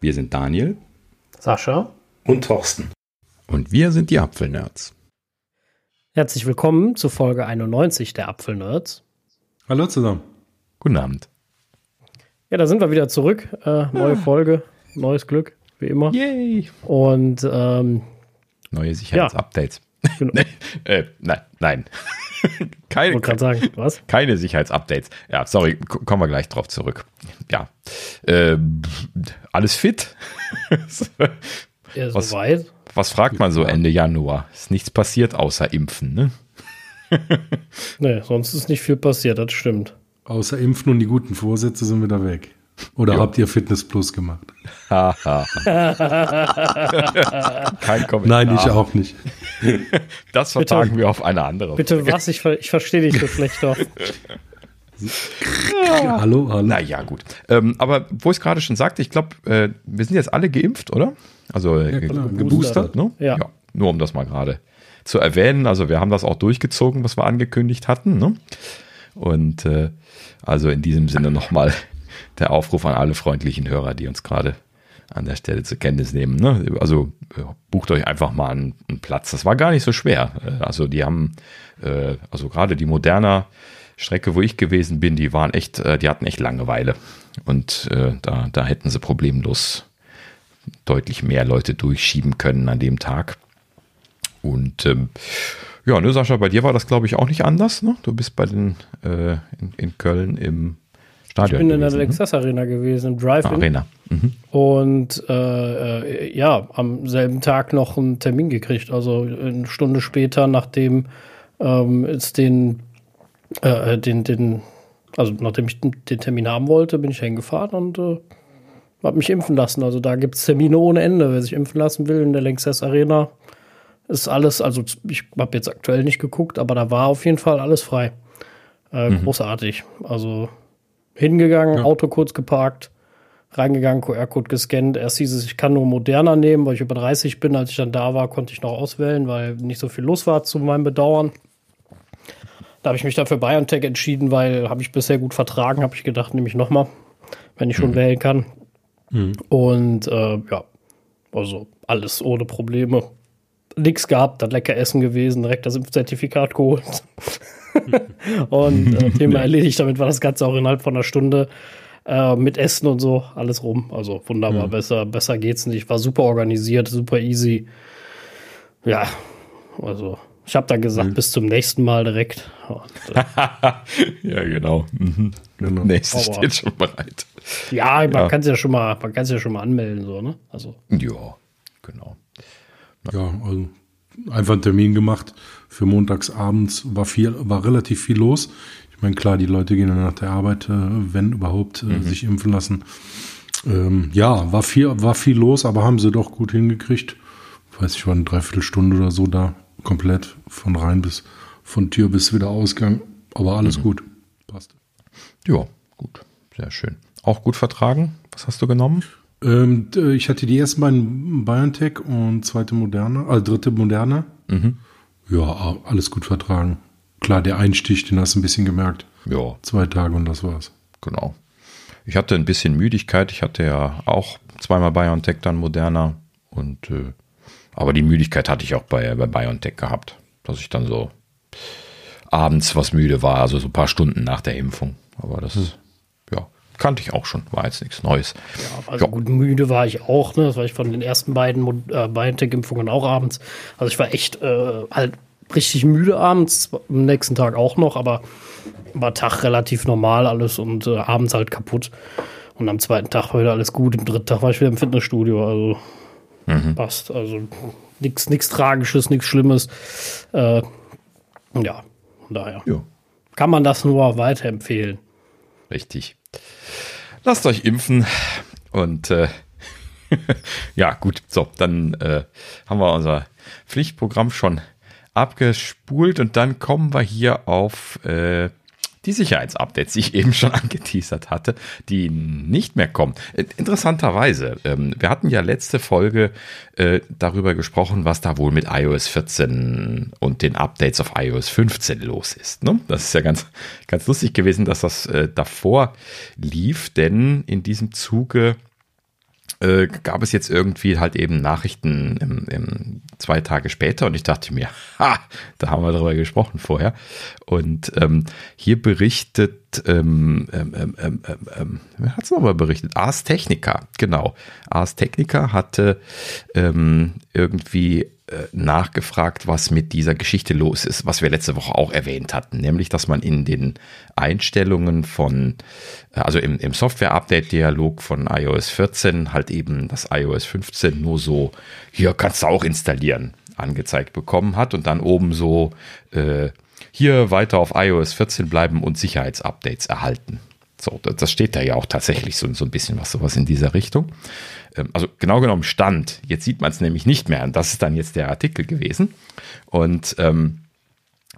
Wir sind Daniel, Sascha und Thorsten. Und wir sind die Apfelnerds. Herzlich willkommen zu Folge 91 der Apfelnerds. Hallo zusammen. Guten Abend. Ja, da sind wir wieder zurück. Äh, neue ah. Folge, neues Glück, wie immer. Yay! Und ähm, neue Sicherheitsupdates. Ja, genau. nee, äh, nein, nein. keine, ich sagen, was? keine Sicherheitsupdates. Ja, sorry, kommen wir gleich drauf zurück. Ja. Äh, alles fit? ja, was, soweit. Was fragt man so Ende Januar? Ist nichts passiert außer Impfen, ne? nee, sonst ist nicht viel passiert, das stimmt. Außer Impfen und die guten Vorsätze sind wieder weg. Oder jo. habt ihr Fitness Plus gemacht? Kein Kommentar. Nein, ich auch nicht. Das vertagen Bitte, wir auf eine andere. Bitte was? Ich, ich verstehe dich so schlecht doch. Ja. Hallo, hallo. Naja, gut. Ähm, aber wo ich es gerade schon sagte, ich glaube, äh, wir sind jetzt alle geimpft, oder? Also ja, ge geboostert, ne? Ja. ja. Nur um das mal gerade zu erwähnen. Also wir haben das auch durchgezogen, was wir angekündigt hatten. Ne? Und äh, also in diesem Sinne nochmal der Aufruf an alle freundlichen Hörer, die uns gerade an der Stelle zur Kenntnis nehmen. Ne? Also äh, bucht euch einfach mal einen, einen, Platz. Das war gar nicht so schwer. Äh, also die haben, äh, also gerade die moderner Strecke, wo ich gewesen bin, die waren echt, äh, die hatten echt Langeweile. Und äh, da, da hätten sie problemlos deutlich mehr Leute durchschieben können an dem Tag. Und ähm, ja, ne, Sascha, bei dir war das, glaube ich, auch nicht anders. Ne? Du bist bei den äh, in, in Köln im Stadion. Ich bin in der Lexus ne? Arena gewesen, im Drive-In. Arena. Mhm. Und äh, äh, ja, am selben Tag noch einen Termin gekriegt. Also eine Stunde später, nachdem ähm, es den, äh, den, den, also nachdem ich den Termin haben wollte, bin ich hingefahren und äh, habe mich impfen lassen. Also da gibt es Termine ohne Ende. Wer sich impfen lassen will in der Lanxess Arena, ist alles, also ich habe jetzt aktuell nicht geguckt, aber da war auf jeden Fall alles frei. Äh, mhm. Großartig. Also hingegangen, ja. Auto kurz geparkt, reingegangen, QR-Code gescannt. Erst hieß es, ich kann nur moderner nehmen, weil ich über 30 bin. Als ich dann da war, konnte ich noch auswählen, weil nicht so viel los war zu meinem Bedauern. Da habe ich mich dann für BioNTech entschieden, weil habe ich bisher gut vertragen, habe ich gedacht, nehme ich nochmal, wenn ich schon mhm. wählen kann. Mhm. Und äh, ja, also alles ohne Probleme. Nix gehabt, dann lecker Essen gewesen, direkt das Impfzertifikat geholt. und äh, Thema erledigt. Damit war das Ganze auch innerhalb von einer Stunde äh, mit Essen und so alles rum. Also wunderbar, ja. besser, besser geht's nicht. War super organisiert, super easy. Ja, also ich habe dann gesagt, mhm. bis zum nächsten Mal direkt. Und, äh, ja, genau. Mhm. genau. Nächstes steht schon bereit. Ja, man ja. kann es ja schon mal, man kann es ja schon mal anmelden, so, ne? Also. Ja, genau. Ja, also einfach einen Termin gemacht für montags abends war viel, war relativ viel los. Ich meine, klar, die Leute gehen dann nach der Arbeit, äh, wenn überhaupt, äh, mhm. sich impfen lassen. Ähm, ja, war viel, war viel los, aber haben sie doch gut hingekriegt. Ich weiß ich, war eine Dreiviertelstunde oder so da, komplett von rein bis von Tür bis wieder Ausgang. Aber alles mhm. gut. Passt. Ja, gut. Sehr schön. Auch gut vertragen. Was hast du genommen? Ähm, ich hatte die ersten beiden BioNTech und zweite Moderne, also dritte Moderne. Mhm. Ja, alles gut vertragen. Klar, der Einstich, den hast du ein bisschen gemerkt. Ja. Zwei Tage und das war's. Genau. Ich hatte ein bisschen Müdigkeit. Ich hatte ja auch zweimal BioNTech, dann moderner. Und, äh, aber die Müdigkeit hatte ich auch bei, bei BioNTech gehabt. Dass ich dann so abends was müde war, also so ein paar Stunden nach der Impfung. Aber das ist, ja, kannte ich auch schon, war jetzt nichts Neues. Ja, also ja. gut müde war ich auch, ne? Das war ich von den ersten beiden äh, BioNTech-Impfungen auch abends. Also ich war echt äh, halt richtig müde abends, am nächsten Tag auch noch, aber war Tag relativ normal alles und äh, abends halt kaputt. Und am zweiten Tag war wieder alles gut. Im dritten Tag war ich wieder im Fitnessstudio. Also mhm. passt. Also nichts nichts Tragisches, nichts Schlimmes. Äh, ja, von daher. Ja. Kann man das nur weiterempfehlen. Richtig. Lasst euch impfen und äh, ja, gut, so, dann äh, haben wir unser Pflichtprogramm schon abgespult und dann kommen wir hier auf äh, die Sicherheitsupdates, die ich eben schon angeteasert hatte, die nicht mehr kommen. Äh, interessanterweise, ähm, wir hatten ja letzte Folge äh, darüber gesprochen, was da wohl mit iOS 14 und den Updates auf iOS 15 los ist. Ne? Das ist ja ganz, ganz lustig gewesen, dass das äh, davor lief, denn in diesem Zuge äh, gab es jetzt irgendwie halt eben Nachrichten im, im, zwei Tage später und ich dachte mir, ha, da haben wir darüber gesprochen vorher. Und ähm, hier berichtet, ähm, ähm, ähm, ähm, ähm wer hat es nochmal berichtet? Ars Technica, genau. Ars Technica hatte ähm, irgendwie äh, nachgefragt, was mit dieser Geschichte los ist, was wir letzte Woche auch erwähnt hatten, nämlich, dass man in den Einstellungen von, äh, also im, im Software-Update-Dialog von iOS 14 halt eben das iOS 15 nur so, hier kannst du auch installieren, angezeigt bekommen hat und dann oben so, äh, hier weiter auf iOS 14 bleiben und Sicherheitsupdates erhalten. So, das steht da ja auch tatsächlich so, so ein bisschen was, sowas in dieser Richtung. Ähm, also genau genommen stand. Jetzt sieht man es nämlich nicht mehr. Und das ist dann jetzt der Artikel gewesen. Und ähm,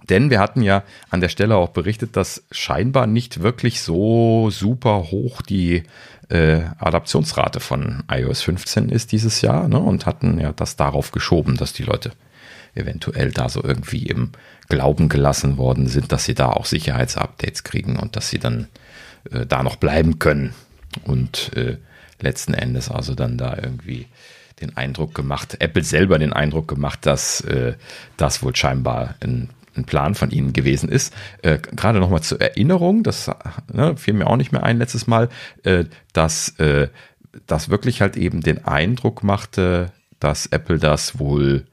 denn wir hatten ja an der Stelle auch berichtet, dass scheinbar nicht wirklich so super hoch die äh, Adaptionsrate von iOS 15 ist dieses Jahr ne? und hatten ja das darauf geschoben, dass die Leute eventuell da so irgendwie im Glauben gelassen worden sind, dass sie da auch Sicherheitsupdates kriegen und dass sie dann äh, da noch bleiben können. Und äh, letzten Endes also dann da irgendwie den Eindruck gemacht, Apple selber den Eindruck gemacht, dass äh, das wohl scheinbar ein, ein, Plan von ihnen gewesen ist. Äh, Gerade nochmal zur Erinnerung, das ne, fiel mir auch nicht mehr ein letztes Mal, äh, dass äh, das wirklich halt eben den Eindruck machte, dass Apple das wohl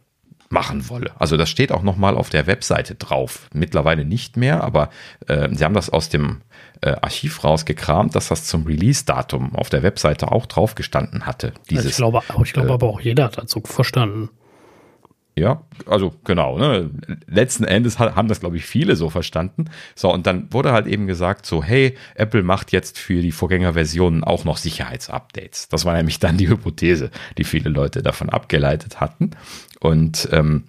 machen wolle. Also das steht auch nochmal auf der Webseite drauf. Mittlerweile nicht mehr, aber äh, sie haben das aus dem äh, Archiv rausgekramt, dass das zum Release-Datum auf der Webseite auch drauf gestanden hatte. Dieses, also ich glaube, ich glaube äh, aber auch jeder hat dazu verstanden. Ja, also genau. Ne? Letzten Endes haben das, glaube ich, viele so verstanden. So, und dann wurde halt eben gesagt, so, hey, Apple macht jetzt für die Vorgängerversionen auch noch Sicherheitsupdates. Das war nämlich dann die Hypothese, die viele Leute davon abgeleitet hatten. Und ähm,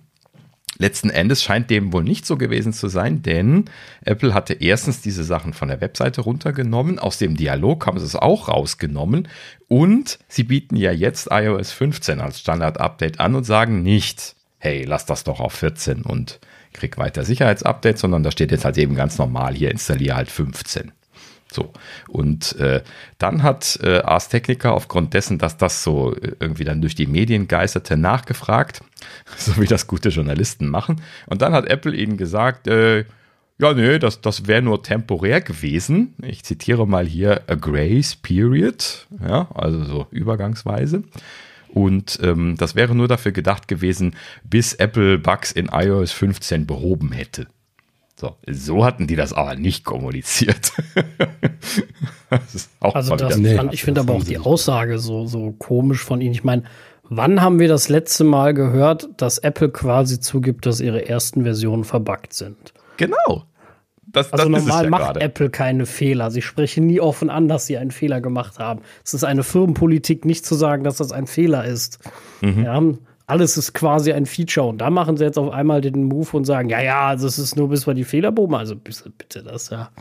Letzten Endes scheint dem wohl nicht so gewesen zu sein, denn Apple hatte erstens diese Sachen von der Webseite runtergenommen, aus dem Dialog haben sie es auch rausgenommen und sie bieten ja jetzt iOS 15 als Standard-Update an und sagen nicht, hey, lass das doch auf 14 und krieg weiter Sicherheitsupdates, sondern da steht jetzt halt eben ganz normal, hier installiere halt 15. So. Und äh, dann hat äh, Ars Technica aufgrund dessen, dass das so äh, irgendwie dann durch die Medien geisterte, nachgefragt, so wie das gute Journalisten machen. Und dann hat Apple ihnen gesagt, äh, ja, nee, das, das wäre nur temporär gewesen. Ich zitiere mal hier a grace period, ja, also so übergangsweise. Und ähm, das wäre nur dafür gedacht gewesen, bis Apple Bugs in iOS 15 behoben hätte. So, so hatten die das aber nicht kommuniziert. das also das fand, ich finde aber auch die Aussage so, so komisch von ihnen. Ich meine, wann haben wir das letzte Mal gehört, dass Apple quasi zugibt, dass ihre ersten Versionen verbuggt sind? Genau. Das, also das normal ja macht grade. Apple keine Fehler. Sie sprechen nie offen an, dass sie einen Fehler gemacht haben. Es ist eine Firmenpolitik, nicht zu sagen, dass das ein Fehler ist. Mhm. Ja, alles ist quasi ein Feature. Und da machen sie jetzt auf einmal den Move und sagen, ja, ja, also es ist nur bis wir die Fehler behoben. Also bitte, bitte, das ist ja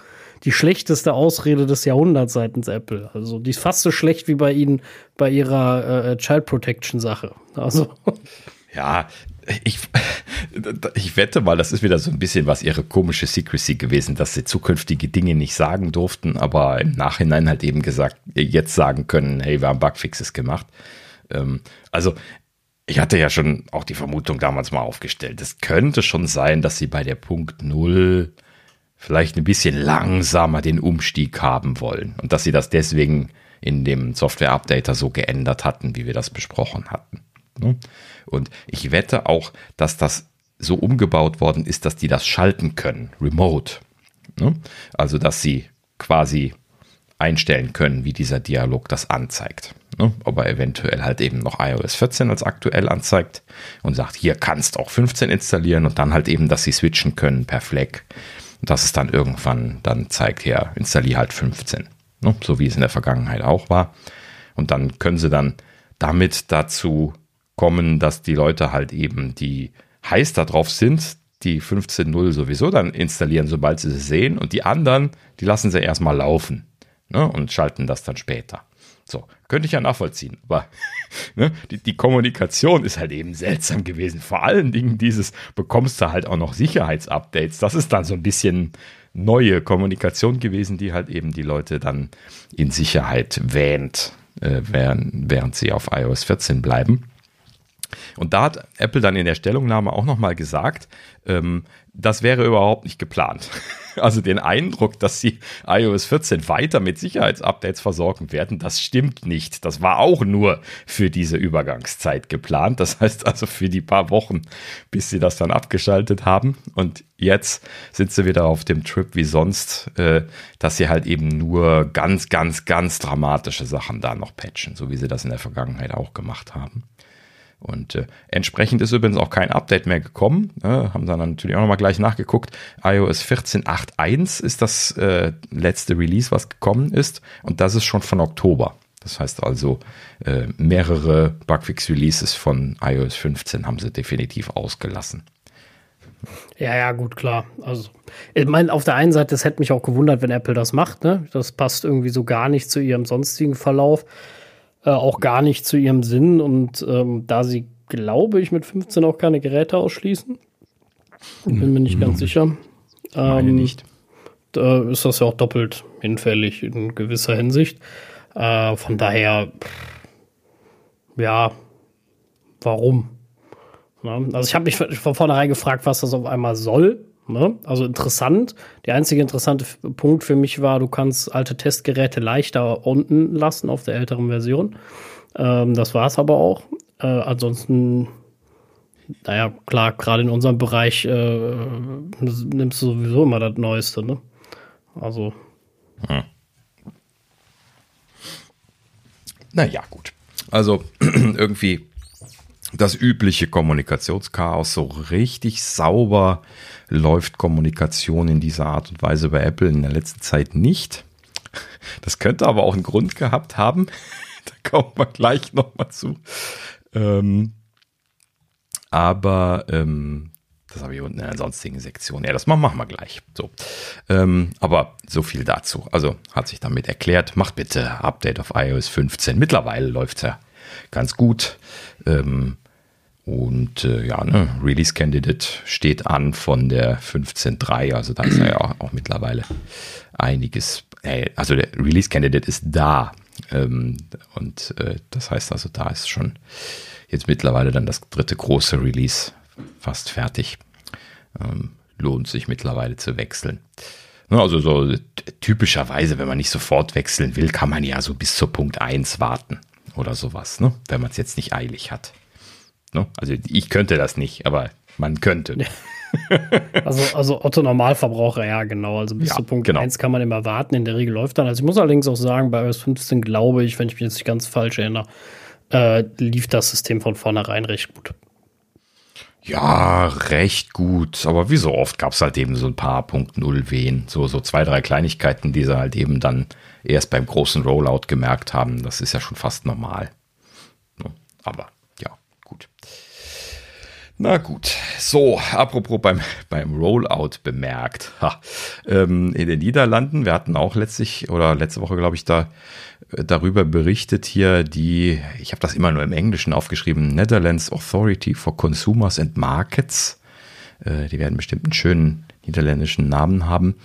die schlechteste Ausrede des Jahrhunderts seitens Apple. Also die ist fast so schlecht wie bei ihnen bei ihrer äh, Child Protection Sache. Also. Ja, ich, ich wette mal, das ist wieder so ein bisschen was ihre komische Secrecy gewesen, dass sie zukünftige Dinge nicht sagen durften, aber im Nachhinein halt eben gesagt, jetzt sagen können, hey, wir haben Bugfixes gemacht. Ähm, also ich hatte ja schon auch die Vermutung damals mal aufgestellt. Es könnte schon sein, dass sie bei der Punkt Null vielleicht ein bisschen langsamer den Umstieg haben wollen und dass sie das deswegen in dem Software-Updater so geändert hatten, wie wir das besprochen hatten. Ne? Und ich wette auch, dass das so umgebaut worden ist, dass die das schalten können, remote. Ne? Also, dass sie quasi einstellen können, wie dieser Dialog das anzeigt. Ne? Ob er eventuell halt eben noch iOS 14 als aktuell anzeigt und sagt, hier kannst auch 15 installieren und dann halt eben, dass sie switchen können per. Und dass es dann irgendwann dann zeigt, ja, installier halt 15. Ne? So wie es in der Vergangenheit auch war. Und dann können sie dann damit dazu kommen, dass die Leute halt eben, die heiß darauf sind, die 15.0 sowieso dann installieren, sobald sie sie sehen. Und die anderen, die lassen sie erstmal laufen ne, und schalten das dann später. So, könnte ich ja nachvollziehen. Aber ne, die, die, Kommunikation ist halt eben seltsam gewesen. Vor allen Dingen dieses, bekommst du halt auch noch Sicherheitsupdates. Das ist dann so ein bisschen neue Kommunikation gewesen, die halt eben die Leute dann in Sicherheit wähnt. äh, während, während sie auf iOS 14 bleiben. Und da hat Apple dann in der Stellungnahme auch nochmal gesagt, ähm, das wäre überhaupt nicht geplant. Also den Eindruck, dass sie iOS 14 weiter mit Sicherheitsupdates versorgen werden, das stimmt nicht. Das war auch nur für diese Übergangszeit geplant. Das heißt also für die paar Wochen, bis sie das dann abgeschaltet haben. Und jetzt sind sie wieder auf dem Trip wie sonst, äh, dass sie halt eben nur ganz, ganz, ganz dramatische Sachen da noch patchen, so wie sie das in der Vergangenheit auch gemacht haben. Und äh, entsprechend ist übrigens auch kein Update mehr gekommen. Äh, haben dann natürlich auch nochmal gleich nachgeguckt. iOS 14.8.1 ist das äh, letzte Release, was gekommen ist. Und das ist schon von Oktober. Das heißt also, äh, mehrere Bugfix-Releases von iOS 15 haben sie definitiv ausgelassen. Ja, ja, gut, klar. Also, ich meine, auf der einen Seite, es hätte mich auch gewundert, wenn Apple das macht. Ne? Das passt irgendwie so gar nicht zu ihrem sonstigen Verlauf äh, auch gar nicht zu ihrem Sinn. Und ähm, da sie, glaube ich, mit 15 auch keine Geräte ausschließen, bin mir nicht mhm. ganz sicher. Ähm, nicht. Da ist das ja auch doppelt hinfällig in gewisser Hinsicht. Äh, von daher, ja, warum? Ja, also ich habe mich von vornherein gefragt, was das auf einmal soll. Ne? Also interessant. Der einzige interessante Punkt für mich war, du kannst alte Testgeräte leichter unten lassen auf der älteren Version. Ähm, das war es aber auch. Äh, ansonsten, naja, klar, gerade in unserem Bereich äh, nimmst du sowieso immer das Neueste. Ne? Also. Hm. Naja, gut. Also irgendwie das übliche Kommunikationschaos so richtig sauber läuft Kommunikation in dieser Art und Weise bei Apple in der letzten Zeit nicht. Das könnte aber auch einen Grund gehabt haben. da kommen wir gleich nochmal zu. Ähm, aber ähm, das habe ich unten in der sonstigen Sektion. Ja, das machen wir gleich. So. Ähm, aber so viel dazu. Also hat sich damit erklärt, macht bitte Update auf iOS 15. Mittlerweile läuft es ja ganz gut. Ähm, und äh, ja, ne, Release Candidate steht an von der 15.3, also da ist ja auch, auch mittlerweile einiges. Äh, also der Release Candidate ist da. Ähm, und äh, das heißt also, da ist schon jetzt mittlerweile dann das dritte große Release fast fertig. Ähm, lohnt sich mittlerweile zu wechseln. Ne, also so typischerweise, wenn man nicht sofort wechseln will, kann man ja so bis zur Punkt 1 warten oder sowas, ne? wenn man es jetzt nicht eilig hat. Ne? Also ich könnte das nicht, aber man könnte. also, also Otto Normalverbraucher, ja, genau. Also bis ja, zu Punkt genau. 1 kann man immer warten. In der Regel läuft dann. Also ich muss allerdings auch sagen, bei iOS 15 glaube ich, wenn ich mich jetzt nicht ganz falsch erinnere, äh, lief das System von vornherein recht gut. Ja, recht gut. Aber wie so oft gab es halt eben so ein paar Punkt Null Wehen. So, so zwei, drei Kleinigkeiten, die sie halt eben dann erst beim großen Rollout gemerkt haben. Das ist ja schon fast normal. Ne? Aber na gut, so, apropos beim, beim Rollout bemerkt. Ha, ähm, in den Niederlanden, wir hatten auch letztlich oder letzte Woche, glaube ich, da äh, darüber berichtet hier die, ich habe das immer nur im Englischen aufgeschrieben, Netherlands Authority for Consumers and Markets. Äh, die werden bestimmt einen schönen niederländischen Namen haben.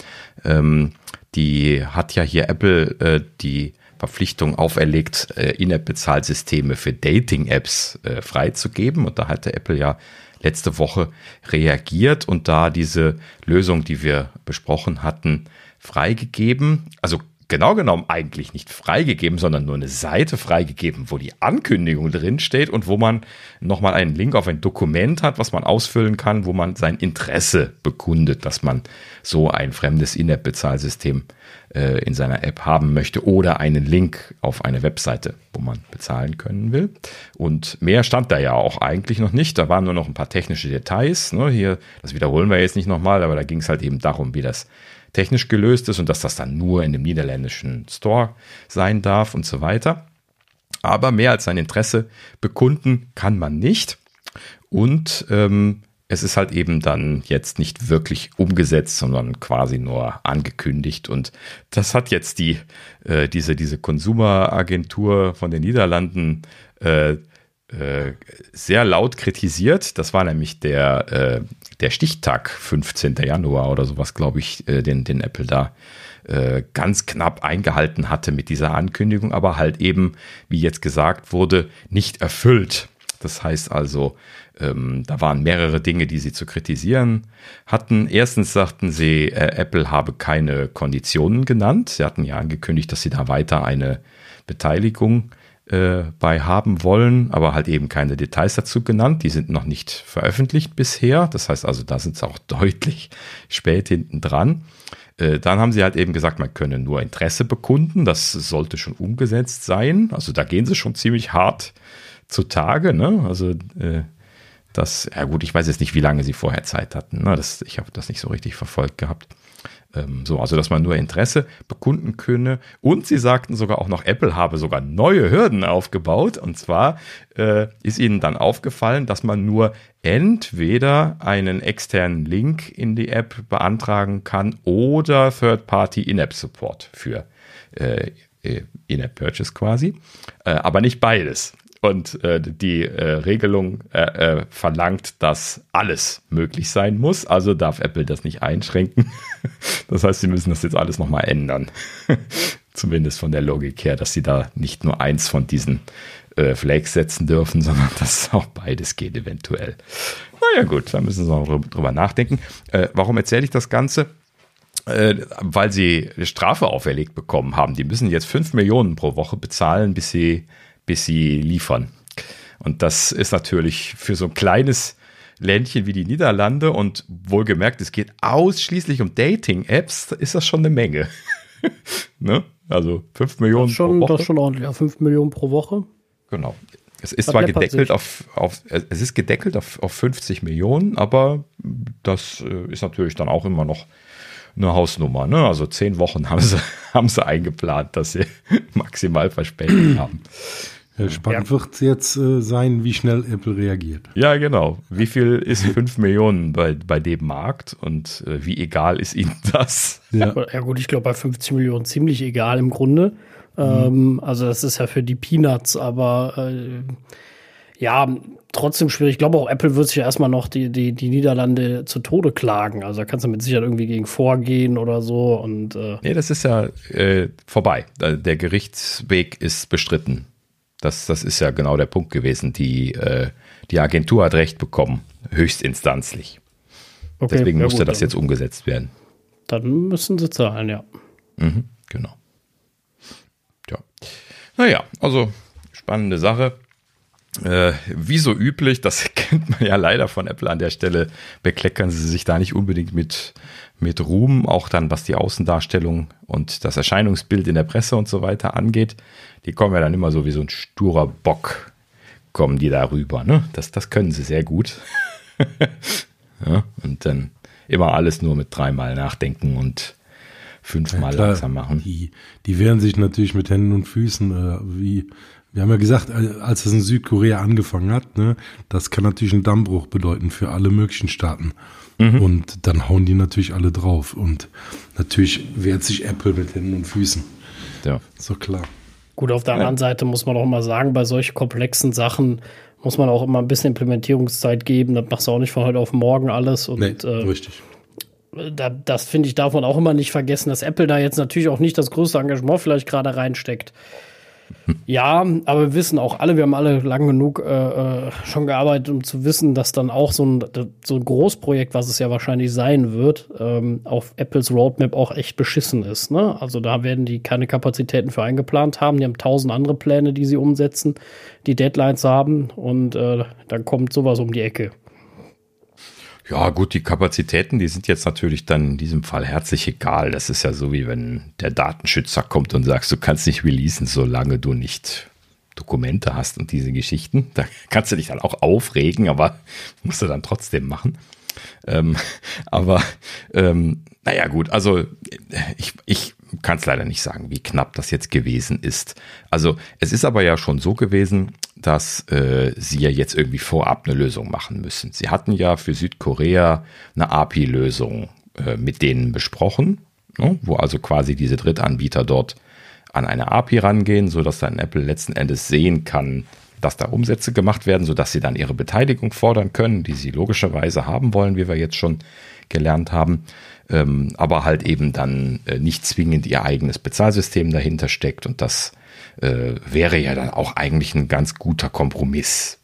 Ähm, die hat ja hier Apple äh, die Verpflichtung auferlegt, äh, In-App-Bezahlsysteme für Dating-Apps äh, freizugeben. Und da hatte Apple ja letzte Woche reagiert und da diese Lösung, die wir besprochen hatten, freigegeben. Also genau genommen eigentlich nicht freigegeben, sondern nur eine Seite freigegeben, wo die Ankündigung drin steht und wo man nochmal einen Link auf ein Dokument hat, was man ausfüllen kann, wo man sein Interesse bekundet, dass man so ein fremdes In-App-Bezahlsystem äh, in seiner App haben möchte oder einen Link auf eine Webseite, wo man bezahlen können will. Und mehr stand da ja auch eigentlich noch nicht. Da waren nur noch ein paar technische Details. Ne? Hier, das wiederholen wir jetzt nicht nochmal, aber da ging es halt eben darum, wie das technisch gelöst ist und dass das dann nur in dem niederländischen Store sein darf und so weiter. Aber mehr als sein Interesse bekunden kann man nicht. Und ähm, es ist halt eben dann jetzt nicht wirklich umgesetzt, sondern quasi nur angekündigt. Und das hat jetzt die, äh, diese, diese Konsumeragentur von den Niederlanden äh, äh, sehr laut kritisiert. Das war nämlich der, äh, der Stichtag, 15. Januar oder sowas, glaube ich, äh, den, den Apple da äh, ganz knapp eingehalten hatte mit dieser Ankündigung, aber halt eben, wie jetzt gesagt wurde, nicht erfüllt. Das heißt also, ähm, da waren mehrere Dinge, die sie zu kritisieren hatten. Erstens sagten sie, äh, Apple habe keine Konditionen genannt. Sie hatten ja angekündigt, dass sie da weiter eine Beteiligung äh, bei haben wollen, aber halt eben keine Details dazu genannt. Die sind noch nicht veröffentlicht bisher. Das heißt also, da sind sie auch deutlich spät hinten dran. Äh, dann haben sie halt eben gesagt, man könne nur Interesse bekunden. Das sollte schon umgesetzt sein. Also da gehen sie schon ziemlich hart zutage. Ne? Also äh, das, ja gut, ich weiß jetzt nicht, wie lange sie vorher Zeit hatten. Ne? Das, ich habe das nicht so richtig verfolgt gehabt. Ähm, so, also dass man nur Interesse bekunden könne. Und sie sagten sogar auch noch, Apple habe sogar neue Hürden aufgebaut. Und zwar äh, ist ihnen dann aufgefallen, dass man nur entweder einen externen Link in die App beantragen kann oder Third-Party In-App-Support für äh, äh In-App-Purchase quasi, äh, aber nicht beides. Und äh, die äh, Regelung äh, äh, verlangt, dass alles möglich sein muss. Also darf Apple das nicht einschränken. das heißt, sie müssen das jetzt alles nochmal ändern. Zumindest von der Logik her, dass sie da nicht nur eins von diesen äh, Flakes setzen dürfen, sondern dass auch beides geht eventuell. Naja gut, da müssen sie noch drüber nachdenken. Äh, warum erzähle ich das Ganze? Weil sie eine Strafe auferlegt bekommen haben. Die müssen jetzt 5 Millionen pro Woche bezahlen, bis sie bis sie liefern. Und das ist natürlich für so ein kleines Ländchen wie die Niederlande und wohlgemerkt, es geht ausschließlich um Dating-Apps, ist das schon eine Menge. ne? Also 5 Millionen das schon, pro Woche. Das ist schon ordentlich, ja, 5 Millionen pro Woche. Genau. Es ist das zwar gedeckelt auf, auf, es ist gedeckelt auf, auf 50 Millionen, aber das äh, ist natürlich dann auch immer noch eine Hausnummer. Ne? Also zehn Wochen haben sie, haben sie eingeplant, dass sie maximal Verspätung haben. Ja, spannend ja. wird jetzt äh, sein, wie schnell Apple reagiert. Ja, genau. Wie viel ist 5 Millionen bei, bei dem Markt und äh, wie egal ist Ihnen das? Ja, ja gut, ich glaube bei 50 Millionen ziemlich egal im Grunde. Mhm. Ähm, also das ist ja für die Peanuts, aber äh, ja, trotzdem schwierig. Ich glaube auch, Apple wird sich ja erstmal noch die, die, die Niederlande zu Tode klagen. Also da kannst du mit Sicherheit irgendwie gegen vorgehen oder so. Und, äh nee, das ist ja äh, vorbei. Der Gerichtsweg ist bestritten. Das, das ist ja genau der Punkt gewesen. Die, äh, die Agentur hat Recht bekommen, höchstinstanzlich. Okay, Deswegen musste gut, das jetzt umgesetzt werden. Dann müssen sie zahlen, ja. Mhm, genau. Ja. Naja, also spannende Sache. Äh, wie so üblich, das kennt man ja leider von Apple an der Stelle, bekleckern sie sich da nicht unbedingt mit, mit Ruhm, auch dann was die Außendarstellung und das Erscheinungsbild in der Presse und so weiter angeht. Die kommen ja dann immer so wie so ein sturer Bock, kommen die da rüber. Ne? Das, das können sie sehr gut. ja, und dann immer alles nur mit dreimal nachdenken und fünfmal ja, langsam machen. Die, die wehren sich natürlich mit Händen und Füßen, äh, wie wir haben ja gesagt, als es in Südkorea angefangen hat, ne, das kann natürlich einen Dammbruch bedeuten für alle möglichen Staaten. Mhm. Und dann hauen die natürlich alle drauf. Und natürlich wehrt sich Apple mit Händen und Füßen. Ja. So klar. Gut, auf der anderen ja. Seite muss man auch mal sagen, bei solch komplexen Sachen muss man auch immer ein bisschen Implementierungszeit geben. Das machst du auch nicht von heute auf morgen alles. Und, nee, äh, richtig. Da, das finde ich, darf man auch immer nicht vergessen, dass Apple da jetzt natürlich auch nicht das größte Engagement vielleicht gerade reinsteckt. Ja, aber wir wissen auch alle, wir haben alle lang genug äh, äh, schon gearbeitet, um zu wissen, dass dann auch so ein, so ein Großprojekt, was es ja wahrscheinlich sein wird, ähm, auf Apples Roadmap auch echt beschissen ist. Ne? Also da werden die keine Kapazitäten für eingeplant haben. Die haben tausend andere Pläne, die sie umsetzen, die Deadlines haben und äh, dann kommt sowas um die Ecke. Ja, gut, die Kapazitäten, die sind jetzt natürlich dann in diesem Fall herzlich egal. Das ist ja so, wie wenn der Datenschützer kommt und sagst, du kannst nicht releasen, solange du nicht Dokumente hast und diese Geschichten. Da kannst du dich dann auch aufregen, aber musst du dann trotzdem machen. Ähm, aber ähm, naja, gut, also ich, ich kann es leider nicht sagen, wie knapp das jetzt gewesen ist. Also es ist aber ja schon so gewesen, dass äh, sie ja jetzt irgendwie vorab eine Lösung machen müssen. Sie hatten ja für Südkorea eine API-Lösung äh, mit denen besprochen, ne, wo also quasi diese Drittanbieter dort an eine API rangehen, sodass dann Apple letzten Endes sehen kann, dass da Umsätze gemacht werden, sodass sie dann ihre Beteiligung fordern können, die sie logischerweise haben wollen, wie wir jetzt schon gelernt haben. Ähm, aber halt eben dann äh, nicht zwingend ihr eigenes Bezahlsystem dahinter steckt. Und das äh, wäre ja dann auch eigentlich ein ganz guter Kompromiss.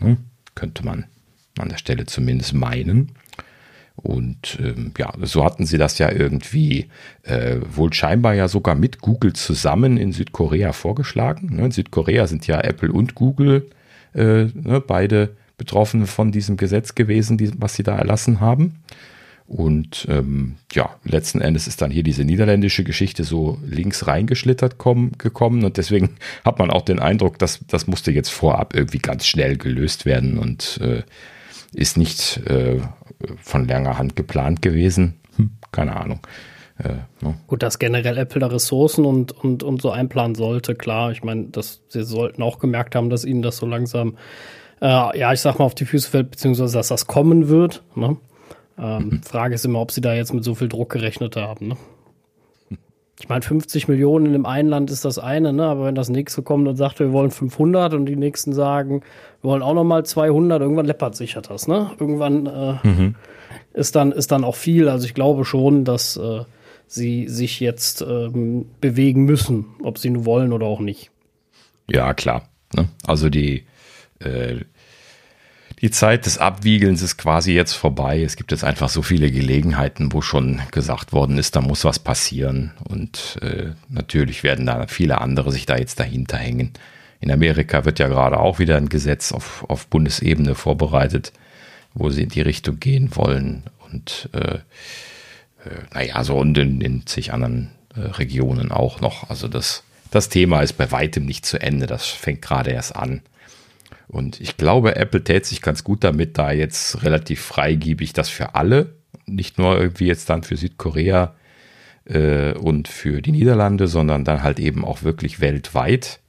Hm? Könnte man an der Stelle zumindest meinen. Und ähm, ja, so hatten sie das ja irgendwie äh, wohl scheinbar ja sogar mit Google zusammen in Südkorea vorgeschlagen. Ne? In Südkorea sind ja Apple und Google äh, ne, beide betroffen von diesem Gesetz gewesen, die, was sie da erlassen haben. Und ähm, ja, letzten Endes ist dann hier diese niederländische Geschichte so links reingeschlittert kommen, gekommen. Und deswegen hat man auch den Eindruck, dass das musste jetzt vorab irgendwie ganz schnell gelöst werden und äh, ist nicht äh, von langer Hand geplant gewesen. Hm, keine Ahnung. Äh, ne? Gut, dass generell Apple da Ressourcen und, und, und so einplanen sollte, klar. Ich meine, dass sie sollten auch gemerkt haben, dass ihnen das so langsam, äh, ja, ich sag mal, auf die Füße fällt, beziehungsweise dass das kommen wird. Ne? Ähm. Frage ist immer, ob sie da jetzt mit so viel Druck gerechnet haben. Ne? Ich meine, 50 Millionen in dem einen Land ist das eine, ne? aber wenn das nächste kommt und sagt, wir wollen 500 und die nächsten sagen, wir wollen auch nochmal 200, irgendwann läppert sich ja das. Ne? Irgendwann äh, mhm. ist, dann, ist dann auch viel. Also ich glaube schon, dass äh, sie sich jetzt ähm, bewegen müssen, ob sie nun wollen oder auch nicht. Ja, klar. Ne? Also die, äh, die Zeit des Abwiegelns ist quasi jetzt vorbei. Es gibt jetzt einfach so viele Gelegenheiten, wo schon gesagt worden ist, da muss was passieren. Und äh, natürlich werden da viele andere sich da jetzt dahinter hängen. In Amerika wird ja gerade auch wieder ein Gesetz auf, auf Bundesebene vorbereitet, wo sie in die Richtung gehen wollen. Und äh, äh, naja, so und in, in zig anderen äh, Regionen auch noch. Also das, das Thema ist bei weitem nicht zu Ende. Das fängt gerade erst an. Und ich glaube, Apple tät sich ganz gut damit, da jetzt relativ freigiebig das für alle, nicht nur irgendwie jetzt dann für Südkorea äh, und für die Niederlande, sondern dann halt eben auch wirklich weltweit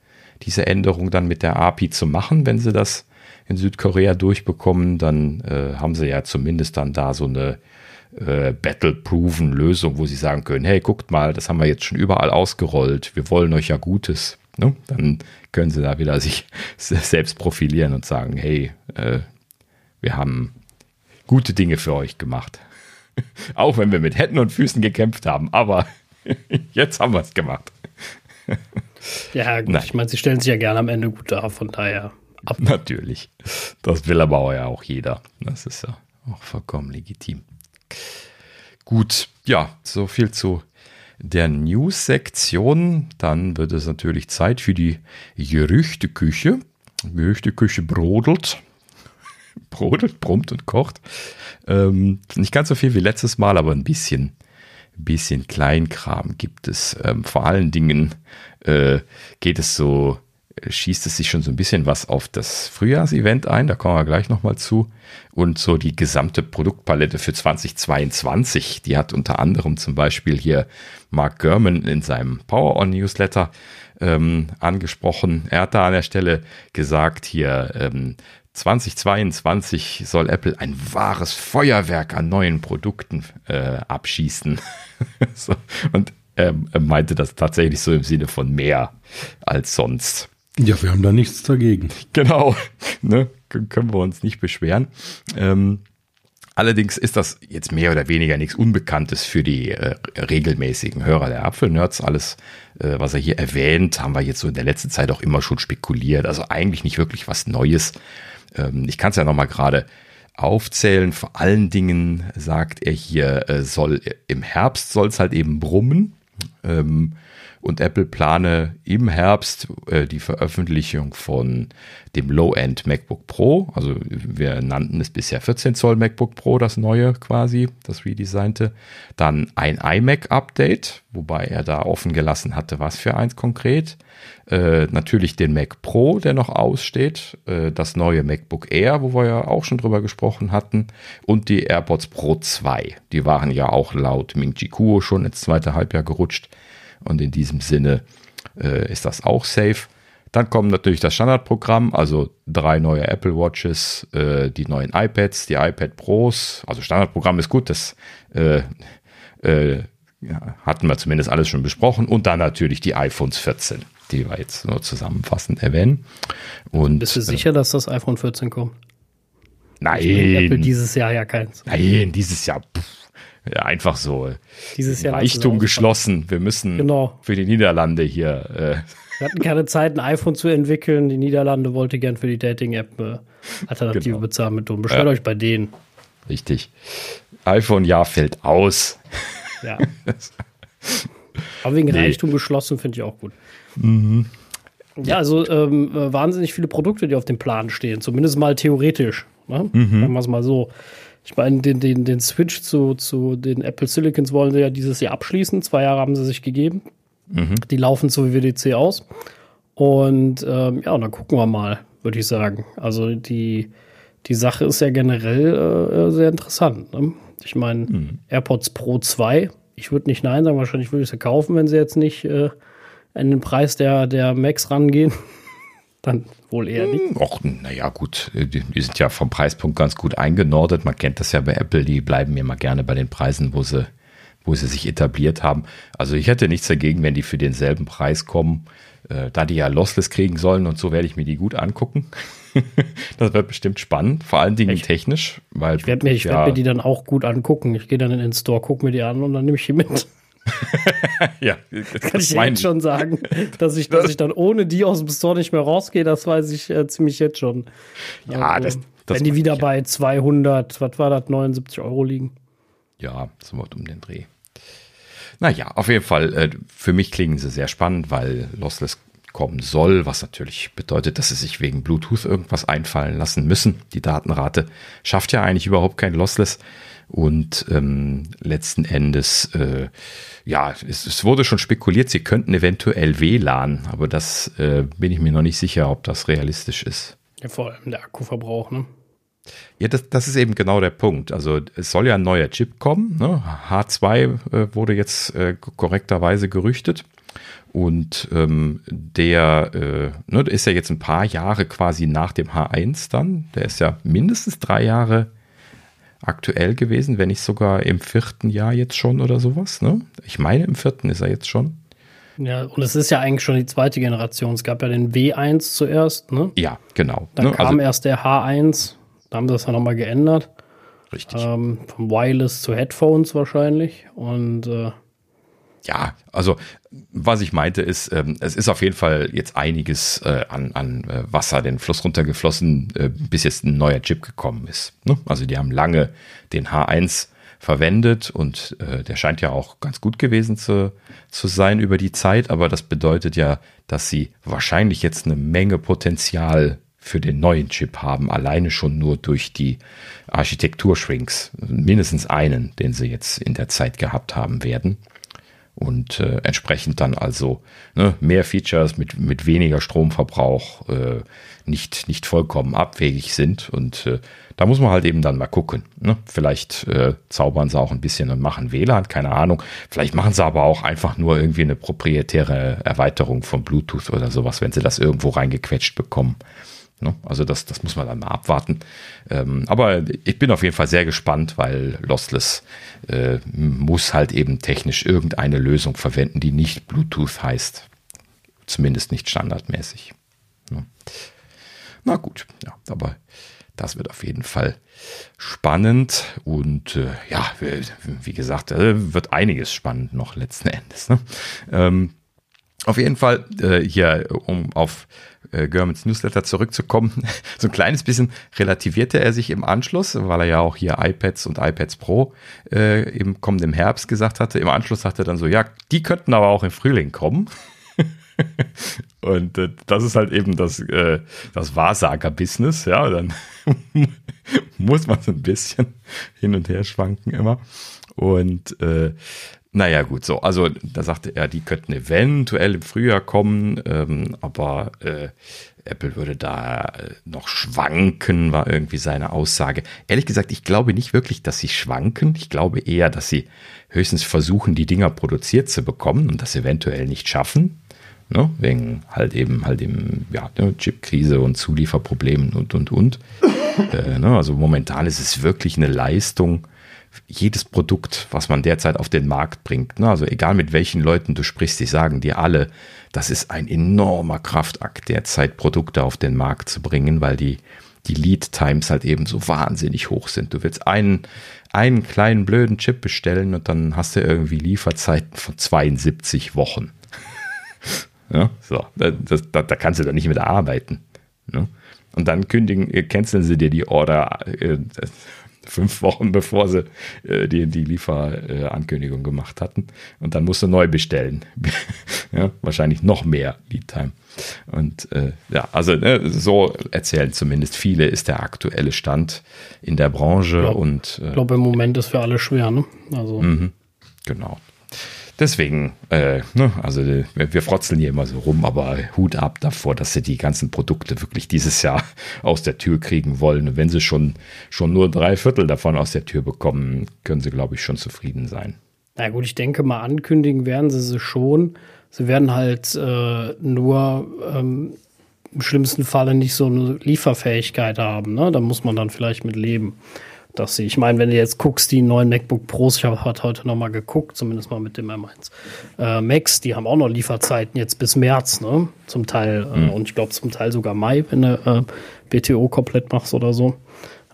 diese Änderung dann mit der API zu machen, wenn sie das in Südkorea durchbekommen, dann äh, haben sie ja zumindest dann da so eine äh, battle-proven Lösung, wo sie sagen können, hey, guckt mal, das haben wir jetzt schon überall ausgerollt, wir wollen euch ja Gutes. Ne? Dann können sie da wieder sich selbst profilieren und sagen, hey, äh, wir haben gute Dinge für euch gemacht. Auch wenn wir mit Händen und Füßen gekämpft haben, aber jetzt haben wir es gemacht. ja, gut, Nein. ich meine, sie stellen sich ja gerne am Ende gut dar, von daher. Ab. Natürlich. Das will aber ja auch jeder. Das ist ja auch vollkommen legitim. Gut, ja, so viel zu der News-Sektion. Dann wird es natürlich Zeit für die Gerüchteküche. Gerüchteküche brodelt. brodelt, brummt und kocht. Ähm, nicht ganz so viel wie letztes Mal, aber ein bisschen, bisschen Kleinkram gibt es. Ähm, vor allen Dingen äh, geht es so schießt es sich schon so ein bisschen was auf das Frühjahrsevent ein, da kommen wir gleich nochmal zu. Und so die gesamte Produktpalette für 2022, die hat unter anderem zum Beispiel hier Mark Gurman in seinem Power On Newsletter ähm, angesprochen. Er hat da an der Stelle gesagt, hier ähm, 2022 soll Apple ein wahres Feuerwerk an neuen Produkten äh, abschießen. so, und er meinte das tatsächlich so im Sinne von mehr als sonst. Ja, wir haben da nichts dagegen. Genau, ne? können wir uns nicht beschweren. Ähm, allerdings ist das jetzt mehr oder weniger nichts Unbekanntes für die äh, regelmäßigen Hörer der Apfelnerds. Alles, äh, was er hier erwähnt, haben wir jetzt so in der letzten Zeit auch immer schon spekuliert. Also eigentlich nicht wirklich was Neues. Ähm, ich kann es ja nochmal gerade aufzählen. Vor allen Dingen sagt er hier, äh, soll im Herbst soll es halt eben brummen. Ähm, und Apple plane im Herbst äh, die Veröffentlichung von dem Low-End MacBook Pro. Also wir nannten es bisher 14 Zoll MacBook Pro, das neue quasi, das redesignte. Dann ein iMac-Update, wobei er da offen gelassen hatte, was für eins konkret. Äh, natürlich den Mac Pro, der noch aussteht. Äh, das neue MacBook Air, wo wir ja auch schon drüber gesprochen hatten. Und die AirPods Pro 2. Die waren ja auch laut Ming Chi Kuo schon ins zweite Halbjahr gerutscht. Und in diesem Sinne äh, ist das auch safe. Dann kommt natürlich das Standardprogramm, also drei neue Apple Watches, äh, die neuen iPads, die iPad Pros. Also Standardprogramm ist gut, das äh, äh, hatten wir zumindest alles schon besprochen. Und dann natürlich die iPhones 14. die wir jetzt nur zusammenfassend erwähnen. Und, Bist du sicher, dass das iPhone 14 kommt? Nein. Apple dieses Jahr ja keins. Nein, dieses Jahr. Pff, einfach so. Dieses Jahr Reichtum geschlossen. Wir müssen genau. für die Niederlande hier. Äh, wir hatten keine Zeit, ein iPhone zu entwickeln. Die Niederlande wollte gern für die Dating-App äh, alternative genau. Bezahlmethoden. Bestellt ja. euch bei denen. Richtig. iPhone-Jahr fällt aus. Ja. Aber wegen nee. Reichtum geschlossen finde ich auch gut. Mhm. Ja, also ähm, äh, wahnsinnig viele Produkte, die auf dem Plan stehen, zumindest mal theoretisch. Ne? Mhm. Sagen wir es mal so. Ich meine, den, den, den Switch zu, zu den Apple Silicons wollen sie ja dieses Jahr abschließen. Zwei Jahre haben sie sich gegeben. Mhm. Die laufen zu WWDC aus. Und ähm, ja, dann gucken wir mal, würde ich sagen. Also die, die Sache ist ja generell äh, sehr interessant. Ne? Ich meine, mhm. AirPods Pro 2, ich würde nicht Nein sagen, wahrscheinlich würde ich sie kaufen, wenn sie jetzt nicht äh, an den Preis der, der Macs rangehen. Dann wohl eher nicht. Och, naja, gut. Die, die, sind ja vom Preispunkt ganz gut eingenordet. Man kennt das ja bei Apple, die bleiben mir mal gerne bei den Preisen, wo sie, wo sie sich etabliert haben. Also ich hätte nichts dagegen, wenn die für denselben Preis kommen. Äh, da die ja Lossless kriegen sollen und so werde ich mir die gut angucken. das wird bestimmt spannend, vor allen Dingen ich, technisch. Weil, ich werde mir, ja, werd mir die dann auch gut angucken. Ich gehe dann in den Store, gucke mir die an und dann nehme ich die mit. ja, das kann ich jetzt schon sagen, dass ich, dass ich dann ohne die aus dem Store nicht mehr rausgehe, das weiß ich äh, ziemlich jetzt schon. Ja, ähm, das, das Wenn die wieder ich, bei 200, was war das, 79 Euro liegen. Ja, so was um den Dreh. Naja, auf jeden Fall, äh, für mich klingen sie sehr spannend, weil Lossless kommen soll, was natürlich bedeutet, dass sie sich wegen Bluetooth irgendwas einfallen lassen müssen. Die Datenrate schafft ja eigentlich überhaupt kein Lossless. Und ähm, letzten Endes, äh, ja, es, es, wurde schon spekuliert, sie könnten eventuell WLAN, aber das äh, bin ich mir noch nicht sicher, ob das realistisch ist. Ja, vor allem der Akkuverbrauch, ne? Ja, das, das ist eben genau der Punkt. Also es soll ja ein neuer Chip kommen. Ne? H2 äh, wurde jetzt äh, korrekterweise gerüchtet. Und ähm, der äh, ne, ist ja jetzt ein paar Jahre quasi nach dem H1 dann. Der ist ja mindestens drei Jahre aktuell gewesen, wenn nicht sogar im vierten Jahr jetzt schon oder sowas. Ne? Ich meine, im vierten ist er jetzt schon. Ja, und es ist ja eigentlich schon die zweite Generation. Es gab ja den W1 zuerst, ne? Ja, genau. Dann ne? kam also, erst der H1, da haben sie das ja nochmal geändert. Richtig. Ähm, vom Wireless zu Headphones wahrscheinlich. Und äh, ja, also was ich meinte ist, ähm, es ist auf jeden Fall jetzt einiges äh, an, an äh, Wasser den Fluss runtergeflossen, äh, bis jetzt ein neuer Chip gekommen ist. Ne? Also die haben lange den H1 verwendet und äh, der scheint ja auch ganz gut gewesen zu, zu sein über die Zeit, aber das bedeutet ja, dass sie wahrscheinlich jetzt eine Menge Potenzial für den neuen Chip haben, alleine schon nur durch die Architekturshrinks, mindestens einen, den sie jetzt in der Zeit gehabt haben werden und äh, entsprechend dann also ne, mehr Features mit, mit weniger Stromverbrauch äh, nicht, nicht vollkommen abwegig sind. Und äh, da muss man halt eben dann mal gucken. Ne? Vielleicht äh, zaubern sie auch ein bisschen und machen WLAN, keine Ahnung. Vielleicht machen sie aber auch einfach nur irgendwie eine proprietäre Erweiterung von Bluetooth oder sowas, wenn sie das irgendwo reingequetscht bekommen. Ne? Also das, das muss man dann mal abwarten. Ähm, aber ich bin auf jeden Fall sehr gespannt, weil Lossless äh, muss halt eben technisch irgendeine Lösung verwenden, die nicht Bluetooth heißt. Zumindest nicht standardmäßig. Ne? Na gut, ja, aber das wird auf jeden Fall spannend und äh, ja, wie gesagt, äh, wird einiges spannend noch letzten Endes. Ne? Ähm, auf jeden Fall äh, hier, um auf äh, Germans Newsletter zurückzukommen, so ein kleines bisschen relativierte er sich im Anschluss, weil er ja auch hier iPads und iPads Pro äh, im kommenden Herbst gesagt hatte. Im Anschluss sagt er dann so, ja, die könnten aber auch im Frühling kommen. und äh, das ist halt eben das, äh, das Wahrsager-Business, ja, dann muss man so ein bisschen hin und her schwanken immer. Und äh, naja, gut, so. Also, da sagte er, die könnten eventuell im Frühjahr kommen, ähm, aber äh, Apple würde da äh, noch schwanken, war irgendwie seine Aussage. Ehrlich gesagt, ich glaube nicht wirklich, dass sie schwanken. Ich glaube eher, dass sie höchstens versuchen, die Dinger produziert zu bekommen und das eventuell nicht schaffen. Ne? Wegen halt eben halt eben, ja, ne, Chipkrise und Zulieferproblemen und und und. äh, ne? Also momentan ist es wirklich eine Leistung jedes Produkt, was man derzeit auf den Markt bringt, ne, also egal mit welchen Leuten du sprichst, die sagen dir alle, das ist ein enormer Kraftakt derzeit, Produkte auf den Markt zu bringen, weil die, die Lead Times halt eben so wahnsinnig hoch sind. Du willst einen, einen kleinen blöden Chip bestellen und dann hast du irgendwie Lieferzeiten von 72 Wochen. ja, so, das, da, da kannst du dann nicht mit arbeiten. Ne? Und dann kündigen, äh, canceln sie dir die Order äh, fünf Wochen bevor sie äh, die, die Lieferankündigung gemacht hatten. Und dann musst du neu bestellen. ja, wahrscheinlich noch mehr Lead Time. Und äh, ja, also ne, so erzählen zumindest viele, ist der aktuelle Stand in der Branche. Glaub, und ich äh, glaube, im Moment ist für alle schwer, ne? Also. Mhm, genau. Deswegen, äh, ne, also wir, frotzeln hier immer so rum, aber Hut ab davor, dass sie die ganzen Produkte wirklich dieses Jahr aus der Tür kriegen wollen. Und wenn sie schon, schon nur drei Viertel davon aus der Tür bekommen, können sie, glaube ich, schon zufrieden sein. Na gut, ich denke mal, ankündigen werden sie sie schon. Sie werden halt äh, nur ähm, im schlimmsten Falle nicht so eine Lieferfähigkeit haben. Ne? Da muss man dann vielleicht mit leben dass sie, ich meine, wenn du jetzt guckst, die neuen MacBook Pros, ich habe heute noch mal geguckt, zumindest mal mit dem M1 äh, Max, die haben auch noch Lieferzeiten jetzt bis März, ne? Zum Teil äh, mhm. und ich glaube zum Teil sogar Mai, wenn du äh, BTO komplett machst oder so.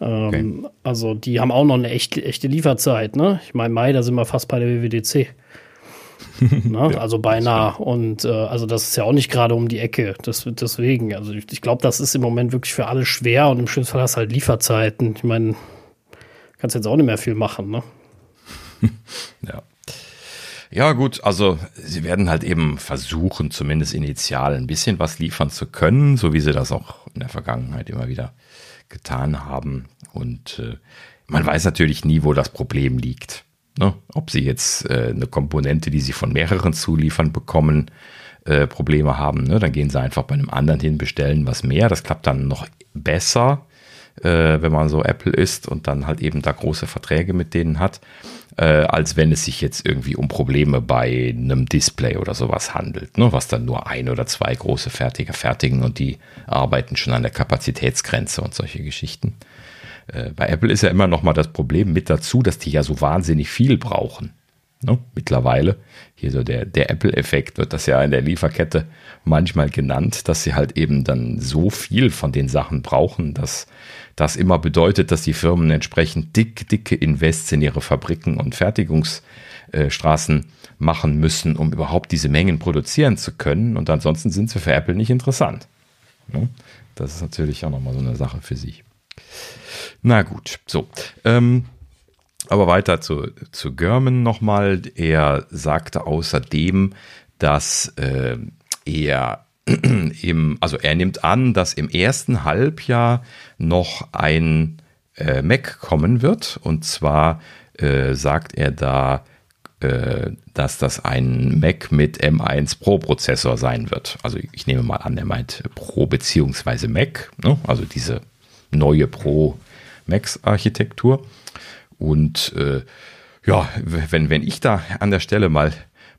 Ähm, okay. Also die haben auch noch eine echte, echte Lieferzeit, ne? Ich meine, Mai, da sind wir fast bei der WWDC. ne? ja, also beinahe. Und äh, also das ist ja auch nicht gerade um die Ecke. Das, deswegen, also ich, ich glaube, das ist im Moment wirklich für alle schwer und im schlimmsten Fall hast du halt Lieferzeiten. Ich meine, kannst jetzt auch nicht mehr viel machen, ne? ja. Ja, gut, also sie werden halt eben versuchen, zumindest initial ein bisschen was liefern zu können, so wie sie das auch in der Vergangenheit immer wieder getan haben. Und äh, man weiß natürlich nie, wo das Problem liegt. Ne? Ob sie jetzt äh, eine Komponente, die sie von mehreren Zuliefern bekommen, äh, Probleme haben, ne? dann gehen sie einfach bei einem anderen hin, bestellen was mehr. Das klappt dann noch besser äh, wenn man so Apple ist und dann halt eben da große Verträge mit denen hat, äh, als wenn es sich jetzt irgendwie um Probleme bei einem Display oder sowas handelt, ne? was dann nur ein oder zwei große Fertiger fertigen und die arbeiten schon an der Kapazitätsgrenze und solche Geschichten. Äh, bei Apple ist ja immer noch mal das Problem mit dazu, dass die ja so wahnsinnig viel brauchen. Ne? Mittlerweile, hier so der, der Apple-Effekt wird das ja in der Lieferkette manchmal genannt, dass sie halt eben dann so viel von den Sachen brauchen, dass das immer bedeutet, dass die Firmen entsprechend dick, dicke Invests in ihre Fabriken und Fertigungsstraßen machen müssen, um überhaupt diese Mengen produzieren zu können. Und ansonsten sind sie für Apple nicht interessant. Ne? Das ist natürlich auch nochmal so eine Sache für sich. Na gut, so. Ähm, aber weiter zu, zu German nochmal. Er sagte außerdem, dass äh, er im, also er nimmt an, dass im ersten Halbjahr noch ein äh, Mac kommen wird. Und zwar äh, sagt er da, äh, dass das ein Mac mit M1 Pro Prozessor sein wird. Also ich nehme mal an, er meint Pro beziehungsweise Mac, ne? also diese neue Pro Macs Architektur. Und äh, ja, wenn, wenn ich da an der Stelle mal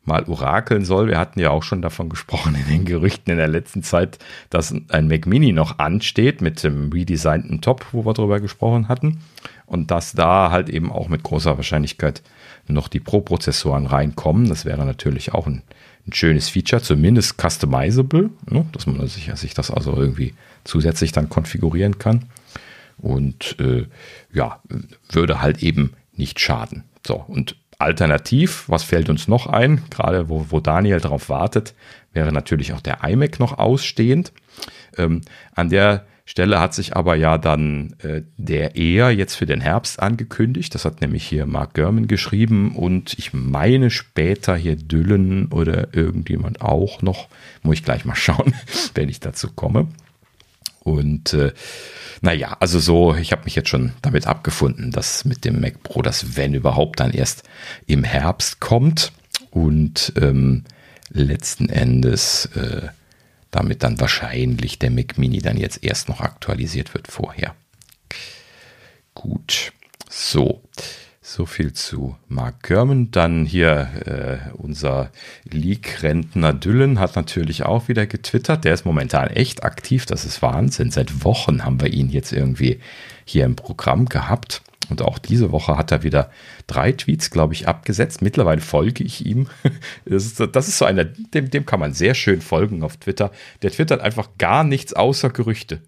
mal orakeln soll. Wir hatten ja auch schon davon gesprochen in den Gerüchten in der letzten Zeit, dass ein Mac Mini noch ansteht mit dem redesignten Top, wo wir drüber gesprochen hatten. Und dass da halt eben auch mit großer Wahrscheinlichkeit noch die Pro-Prozessoren reinkommen. Das wäre natürlich auch ein, ein schönes Feature, zumindest customizable, ne? dass man sich, sich das also irgendwie zusätzlich dann konfigurieren kann. Und äh, ja, würde halt eben nicht schaden. So, und Alternativ, was fällt uns noch ein? Gerade wo, wo Daniel darauf wartet, wäre natürlich auch der iMac noch ausstehend. Ähm, an der Stelle hat sich aber ja dann äh, der eher jetzt für den Herbst angekündigt. Das hat nämlich hier Mark Gurman geschrieben und ich meine später hier Düllen oder irgendjemand auch noch. Muss ich gleich mal schauen, wenn ich dazu komme. Und äh, naja, also so, ich habe mich jetzt schon damit abgefunden, dass mit dem Mac Pro das, wenn überhaupt, dann erst im Herbst kommt und ähm, letzten Endes äh, damit dann wahrscheinlich der Mac Mini dann jetzt erst noch aktualisiert wird vorher. Gut, so. So viel zu Mark Görman. Dann hier äh, unser League-Rentner Düllen hat natürlich auch wieder getwittert. Der ist momentan echt aktiv. Das ist Wahnsinn. Seit Wochen haben wir ihn jetzt irgendwie hier im Programm gehabt. Und auch diese Woche hat er wieder drei Tweets, glaube ich, abgesetzt. Mittlerweile folge ich ihm. Das ist, das ist so einer, dem, dem kann man sehr schön folgen auf Twitter. Der twittert einfach gar nichts außer Gerüchte.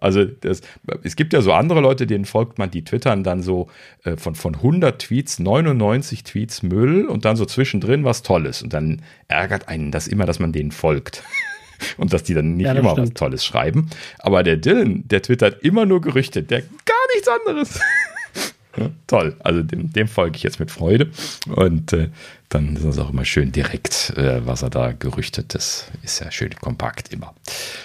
Also das, es gibt ja so andere Leute, denen folgt man, die twittern dann so äh, von, von 100 Tweets, 99 Tweets Müll und dann so zwischendrin was Tolles. Und dann ärgert einen das immer, dass man denen folgt. und dass die dann nicht ja, immer stimmt. was Tolles schreiben. Aber der Dylan, der twittert immer nur Gerüchte, der gar nichts anderes. ja, toll, also dem, dem folge ich jetzt mit Freude. Und äh, dann ist das auch immer schön direkt, äh, was er da gerüchtet. Das ist ja schön kompakt immer.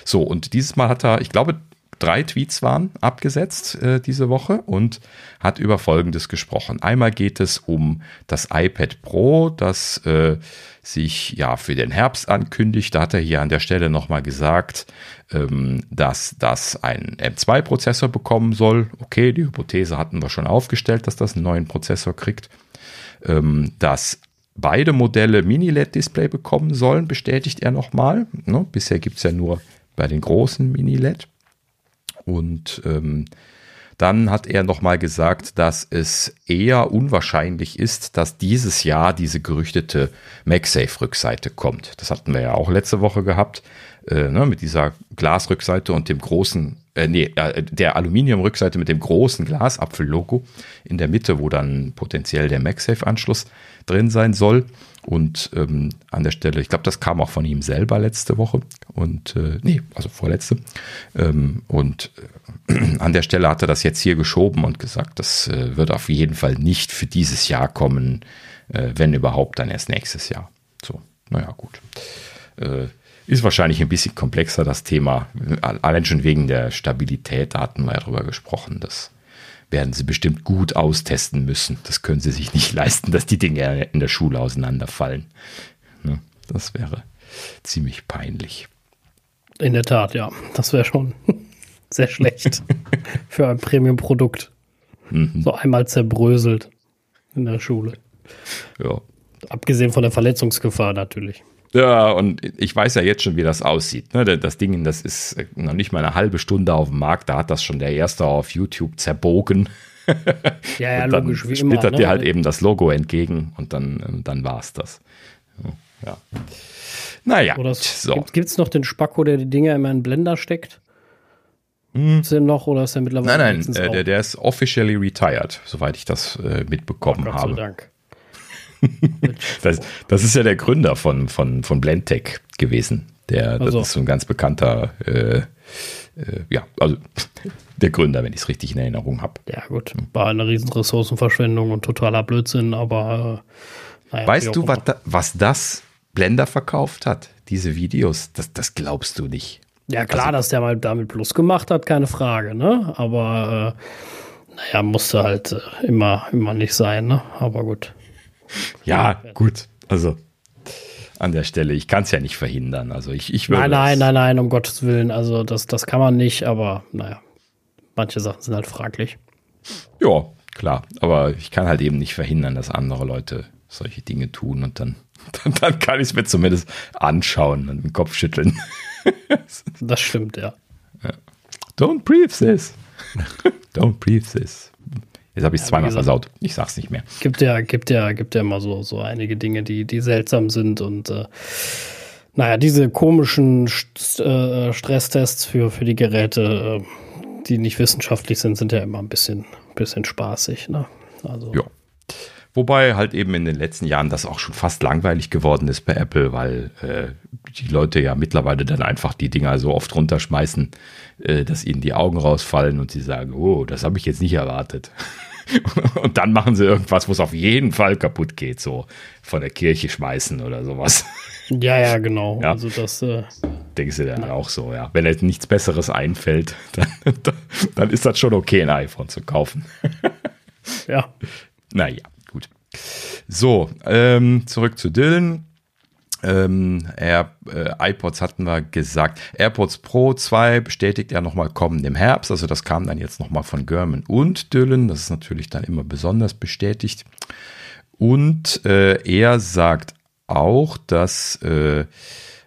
So, und dieses Mal hat er, ich glaube, drei Tweets waren abgesetzt äh, diese Woche und hat über Folgendes gesprochen. Einmal geht es um das iPad Pro, das äh, sich ja für den Herbst ankündigt. Da hat er hier an der Stelle nochmal gesagt, ähm, dass das einen M2-Prozessor bekommen soll. Okay, die Hypothese hatten wir schon aufgestellt, dass das einen neuen Prozessor kriegt. Ähm, dass beide Modelle Mini-LED-Display bekommen sollen, bestätigt er nochmal. Ne? Bisher gibt es ja nur bei den großen Mini-LED. Und ähm, dann hat er nochmal gesagt, dass es eher unwahrscheinlich ist, dass dieses Jahr diese gerüchtete MagSafe-Rückseite kommt. Das hatten wir ja auch letzte Woche gehabt, äh, ne, mit dieser Glasrückseite und dem großen, äh, nee, äh, der Aluminiumrückseite mit dem großen Glasapfel-Logo in der Mitte, wo dann potenziell der MagSafe-Anschluss drin sein soll. Und ähm, an der Stelle, ich glaube, das kam auch von ihm selber letzte Woche und äh, nee, also vorletzte. Ähm, und äh, an der Stelle hat er das jetzt hier geschoben und gesagt, das äh, wird auf jeden Fall nicht für dieses Jahr kommen, äh, wenn überhaupt, dann erst nächstes Jahr. So, naja, gut. Äh, ist wahrscheinlich ein bisschen komplexer das Thema, allein schon wegen der Stabilität, da hatten wir ja drüber gesprochen, dass werden sie bestimmt gut austesten müssen. Das können sie sich nicht leisten, dass die Dinge in der Schule auseinanderfallen. Ne? Das wäre ziemlich peinlich. In der Tat, ja. Das wäre schon sehr schlecht für ein Premium-Produkt. Mhm. So einmal zerbröselt in der Schule. Ja. Abgesehen von der Verletzungsgefahr natürlich. Ja, und ich weiß ja jetzt schon, wie das aussieht. Ne? Das Ding, das ist noch nicht mal eine halbe Stunde auf dem Markt. Da hat das schon der erste auf YouTube zerbogen. Ja, ja, und dann logisch, wie splittert immer, ne? dir halt eben das Logo entgegen und dann, dann war es das. Ja. Naja, oder so. Gibt es noch den Spacko, der die Dinger immer in einen Blender steckt? Hm. Ist der noch oder ist der mittlerweile? Nein, nein, äh, der, der ist officially retired, soweit ich das äh, mitbekommen oh, Gott habe. Sei Dank. das, das, ist ja der Gründer von, von, von Blendtech gewesen. Der, also. Das ist so ein ganz bekannter, äh, äh, ja, also der Gründer, wenn ich es richtig in Erinnerung habe. Ja, gut. War eine riesen Ressourcenverschwendung und totaler Blödsinn, aber äh, naja, Weißt du, was, da, was das Blender verkauft hat? Diese Videos, das, das glaubst du nicht. Ja, klar, also, dass der mal damit Plus gemacht hat, keine Frage, ne? Aber äh, naja, musste halt äh, immer, immer nicht sein, ne? Aber gut. Ja, gut. Also an der Stelle, ich kann es ja nicht verhindern. Also ich, ich würde. Nein, nein, nein, nein, um Gottes Willen. Also das, das kann man nicht, aber naja, manche Sachen sind halt fraglich. Ja, klar. Aber ich kann halt eben nicht verhindern, dass andere Leute solche Dinge tun und dann, dann, dann kann ich es mir zumindest anschauen und den Kopf schütteln. das stimmt, ja. ja. Don't breathe this. Don't breathe this. Jetzt habe ich es ja, zweimal gesagt, versaut. Ich sag's nicht mehr. Gibt ja, gibt ja, gibt ja immer so, so einige Dinge, die, die seltsam sind und äh, naja, diese komischen St äh, Stresstests für, für die Geräte, äh, die nicht wissenschaftlich sind, sind ja immer ein bisschen, bisschen spaßig. Ne? Also. Ja. Wobei halt eben in den letzten Jahren das auch schon fast langweilig geworden ist bei Apple, weil äh, die Leute ja mittlerweile dann einfach die Dinger so oft runterschmeißen, dass ihnen die Augen rausfallen und sie sagen, oh, das habe ich jetzt nicht erwartet. und dann machen sie irgendwas, wo es auf jeden Fall kaputt geht, so von der Kirche schmeißen oder sowas. Ja, ja, genau. Ja. Also das äh, denkst du dann auch so, ja. Wenn jetzt nichts Besseres einfällt, dann, dann ist das schon okay, ein iPhone zu kaufen. ja. Naja. So, ähm, zurück zu Dylan. Ähm, Air, äh, iPods hatten wir gesagt. AirPods Pro 2 bestätigt er nochmal kommend im Herbst. Also das kam dann jetzt nochmal von German und Dylan. Das ist natürlich dann immer besonders bestätigt. Und äh, er sagt auch, dass äh,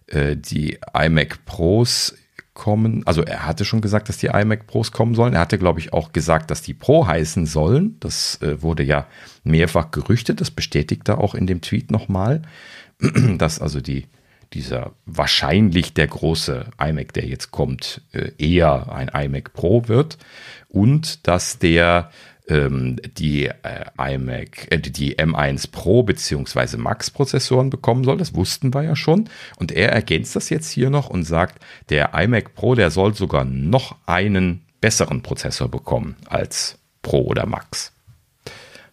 äh die iMac Pros kommen. Also er hatte schon gesagt, dass die iMac Pros kommen sollen. Er hatte, glaube ich, auch gesagt, dass die Pro heißen sollen. Das äh, wurde ja mehrfach gerüchtet. Das bestätigt er auch in dem Tweet nochmal, dass also die dieser wahrscheinlich der große iMac, der jetzt kommt, äh, eher ein iMac Pro wird und dass der ähm, die äh, iMac, äh, die M1 Pro bzw. Max Prozessoren bekommen soll. Das wussten wir ja schon. Und er ergänzt das jetzt hier noch und sagt, der iMac Pro, der soll sogar noch einen besseren Prozessor bekommen als Pro oder Max.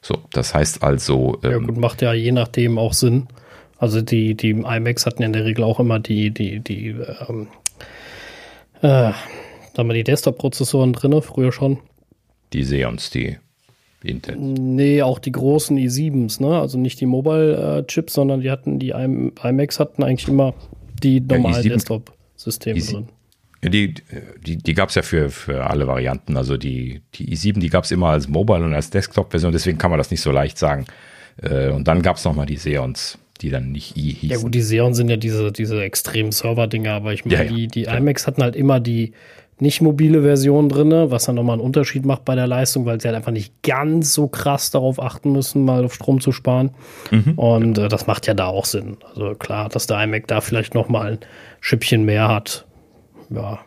So, das heißt also. Ähm, ja, gut, macht ja je nachdem auch Sinn. Also die, die iMacs hatten ja in der Regel auch immer die, die, die, ähm, äh, sagen wir die Desktop-Prozessoren drin, früher schon. Die Xeons, die Intel. Nee, auch die großen i7s, ne? Also nicht die Mobile-Chips, sondern die hatten, die iMacs hatten eigentlich immer die normalen ja, Desktop-Systeme drin. Die die, die gab es ja für, für alle Varianten. Also die, die i7, die gab es immer als Mobile und als Desktop-Version, deswegen kann man das nicht so leicht sagen. Äh, und dann gab es nochmal die Xeons, die dann nicht i hießen. Ja gut, die Xeons sind ja diese, diese extremen Server-Dinger, aber ich meine, ja, ja, die, die iMacs hatten halt immer die, nicht mobile Version drin, was dann nochmal einen Unterschied macht bei der Leistung, weil sie halt einfach nicht ganz so krass darauf achten müssen, mal auf Strom zu sparen. Mhm. Und äh, das macht ja da auch Sinn. Also klar, dass der iMac da vielleicht nochmal ein Schippchen mehr hat. Ja,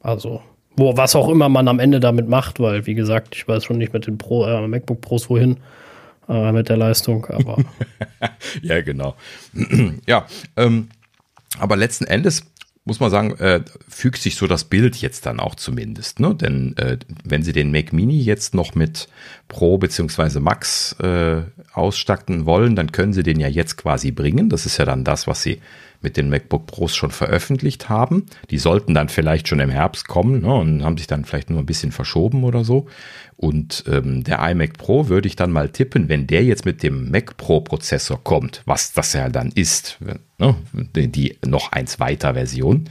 also wo, was auch immer man am Ende damit macht, weil wie gesagt, ich weiß schon nicht mit den Pro, äh, MacBook Pros wohin äh, mit der Leistung, aber. ja, genau. ja, ähm, aber letzten Endes muss man sagen, äh, fügt sich so das Bild jetzt dann auch zumindest. Ne? Denn äh, wenn Sie den Mac Mini jetzt noch mit Pro beziehungsweise Max äh, ausstatten wollen, dann können Sie den ja jetzt quasi bringen. Das ist ja dann das, was Sie mit den MacBook Pros schon veröffentlicht haben. Die sollten dann vielleicht schon im Herbst kommen ne, und haben sich dann vielleicht nur ein bisschen verschoben oder so. Und ähm, der iMac Pro würde ich dann mal tippen, wenn der jetzt mit dem Mac Pro Prozessor kommt, was das ja dann ist, ne, die noch eins weiter Version,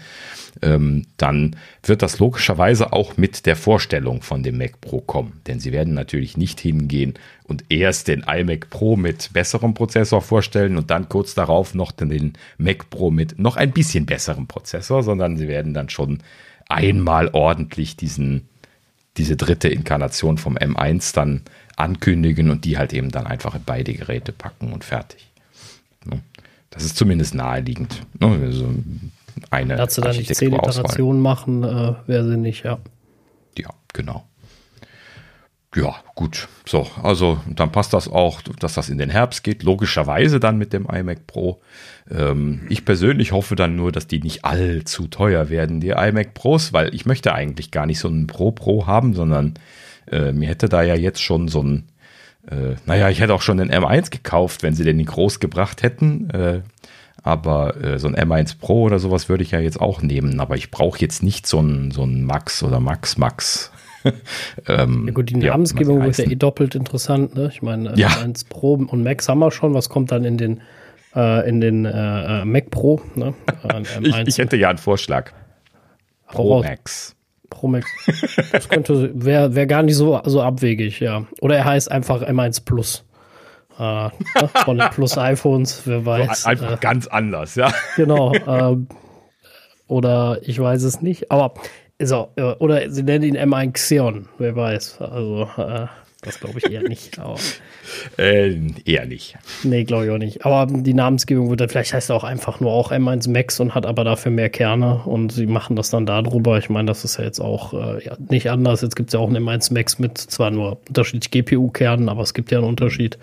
dann wird das logischerweise auch mit der Vorstellung von dem Mac Pro kommen. Denn sie werden natürlich nicht hingehen und erst den iMac Pro mit besserem Prozessor vorstellen und dann kurz darauf noch den Mac Pro mit noch ein bisschen besserem Prozessor, sondern sie werden dann schon einmal ordentlich diesen, diese dritte Inkarnation vom M1 dann ankündigen und die halt eben dann einfach in beide Geräte packen und fertig. Ne? Das ist zumindest naheliegend. Ne? Also eine Dazu dann nicht zehn Iterationen machen, äh, wäre sinnig, ja. Ja, genau. Ja, gut. So, also dann passt das auch, dass das in den Herbst geht. Logischerweise dann mit dem iMac Pro. Ähm, ich persönlich hoffe dann nur, dass die nicht allzu teuer werden, die iMac Pros, weil ich möchte eigentlich gar nicht so einen Pro Pro haben, sondern äh, mir hätte da ja jetzt schon so ein, äh, naja, ich hätte auch schon den M1 gekauft, wenn sie den nicht groß gebracht hätten. Äh, aber äh, so ein M1 Pro oder sowas würde ich ja jetzt auch nehmen. Aber ich brauche jetzt nicht so ein, so ein Max oder Max Max. ähm, ja gut, die Namensgebung wird ja eh doppelt interessant. Ne? Ich meine, ja. M1 Pro und Max haben wir schon. Was kommt dann in den, äh, in den äh, äh Mac Pro? Ne? Ich, ich, hätte ja einen Vorschlag. Pro Max. Pro Max. Das könnte, wäre wär gar nicht so, so abwegig, ja. Oder er heißt einfach M1 Plus. Äh, von den Plus iPhones, wer weiß. So, einfach äh, ganz anders, ja. Genau. Ähm, oder ich weiß es nicht. Aber so, äh, oder sie nennen ihn M1 Xeon, wer weiß. Also, äh, das glaube ich eher nicht. Aber, äh, eher nicht. Nee, glaube ich auch nicht. Aber die Namensgebung wird dann, vielleicht heißt er auch einfach nur auch M1 Max und hat aber dafür mehr Kerne und sie machen das dann darüber. Ich meine, das ist ja jetzt auch äh, ja, nicht anders. Jetzt gibt es ja auch einen M1 Max mit zwar nur unterschiedlich GPU-Kernen, aber es gibt ja einen Unterschied.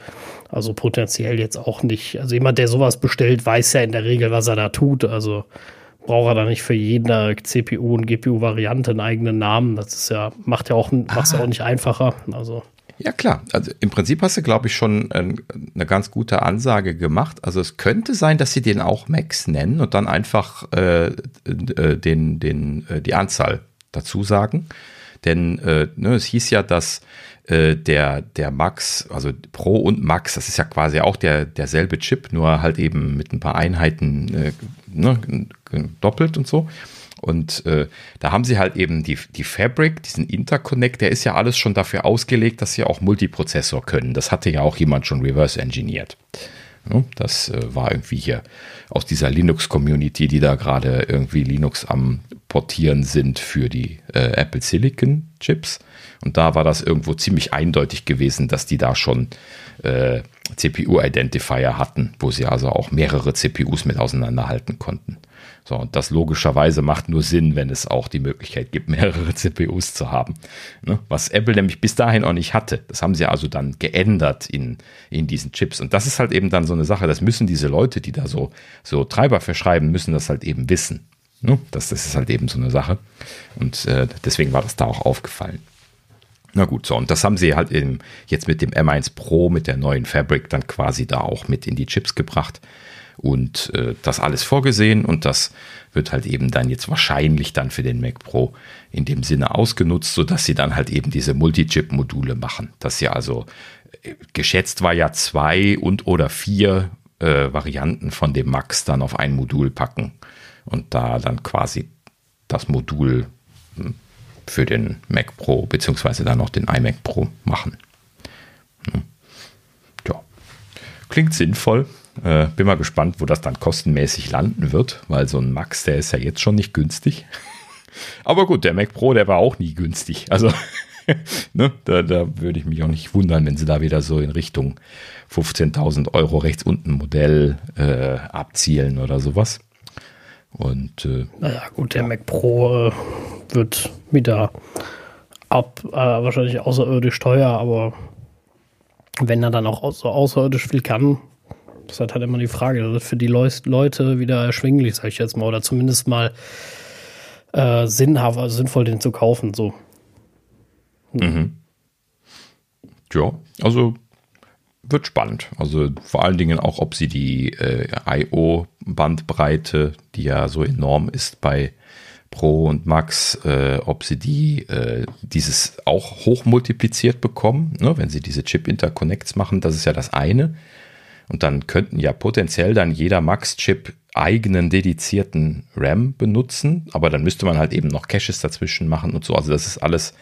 Also potenziell jetzt auch nicht. Also jemand, der sowas bestellt, weiß ja in der Regel, was er da tut. Also braucht er da nicht für jede CPU und GPU-Variante einen eigenen Namen. Das ist ja, macht ja auch, macht ja auch nicht einfacher. Also. Ja, klar. Also im Prinzip hast du, glaube ich, schon äh, eine ganz gute Ansage gemacht. Also es könnte sein, dass sie den auch Max nennen und dann einfach äh, äh, den, den, äh, die Anzahl dazu sagen. Denn äh, ne, es hieß ja, dass äh, der, der Max, also Pro und Max, das ist ja quasi auch der, derselbe Chip, nur halt eben mit ein paar Einheiten äh, ne, doppelt und so. Und äh, da haben sie halt eben die, die Fabric, diesen Interconnect, der ist ja alles schon dafür ausgelegt, dass sie auch Multiprozessor können. Das hatte ja auch jemand schon reverse engineert. Das äh, war irgendwie hier aus dieser Linux-Community, die da gerade irgendwie Linux am Portieren sind für die äh, Apple Silicon Chips. Und da war das irgendwo ziemlich eindeutig gewesen, dass die da schon äh, CPU-Identifier hatten, wo sie also auch mehrere CPUs mit auseinanderhalten konnten. So, und das logischerweise macht nur Sinn, wenn es auch die Möglichkeit gibt, mehrere CPUs zu haben. Ne? Was Apple nämlich bis dahin auch nicht hatte. Das haben sie also dann geändert in, in diesen Chips. Und das ist halt eben dann so eine Sache, das müssen diese Leute, die da so, so Treiber verschreiben, müssen das halt eben wissen. Ne? Das, das ist halt eben so eine Sache. Und äh, deswegen war das da auch aufgefallen. Na gut, so, und das haben sie halt eben jetzt mit dem M1 Pro, mit der neuen Fabric dann quasi da auch mit in die Chips gebracht und äh, das alles vorgesehen und das wird halt eben dann jetzt wahrscheinlich dann für den Mac Pro in dem Sinne ausgenutzt, sodass sie dann halt eben diese Multi-Chip-Module machen. Dass sie also äh, geschätzt war ja zwei und oder vier äh, Varianten von dem Max dann auf ein Modul packen und da dann quasi das Modul hm, für den Mac Pro beziehungsweise dann noch den iMac Pro machen. Hm. Klingt sinnvoll. Äh, bin mal gespannt, wo das dann kostenmäßig landen wird, weil so ein Max, der ist ja jetzt schon nicht günstig. Aber gut, der Mac Pro, der war auch nie günstig. Also ne, da, da würde ich mich auch nicht wundern, wenn sie da wieder so in Richtung 15.000 Euro rechts unten Modell äh, abzielen oder sowas. Und äh, naja, gut, der Mac Pro äh, wird wieder ab, äh, wahrscheinlich außerirdisch teuer, aber wenn er dann auch so außerirdisch viel kann, das ist halt immer die Frage. Das wird für die Leute wieder erschwinglich, sag ich jetzt mal, oder zumindest mal äh, sinnhaft, also sinnvoll, den zu kaufen. So. Mhm. Ja, also wird spannend. Also vor allen Dingen auch, ob sie die äh, IO-Bandbreite, die ja so enorm ist bei Pro und Max, äh, ob sie die äh, dieses auch hochmultipliziert bekommen, ne? wenn sie diese Chip-Interconnects machen, das ist ja das eine. Und dann könnten ja potenziell dann jeder Max-Chip eigenen dedizierten RAM benutzen, aber dann müsste man halt eben noch Caches dazwischen machen und so. Also das ist alles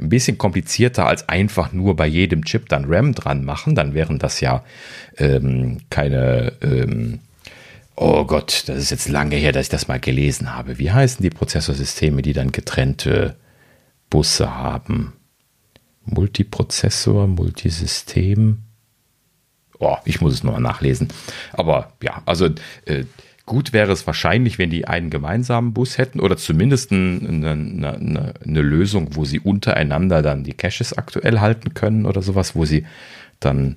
ein bisschen komplizierter als einfach nur bei jedem Chip dann RAM dran machen. Dann wären das ja ähm, keine, ähm, oh Gott, das ist jetzt lange her, dass ich das mal gelesen habe. Wie heißen die Prozessorsysteme, die dann getrennte Busse haben? Multiprozessor, Multisystem? Oh, ich muss es nochmal nachlesen. Aber ja, also äh, gut wäre es wahrscheinlich, wenn die einen gemeinsamen Bus hätten oder zumindest eine, eine, eine, Lösung, wo sie untereinander dann die Caches aktuell halten können oder sowas, wo sie dann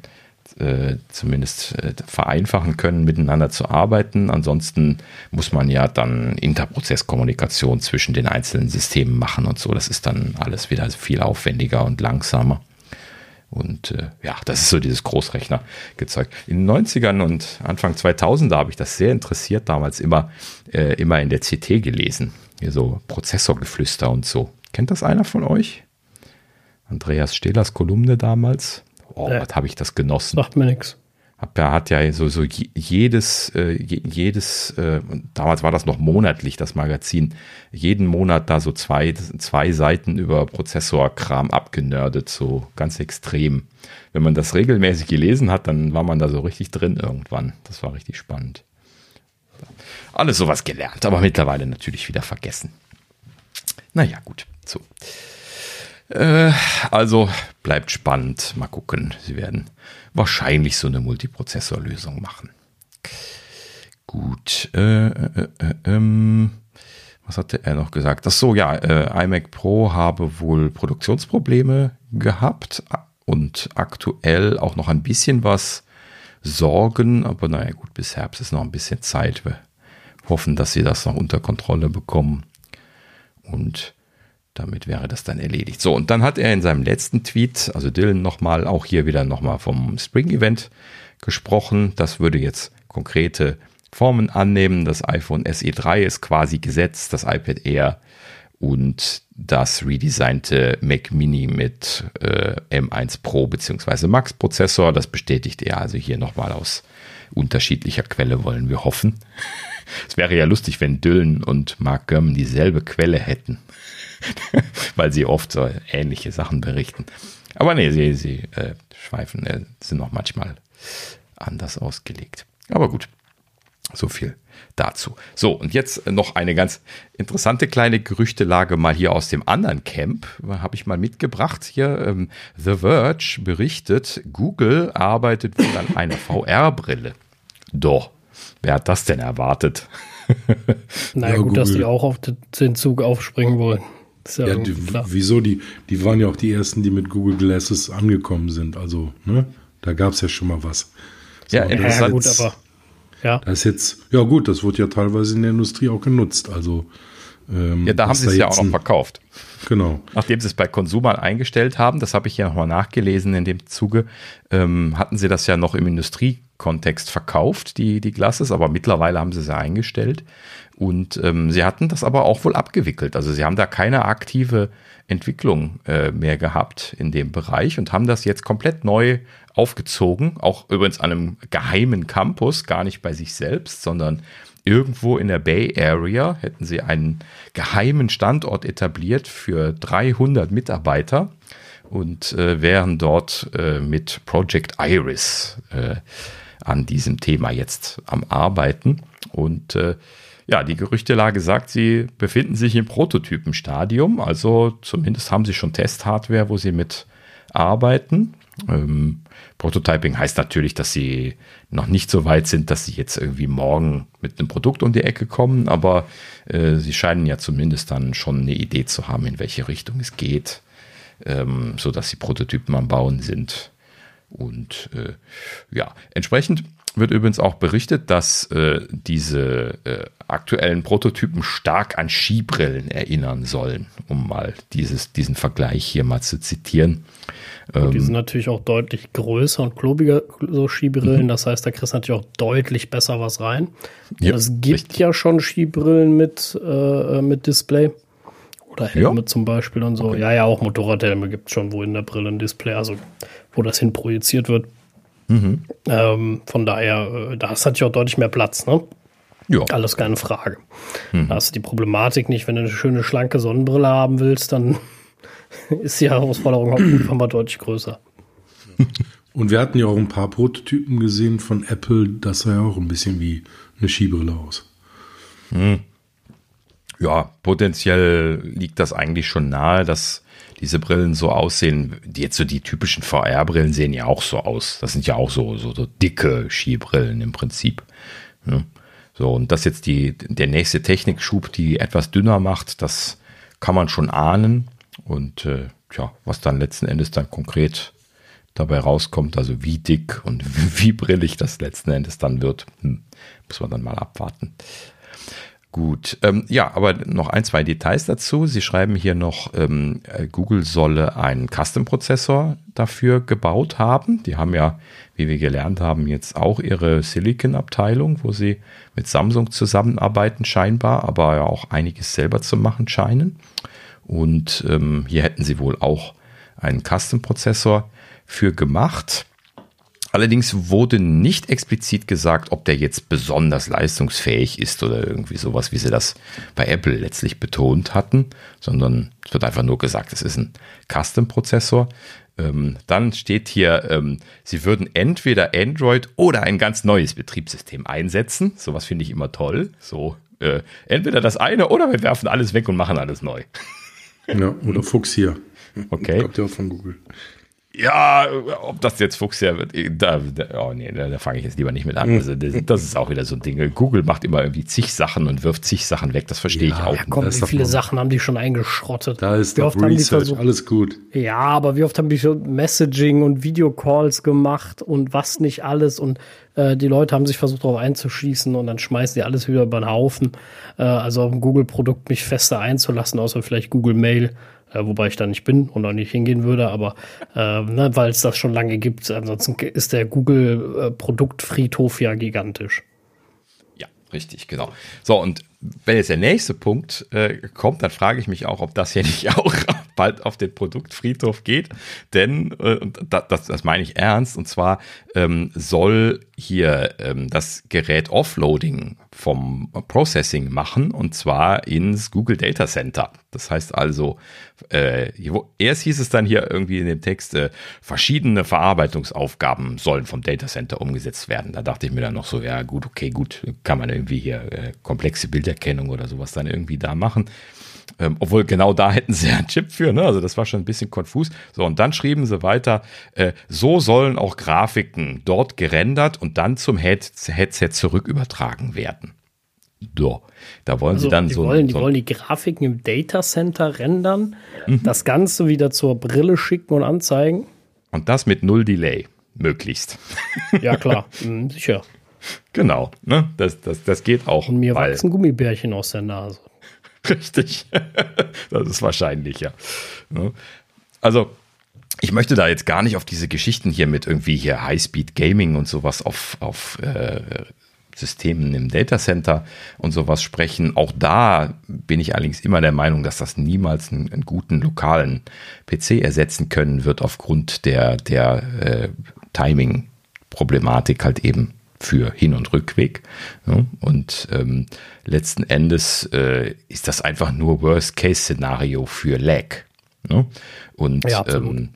äh, zumindest äh, vereinfachen können, miteinander zu arbeiten. Ansonsten muss man ja dann Interprozesskommunikation zwischen den einzelnen Systemen machen und so. Das ist dann alles wieder viel aufwendiger und langsamer. Und äh, ja, das ist so dieses Großrechner gezeigt. In den 90ern und Anfang 2000er habe ich das sehr interessiert, damals immer, äh, immer in der CT gelesen. Hier so Prozessorgeflüster und so. Kennt das einer von euch? Andreas Stehlers Kolumne damals. Oh, äh, was habe ich das genossen. Sagt mir nichts. Er hat ja so, so jedes, äh, jedes, äh, damals war das noch monatlich, das Magazin, jeden Monat da so zwei, zwei Seiten über Prozessorkram abgenördet, so ganz extrem. Wenn man das regelmäßig gelesen hat, dann war man da so richtig drin irgendwann. Das war richtig spannend. Alles sowas gelernt, aber mittlerweile natürlich wieder vergessen. Naja, gut, so. Äh, also bleibt spannend. Mal gucken. Sie werden wahrscheinlich so eine Multiprozessorlösung machen. Gut. Äh, äh, äh, ähm, was hatte er noch gesagt? Ach so, ja, äh, iMac Pro habe wohl Produktionsprobleme gehabt und aktuell auch noch ein bisschen was Sorgen, aber naja, gut, bis Herbst ist noch ein bisschen Zeit. Wir hoffen, dass sie das noch unter Kontrolle bekommen. Und damit wäre das dann erledigt. So, und dann hat er in seinem letzten Tweet, also Dylan nochmal, auch hier wieder nochmal vom Spring Event gesprochen. Das würde jetzt konkrete Formen annehmen. Das iPhone SE 3 ist quasi gesetzt, das iPad Air und das redesignte Mac Mini mit äh, M1 Pro bzw. Max Prozessor. Das bestätigt er also hier nochmal aus unterschiedlicher Quelle, wollen wir hoffen. Es wäre ja lustig, wenn Dylan und Mark Gurman dieselbe Quelle hätten. weil sie oft so ähnliche Sachen berichten. Aber nee, sie, sie äh, schweifen, äh, sind noch manchmal anders ausgelegt. Aber gut, so viel dazu. So, und jetzt noch eine ganz interessante kleine Gerüchtelage mal hier aus dem anderen Camp. Habe ich mal mitgebracht hier. Ähm, The Verge berichtet, Google arbeitet wohl an einer VR-Brille. Doch, wer hat das denn erwartet? Na ja, gut, Google. dass die auch auf den Zug aufspringen wollen. Ja, ja die, wieso? Die, die waren ja auch die ersten, die mit Google Glasses angekommen sind. Also, ne? Da gab es ja schon mal was. So, ja, interessant. Ja, gut, aber ja. Das ist jetzt, ja gut, das wird ja teilweise in der Industrie auch genutzt. Also ähm, ja, da haben sie es ja auch noch verkauft. Genau. Nachdem sie es bei Konsumern eingestellt haben, das habe ich ja nochmal nachgelesen in dem Zuge, ähm, hatten sie das ja noch im Industriekontext verkauft, die, die Glasses, aber mittlerweile haben sie sie eingestellt. Und ähm, sie hatten das aber auch wohl abgewickelt. Also sie haben da keine aktive Entwicklung äh, mehr gehabt in dem Bereich und haben das jetzt komplett neu aufgezogen. Auch übrigens an einem geheimen Campus, gar nicht bei sich selbst, sondern irgendwo in der Bay Area hätten sie einen geheimen Standort etabliert für 300 Mitarbeiter und äh, wären dort äh, mit Project Iris äh, an diesem Thema jetzt am Arbeiten. Und äh, ja, die Gerüchtelage sagt, sie befinden sich im Prototypenstadium, also zumindest haben sie schon Testhardware, wo sie mit arbeiten. Ähm, Prototyping heißt natürlich, dass sie noch nicht so weit sind, dass sie jetzt irgendwie morgen mit einem Produkt um die Ecke kommen, aber äh, sie scheinen ja zumindest dann schon eine Idee zu haben, in welche Richtung es geht, ähm, so dass sie Prototypen am Bauen sind. Und äh, ja, entsprechend wird übrigens auch berichtet, dass äh, diese äh, aktuellen Prototypen stark an Skibrillen erinnern sollen, um mal dieses, diesen Vergleich hier mal zu zitieren. Ähm, die sind natürlich auch deutlich größer und klobiger, so Skibrillen. Mhm. Das heißt, da kriegst du natürlich auch deutlich besser was rein. Ja, es gibt richtig. ja schon Skibrillen mit, äh, mit Display. Oder Helme ja. zum Beispiel und so. Okay. Ja, ja, auch Motorradhelme gibt es schon, wo in der Brille ein Display, also wo das hin projiziert wird. Mhm. Ähm, von daher, äh, da hast du natürlich auch deutlich mehr Platz, ne? Ja. Alles keine Frage. Mhm. Da hast du die Problematik nicht, wenn du eine schöne, schlanke Sonnenbrille haben willst, dann ist die Herausforderung auf jeden Fall mal deutlich größer. Und wir hatten ja auch ein paar Prototypen gesehen von Apple, das sah ja auch ein bisschen wie eine Skibrille aus. Mhm. Ja, potenziell liegt das eigentlich schon nahe, dass diese Brillen so aussehen. Jetzt so die typischen VR-Brillen sehen ja auch so aus. Das sind ja auch so, so, so dicke Skibrillen im Prinzip. Ja. So, und das jetzt die, der nächste Technikschub, die etwas dünner macht, das kann man schon ahnen. Und äh, ja, was dann letzten Endes dann konkret dabei rauskommt, also wie dick und wie brillig das letzten Endes dann wird, hm, muss man dann mal abwarten. Gut, ähm, ja, aber noch ein, zwei Details dazu. Sie schreiben hier noch, ähm, äh, Google solle einen Custom-Prozessor dafür gebaut haben. Die haben ja, wie wir gelernt haben, jetzt auch ihre Silicon-Abteilung, wo sie mit Samsung zusammenarbeiten scheinbar, aber ja auch einiges selber zu machen scheinen. Und ähm, hier hätten sie wohl auch einen Custom-Prozessor für gemacht. Allerdings wurde nicht explizit gesagt, ob der jetzt besonders leistungsfähig ist oder irgendwie sowas, wie sie das bei Apple letztlich betont hatten, sondern es wird einfach nur gesagt, es ist ein Custom-Prozessor. Ähm, dann steht hier, ähm, sie würden entweder Android oder ein ganz neues Betriebssystem einsetzen. Sowas finde ich immer toll. So, äh, entweder das eine oder wir werfen alles weg und machen alles neu. Ja, oder Fuchs hier. Okay. Kommt ja auch von Google. Ja, ob das jetzt Fuchsia wird, da, da, oh nee, da, da fange ich jetzt lieber nicht mit an. Also das, das, ist auch wieder so ein Ding. Google macht immer irgendwie zig Sachen und wirft zig Sachen weg. Das verstehe ja, ich auch. Ja, komm, wie viele Sachen haben die schon eingeschrottet? Da ist doch Research, alles gut. Ja, aber wie oft haben die schon Messaging und Videocalls gemacht und was nicht alles und äh, die Leute haben sich versucht darauf einzuschießen und dann schmeißen die alles wieder über den Haufen. Äh, also auf ein Google-Produkt mich fester einzulassen, außer vielleicht Google Mail äh, wobei ich da nicht bin und auch nicht hingehen würde, aber äh, ne, weil es das schon lange gibt. Ansonsten ist der Google-Produktfriedhof ja gigantisch. Ja, richtig, genau. So, und wenn jetzt der nächste Punkt äh, kommt, dann frage ich mich auch, ob das hier nicht auch bald auf den Produktfriedhof geht. Denn, äh, das, das meine ich ernst, und zwar ähm, soll hier ähm, das Gerät Offloading vom Processing machen, und zwar ins Google Data Center. Das heißt also, äh, erst hieß es dann hier irgendwie in dem Text, äh, verschiedene Verarbeitungsaufgaben sollen vom Data Center umgesetzt werden. Da dachte ich mir dann noch so, ja gut, okay, gut, kann man irgendwie hier äh, komplexe Bilderkennung oder sowas dann irgendwie da machen. Ähm, obwohl genau da hätten sie ja einen Chip für, ne? Also das war schon ein bisschen konfus. So, und dann schrieben sie weiter, äh, so sollen auch Grafiken dort gerendert und dann zum Head Headset zurück übertragen werden. So, da wollen also, sie dann die so. Wollen, die wollen die Grafiken im Data Center rendern, mhm. das Ganze wieder zur Brille schicken und anzeigen. Und das mit null Delay, möglichst. Ja, klar, mhm, sicher. Genau, ne? das, das, das geht auch. Und mir wachsen Gummibärchen aus der Nase. Richtig. das ist wahrscheinlich, ja. Ne? Also, ich möchte da jetzt gar nicht auf diese Geschichten hier mit irgendwie hier Highspeed Gaming und sowas auf, auf äh, Systemen im Datacenter und sowas sprechen. Auch da bin ich allerdings immer der Meinung, dass das niemals einen, einen guten lokalen PC ersetzen können wird aufgrund der, der äh, Timing-Problematik halt eben für Hin- und Rückweg. Ja, und ähm, letzten Endes äh, ist das einfach nur Worst-Case-Szenario für Lag. Ja? Und ja, ähm,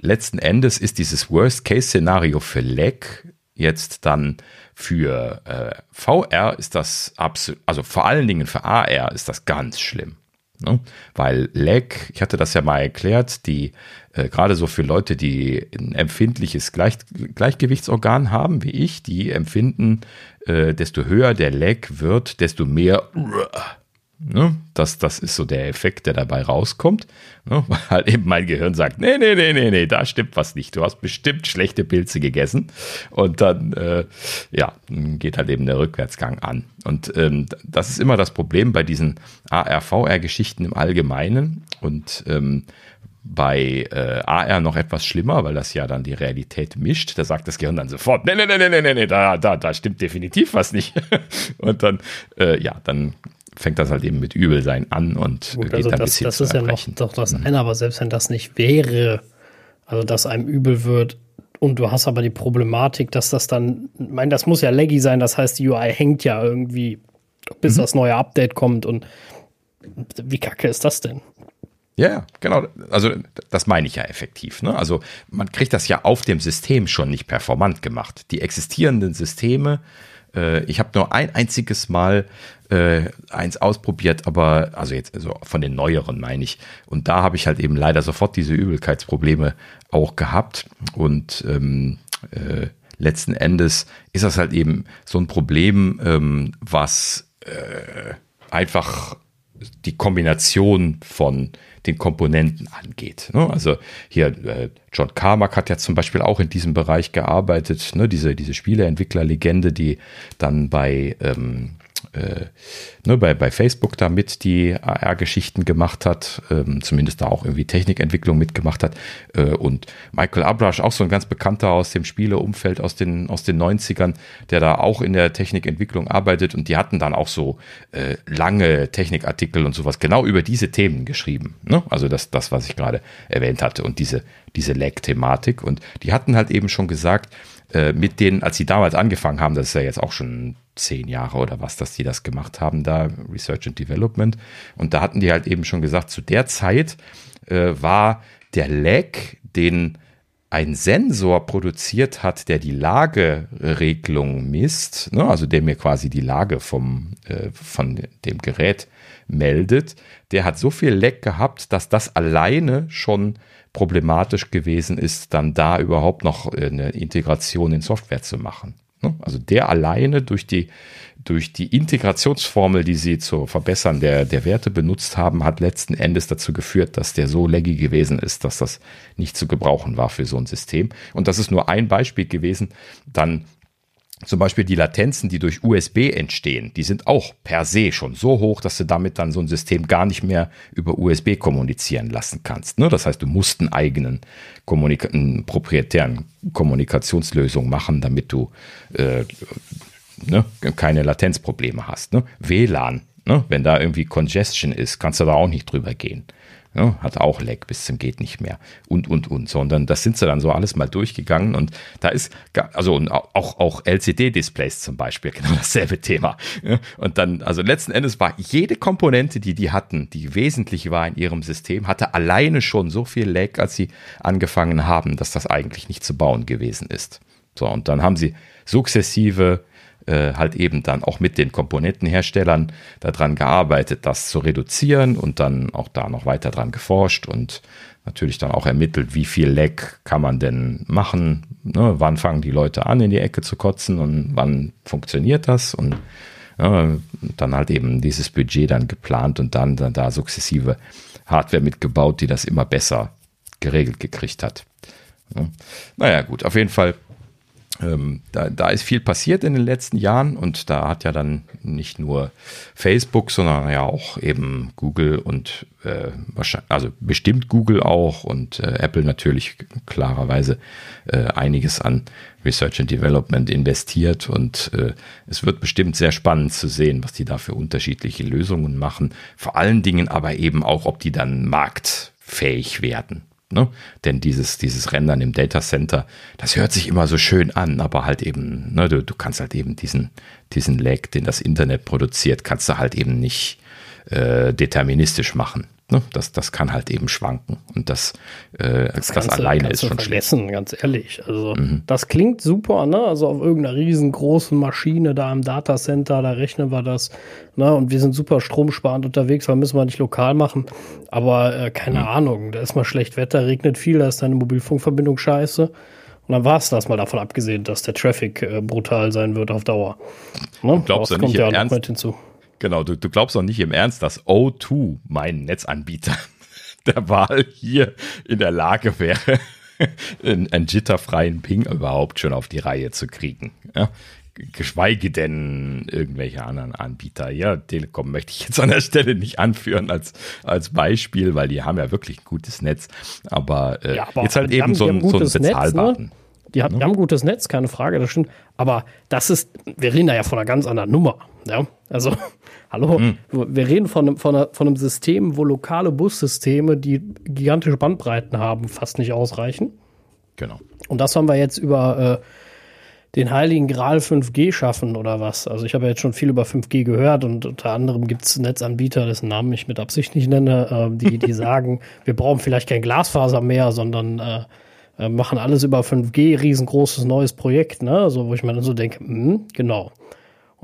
letzten Endes ist dieses Worst-Case-Szenario für Lag jetzt dann für äh, VR ist das absolut, also vor allen Dingen für AR ist das ganz schlimm. Ne? Weil Lag, ich hatte das ja mal erklärt, die äh, gerade so für Leute, die ein empfindliches Gleich, Gleichgewichtsorgan haben, wie ich, die empfinden, äh, desto höher der Lag wird, desto mehr Ne? Das, das ist so der Effekt, der dabei rauskommt. Ne? Weil halt eben mein Gehirn sagt, nee, nee, nee, nee, nee, da stimmt was nicht. Du hast bestimmt schlechte Pilze gegessen. Und dann, äh, ja, geht halt eben der Rückwärtsgang an. Und ähm, das ist immer das Problem bei diesen AR-VR-Geschichten im Allgemeinen. Und ähm, bei äh, AR noch etwas schlimmer, weil das ja dann die Realität mischt. Da sagt das Gehirn dann sofort, nee, nee, nee, nee, nee, nee, da, da, da stimmt definitiv was nicht. und dann, äh, ja, dann fängt das halt eben mit Übelsein an und Gut, geht also dann das, bis hin Das ist ja noch doch das mhm. eine, aber selbst wenn das nicht wäre, also dass einem übel wird und du hast aber die Problematik, dass das dann, ich meine, das muss ja laggy sein, das heißt, die UI hängt ja irgendwie, bis mhm. das neue Update kommt und wie kacke ist das denn? Ja, genau. Also das meine ich ja effektiv. Ne? Also man kriegt das ja auf dem System schon nicht performant gemacht. Die existierenden Systeme äh, ich habe nur ein einziges Mal äh, eins ausprobiert, aber also jetzt also von den neueren meine ich. Und da habe ich halt eben leider sofort diese Übelkeitsprobleme auch gehabt. Und ähm, äh, letzten Endes ist das halt eben so ein Problem, ähm, was äh, einfach die Kombination von den Komponenten angeht. Ne? Also hier äh, John Carmack hat ja zum Beispiel auch in diesem Bereich gearbeitet, ne? diese, diese Spieleentwicklerlegende, die dann bei ähm, äh, ne, bei, bei Facebook damit die AR-Geschichten gemacht hat, ähm, zumindest da auch irgendwie Technikentwicklung mitgemacht hat. Äh, und Michael Abrush, auch so ein ganz bekannter aus dem Spieleumfeld aus den, aus den 90ern, der da auch in der Technikentwicklung arbeitet und die hatten dann auch so äh, lange Technikartikel und sowas genau über diese Themen geschrieben. Ne? Also das, das, was ich gerade erwähnt hatte und diese, diese Lag-Thematik. Und die hatten halt eben schon gesagt, äh, mit denen, als sie damals angefangen haben, das ist ja jetzt auch schon zehn Jahre oder was, dass die das gemacht haben, da Research and Development. Und da hatten die halt eben schon gesagt, zu der Zeit äh, war der Lag, den ein Sensor produziert hat, der die Lageregelung misst, ne, also der mir quasi die Lage vom, äh, von dem Gerät meldet, der hat so viel Lag gehabt, dass das alleine schon problematisch gewesen ist, dann da überhaupt noch eine Integration in Software zu machen. Ne? Also der alleine durch die, durch die Integrationsformel, die sie zur Verbessern der, der Werte benutzt haben, hat letzten Endes dazu geführt, dass der so laggy gewesen ist, dass das nicht zu gebrauchen war für so ein System. Und das ist nur ein Beispiel gewesen. Dann zum Beispiel die Latenzen, die durch USB entstehen, die sind auch per se schon so hoch, dass du damit dann so ein System gar nicht mehr über USB kommunizieren lassen kannst. Ne? Das heißt, du musst einen eigenen Kommunika einen proprietären Kommunikationslösung machen, damit du äh, ne, keine Latenzprobleme hast. Ne? WLAN Ne? Wenn da irgendwie Congestion ist, kannst du da auch nicht drüber gehen. Ne? Hat auch Lag bis zum geht nicht mehr und und und, sondern das sind sie dann so alles mal durchgegangen und da ist also auch auch LCD-Displays zum Beispiel genau dasselbe Thema. Und dann also letzten Endes war jede Komponente, die die hatten, die wesentlich war in ihrem System, hatte alleine schon so viel Lag, als sie angefangen haben, dass das eigentlich nicht zu bauen gewesen ist. So und dann haben sie sukzessive äh, halt eben dann auch mit den Komponentenherstellern daran gearbeitet, das zu reduzieren und dann auch da noch weiter dran geforscht und natürlich dann auch ermittelt, wie viel Leck kann man denn machen, ne? wann fangen die Leute an, in die Ecke zu kotzen und wann funktioniert das und ja, dann halt eben dieses Budget dann geplant und dann, dann da sukzessive Hardware mitgebaut, die das immer besser geregelt gekriegt hat. Ja. Naja, gut, auf jeden Fall ähm, da, da ist viel passiert in den letzten Jahren und da hat ja dann nicht nur Facebook, sondern ja auch eben Google und äh, wahrscheinlich, also bestimmt Google auch und äh, Apple natürlich klarerweise äh, einiges an Research and Development investiert und äh, es wird bestimmt sehr spannend zu sehen, was die da für unterschiedliche Lösungen machen. Vor allen Dingen aber eben auch, ob die dann marktfähig werden. Ne? Denn dieses, dieses Rendern im Data Center, das hört sich immer so schön an, aber halt eben, ne, du, du kannst halt eben diesen, diesen Lag, den das Internet produziert, kannst du halt eben nicht äh, deterministisch machen. Ne? Das, das kann halt eben schwanken. Und das, äh, das, das alleine ist schon vergessen, schlecht. ganz ehrlich. Also, mhm. das klingt super, ne? Also auf irgendeiner riesengroßen Maschine da im Datacenter, da rechnen wir das. Ne? Und wir sind super stromsparend unterwegs, weil müssen wir nicht lokal machen. Aber äh, keine mhm. Ahnung, da ist mal schlecht Wetter, regnet viel, da ist deine Mobilfunkverbindung scheiße. Und dann war es das mal davon abgesehen, dass der Traffic äh, brutal sein wird auf Dauer. Ne? Glaubst du nicht kommt ja ernst? Mit hinzu. Genau, du, du glaubst doch nicht im Ernst, dass O2, mein Netzanbieter der Wahl hier in der Lage wäre, einen jitterfreien Ping überhaupt schon auf die Reihe zu kriegen. Ja? Geschweige denn irgendwelche anderen Anbieter. Ja, Telekom möchte ich jetzt an der Stelle nicht anführen als, als Beispiel, weil die haben ja wirklich ein gutes Netz. Aber, äh, ja, aber jetzt halt eben haben, so, ein, so einen bezahlbaren. Netz, ne? Die hat, ne? die haben gutes Netz, keine Frage, das stimmt. Aber das ist, wir reden da ja von einer ganz anderen Nummer. Ja? Also, hallo, hm. wir reden von einem, von, von einem System, wo lokale Bussysteme, die gigantische Bandbreiten haben, fast nicht ausreichen. Genau. Und das haben wir jetzt über äh, den heiligen Gral 5G schaffen oder was. Also ich habe ja jetzt schon viel über 5G gehört und unter anderem gibt es Netzanbieter, dessen Namen ich mit Absicht nicht nenne, äh, die, die sagen, wir brauchen vielleicht kein Glasfaser mehr, sondern äh, äh, machen alles über 5G, riesengroßes neues Projekt, ne? Also, wo ich mir dann so denke, mh, genau.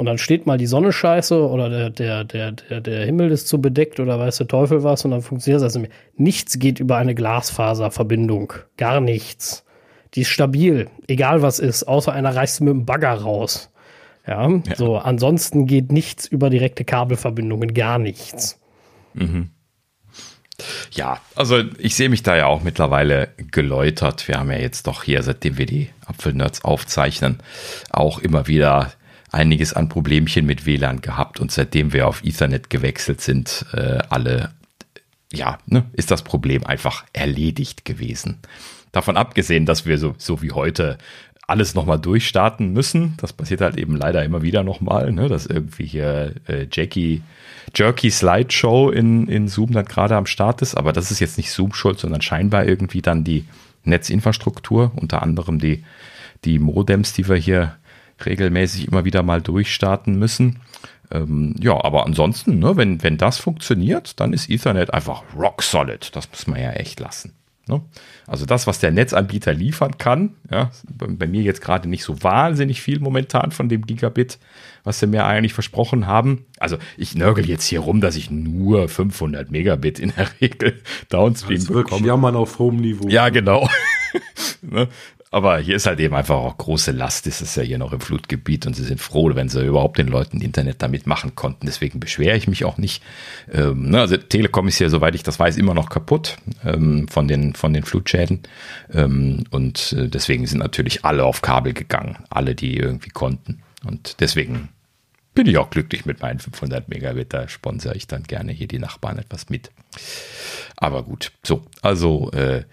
Und dann steht mal die Sonne scheiße oder der, der, der, der, der Himmel ist zu bedeckt oder weiß der Teufel was und dann funktioniert das nicht mehr. Nichts geht über eine Glasfaserverbindung. Gar nichts. Die ist stabil, egal was ist, außer einer reißt mit dem Bagger raus. Ja, ja. so. Ansonsten geht nichts über direkte Kabelverbindungen, gar nichts. Mhm. Ja, also ich sehe mich da ja auch mittlerweile geläutert. Wir haben ja jetzt doch hier, seitdem wir die Apfelnerds aufzeichnen, auch immer wieder einiges an Problemchen mit WLAN gehabt und seitdem wir auf Ethernet gewechselt sind, äh, alle, ja, ne, ist das Problem einfach erledigt gewesen. Davon abgesehen, dass wir so, so wie heute alles nochmal durchstarten müssen. Das passiert halt eben leider immer wieder nochmal, ne? dass irgendwie hier äh, Jackie, Jerky Slideshow in, in Zoom dann gerade am Start ist. Aber das ist jetzt nicht Zoom schuld, sondern scheinbar irgendwie dann die Netzinfrastruktur, unter anderem die, die Modems, die wir hier regelmäßig immer wieder mal durchstarten müssen. Ähm, ja, aber ansonsten, ne, wenn, wenn das funktioniert, dann ist Ethernet einfach rock solid. Das muss man ja echt lassen. Ne? Also das, was der Netzanbieter liefern kann, ja, bei, mir jetzt gerade nicht so wahnsinnig viel momentan von dem Gigabit, was sie mir eigentlich versprochen haben. Also ich nörgel jetzt hier rum, dass ich nur 500 Megabit in der Regel Downstream das ist wirklich bekomme. Jammern auf hohem Niveau. Ja, genau. ne? Aber hier ist halt eben einfach auch große Last. Es ist ja hier noch im Flutgebiet und sie sind froh, wenn sie überhaupt den Leuten Internet damit machen konnten. Deswegen beschwere ich mich auch nicht. Ähm, ne, also Telekom ist ja, soweit ich das weiß, immer noch kaputt ähm, von, den, von den Flutschäden. Ähm, und äh, deswegen sind natürlich alle auf Kabel gegangen. Alle, die irgendwie konnten. Und deswegen bin ich auch glücklich mit meinen 500 Megabit. Da sponsere ich dann gerne hier die Nachbarn etwas mit. Aber gut, so, also äh,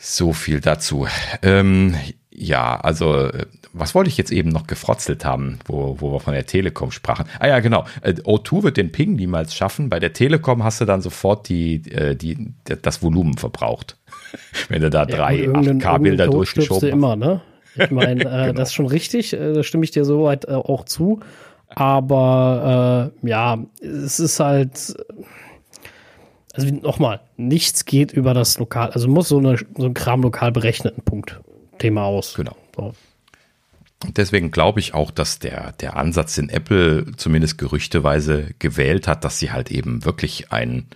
so viel dazu. Ähm, Ja, also was wollte ich jetzt eben noch gefrotzelt haben, wo, wo wir von der Telekom sprachen? Ah ja, genau. Äh, O2 wird den Ping niemals schaffen. Bei der Telekom hast du dann sofort die, äh, die, das Volumen verbraucht. Wenn du da ja, drei 8K-Bilder durchgeschoben hast. immer, ne? Ich meine, äh, genau. das ist schon richtig, äh, da stimme ich dir soweit äh, auch zu. Aber äh, ja, es ist halt, also nochmal, nichts geht über das Lokal, also muss so, eine, so ein Kram lokal berechneten Punkt. Thema aus. Genau. So. Deswegen glaube ich auch, dass der, der Ansatz, den Apple zumindest gerüchteweise gewählt hat, dass sie halt eben wirklich ein,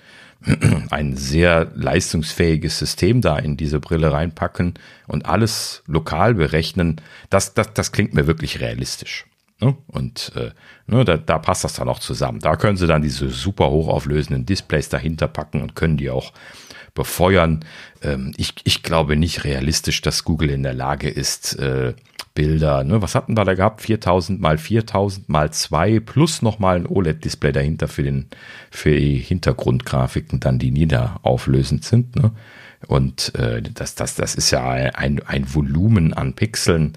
ein sehr leistungsfähiges System da in diese Brille reinpacken und alles lokal berechnen, das, das, das klingt mir wirklich realistisch. Ne? Und äh, ne, da, da passt das dann auch zusammen. Da können sie dann diese super hochauflösenden Displays dahinter packen und können die auch befeuern. Ähm, ich, ich glaube nicht realistisch, dass Google in der Lage ist, äh, Bilder, ne, was hatten wir da gehabt? 4000 mal 4000 mal 2 plus nochmal ein OLED-Display dahinter für, den, für die Hintergrundgrafiken, dann die niederauflösend sind. Ne? Und äh, das, das, das ist ja ein, ein Volumen an Pixeln.